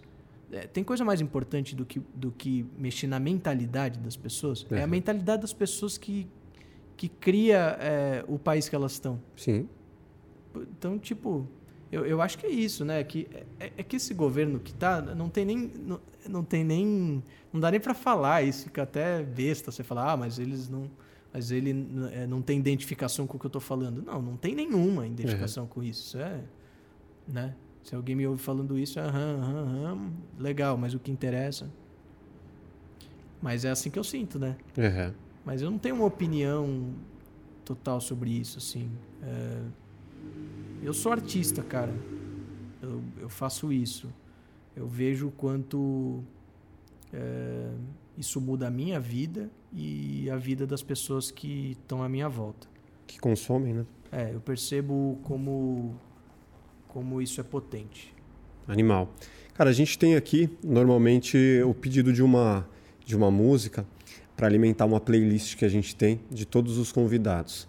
Speaker 3: É, tem coisa mais importante do que, do que mexer na mentalidade das pessoas? É a
Speaker 4: Uhum.
Speaker 3: mentalidade das pessoas que, que cria é, o país que elas estão.
Speaker 4: Sim.
Speaker 3: Então, tipo, eu, eu acho que é isso, né? Que é, é que esse governo que tá, não tem nem. Não, não tem nem. Não dá nem pra falar, isso fica até besta você falar, ah, mas eles não. Mas ele é, não tem identificação com o que eu tô falando. Não, não tem nenhuma identificação com isso. Isso é. Né? Se alguém me ouve falando isso, aham, aham, aham, legal, mas o que interessa. Mas é assim que eu sinto, né?
Speaker 4: É.
Speaker 3: Mas eu não tenho uma opinião total sobre isso, assim. É, Eu sou artista, cara. Eu, eu faço isso. Eu vejo o quanto é, isso muda a minha vida e a vida das pessoas que estão à minha volta.
Speaker 4: Que consomem, né?
Speaker 3: É, eu percebo como, como isso é potente.
Speaker 4: Animal. Cara, a gente tem aqui normalmente o pedido de uma de uma música para alimentar uma playlist que a gente tem de todos os convidados.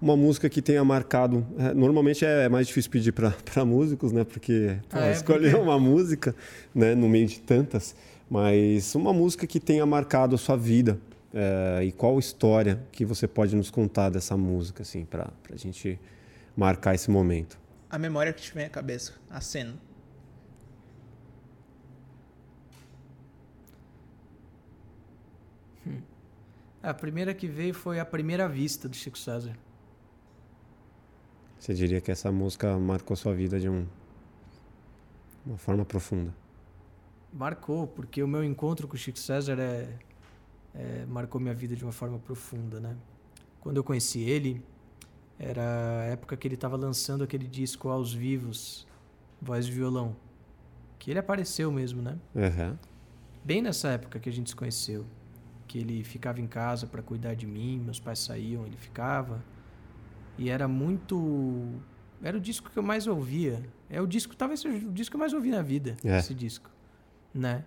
Speaker 4: Uma música que tenha marcado. é, normalmente é mais difícil pedir para músicos, né? Porque pô,
Speaker 3: Ah, é?
Speaker 4: escolher
Speaker 3: Por quê?
Speaker 4: uma música, né? No meio de tantas, mas uma música que tenha marcado a sua vida é, e qual história que você pode nos contar dessa música, assim, para a gente marcar esse momento.
Speaker 2: A memória que te vem à cabeça, a cena.
Speaker 3: A primeira que veio foi A Primeira Vista, do Chico César.
Speaker 4: Você diria que essa música marcou sua vida de um, uma forma profunda.
Speaker 3: Marcou, porque o meu encontro com o Chico César é, é, marcou minha vida de uma forma profunda, né? Quando eu conheci ele, era a época que ele estava lançando aquele disco aos vivos, voz e violão, que ele apareceu mesmo, né?
Speaker 4: Uhum.
Speaker 3: Bem nessa época que a gente se conheceu, que ele ficava em casa para cuidar de mim, meus pais saíam, ele ficava. E era muito era o disco que eu mais ouvia. É o disco, talvez seja o disco que eu mais ouvi na vida,
Speaker 4: É.
Speaker 3: esse disco, né?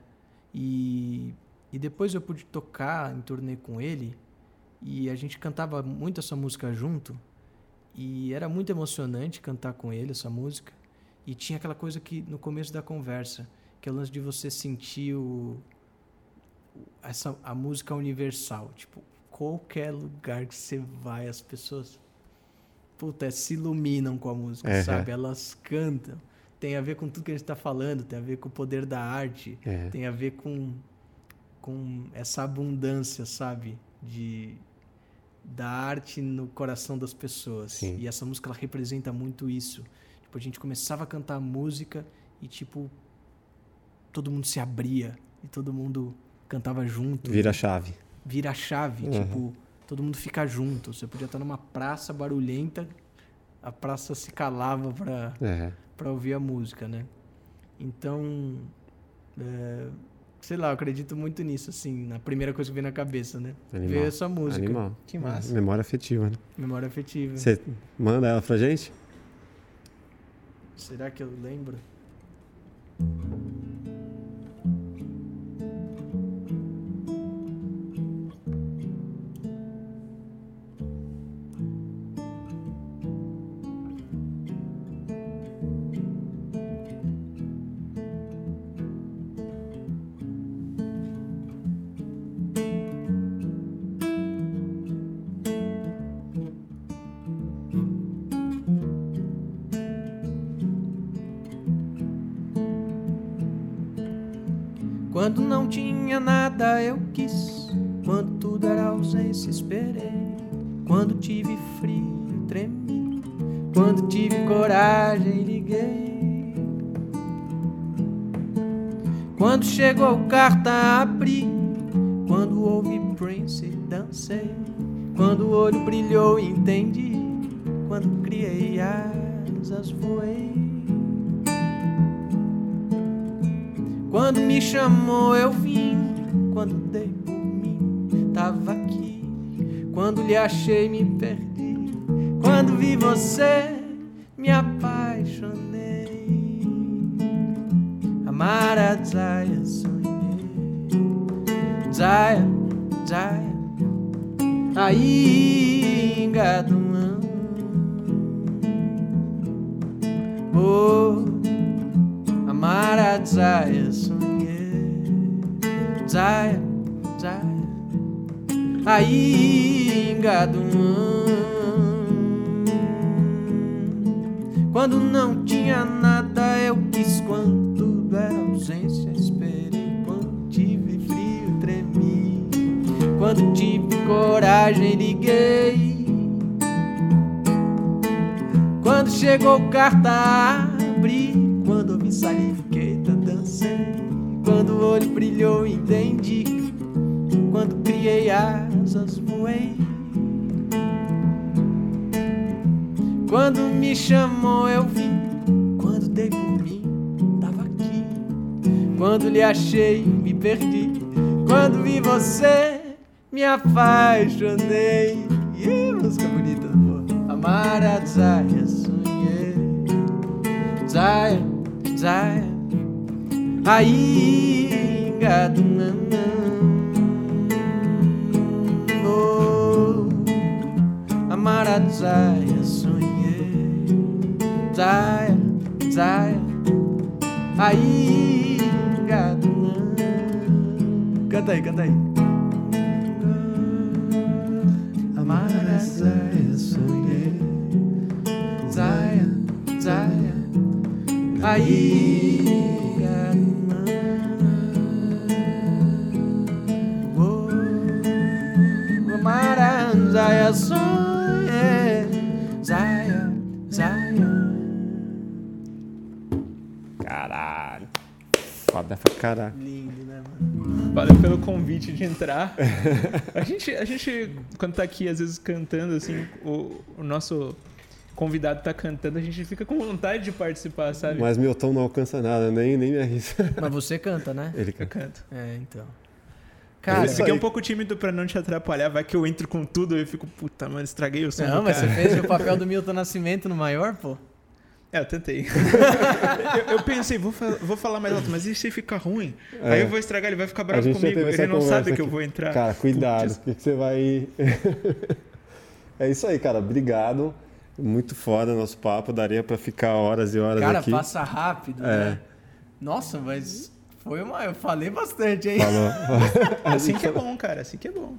Speaker 3: E e depois eu pude tocar em turnê com ele e a gente cantava muito essa música junto. E era muito emocionante cantar com ele essa música. E tinha aquela coisa que no começo da conversa, que é o lance de você sentir o, essa, a música universal. Tipo, qualquer lugar que você vai, as pessoas puta, se iluminam com a música,
Speaker 4: Uhum.
Speaker 3: sabe? Elas cantam. Tem a ver com tudo que a gente está falando, tem a ver com o poder da arte,
Speaker 4: É.
Speaker 3: tem a ver com, com essa abundância, sabe? De, da arte no coração das pessoas.
Speaker 4: Sim.
Speaker 3: E essa música ela representa muito isso. Tipo, a gente começava a cantar música e tipo todo mundo se abria e todo mundo cantava junto.
Speaker 4: Vira a chave.
Speaker 3: Vira a chave,
Speaker 4: Uhum.
Speaker 3: tipo, todo mundo fica junto. Você podia estar numa praça barulhenta, a praça se calava pra,
Speaker 4: É.
Speaker 3: pra ouvir a música, né? Então, é, sei lá, eu acredito muito nisso, assim, na primeira coisa que veio na cabeça, né?
Speaker 4: Animal.
Speaker 3: Veio essa música.
Speaker 4: Animal.
Speaker 2: Que massa.
Speaker 4: Memória afetiva, né?
Speaker 3: Memória afetiva.
Speaker 4: Você manda ela pra gente?
Speaker 3: Será que eu lembro? Ausência esperei, quando tive frio tremi, quando tive coragem liguei. Quando chegou carta abri, quando ouvi Prince dancei, quando o olho brilhou entendi, quando criei asas voei. Quando me chamou eu vim, Quando lhe achei me perdi, quando vi você me apaixonei. Amar a Zaya sonhei, Zaya, Zaya, aí engaduam. Oh, amar a Zaya sonhei, Zaya, Zaya, aí engaduam. Quando não tinha nada eu quis, quando tudo era ausência esperei, quando tive frio tremi, quando tive coragem liguei. Quando chegou carta abri, quando ouvi salifiqueta dancei, quando o olho brilhou entendi, quando criei asas voei. Quando me chamou eu vim, quando dei por mim, tava aqui. Quando lhe achei, me perdi. Quando vi você, me apaixonei. Ih, música bonita. Amar a Zaya, sonhei. Zaya, Zaya. Aí, gado, Oh, amar Zaya, sonhei. Zaya, Zaya. Aí, gado, Canta aí, canta aí. Amar Zaya, sonhei. Zaya, Zaya. Aí,
Speaker 4: Caralho.
Speaker 3: Lindo, né, mano?
Speaker 2: Valeu pelo convite de entrar. A gente, a gente quando tá aqui, às vezes, cantando, assim, o, o nosso convidado tá cantando, a gente fica com vontade de participar, sabe?
Speaker 4: Mas meu tom não alcança nada, nem, nem me arrisco.
Speaker 3: Mas você canta, né?
Speaker 4: Ele
Speaker 2: Eu
Speaker 4: canta.
Speaker 2: canto.
Speaker 3: É, então.
Speaker 4: É
Speaker 3: Cara,
Speaker 4: isso
Speaker 2: Fiquei
Speaker 4: aí.
Speaker 2: um pouco tímido pra não te atrapalhar, vai que eu entro com tudo e eu fico, puta, mano, estraguei o som
Speaker 3: não,
Speaker 2: do
Speaker 3: mas
Speaker 2: cara.
Speaker 3: você fez o papel do Milton Nascimento no maior, pô?
Speaker 2: É, eu tentei. eu, eu pensei, vou, fa- vou falar mais alto, mas e se ficar ruim?
Speaker 4: É.
Speaker 2: Aí eu vou estragar, ele vai ficar bravo comigo. Ele não sabe
Speaker 4: conversa
Speaker 2: que eu
Speaker 4: aqui.
Speaker 2: vou entrar.
Speaker 4: Cara, cuidado,
Speaker 2: Putz.
Speaker 4: porque você vai. é isso aí, cara. Obrigado. Muito foda nosso papo. Daria pra ficar horas e horas
Speaker 3: Cara,
Speaker 4: aqui.
Speaker 3: passa rápido,
Speaker 4: É.
Speaker 3: né? Nossa, mas foi uma. Eu falei bastante, hein?
Speaker 4: Falou.
Speaker 2: Assim que é bom, cara, assim que é bom.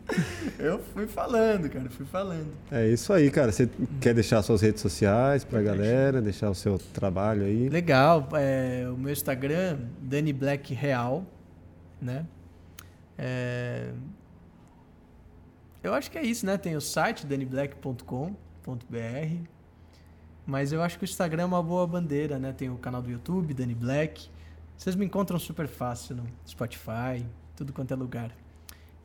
Speaker 3: Eu fui falando, cara, fui falando.
Speaker 4: É isso aí, cara. Você quer deixar suas redes sociais pra galera, deixar o seu trabalho aí?
Speaker 3: Legal, é, o meu Instagram, Dani Black Real, né? É, eu acho que é isso, né? Tem o site daniblack.com.br, mas eu acho que o Instagram é uma boa bandeira, né? Tem o canal do YouTube, Dani Black. Vocês me encontram super fácil no Spotify, tudo quanto é lugar.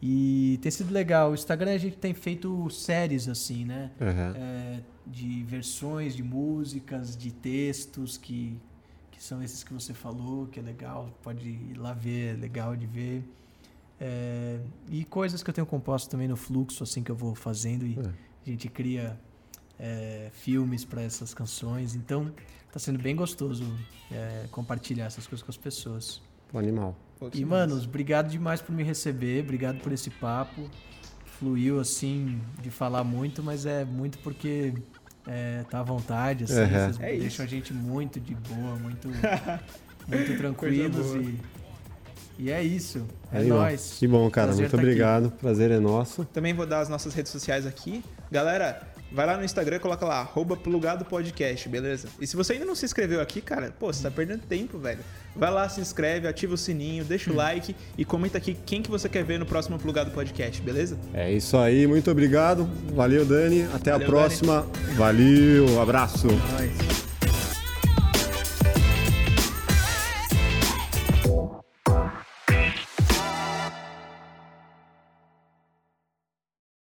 Speaker 3: E tem sido legal. O Instagram a gente tem feito séries assim, né?
Speaker 4: Uhum.
Speaker 3: É, de versões de músicas, de textos que, que são esses que você falou, que é legal, pode ir lá ver, é legal de ver. É, e coisas que eu tenho composto também no fluxo, assim que eu vou fazendo e
Speaker 4: É.
Speaker 3: a gente cria é, filmes para essas canções. Então tá sendo bem gostoso é, compartilhar essas coisas com as pessoas.
Speaker 4: O animal.
Speaker 3: E, manos, obrigado demais por me receber, obrigado por esse papo. Fluiu, assim, de falar muito, mas é muito porque é, tá à vontade, assim,
Speaker 4: Uhum.
Speaker 3: vocês
Speaker 2: É isso.
Speaker 3: deixam a gente muito de boa, muito, muito tranquilos e, e é isso. É
Speaker 4: Animal.
Speaker 3: nóis.
Speaker 4: Que bom, cara.
Speaker 3: Prazer
Speaker 4: Muito
Speaker 3: tá aqui.
Speaker 4: obrigado. Prazer é nosso.
Speaker 2: Também vou dar as nossas redes sociais aqui. Galera, vai lá no Instagram e coloca lá, arroba plugado podcast, beleza? E se você ainda não se inscreveu aqui, cara, pô, você tá perdendo tempo, velho. Vai lá, se inscreve, ativa o sininho, deixa
Speaker 3: Hum.
Speaker 2: o like e comenta aqui quem que você quer ver no próximo Plugado Podcast, beleza?
Speaker 4: É isso aí. Muito obrigado. Valeu, Dani. Até
Speaker 2: Valeu,
Speaker 4: a próxima. Valeu. Abraço.
Speaker 3: Nóis.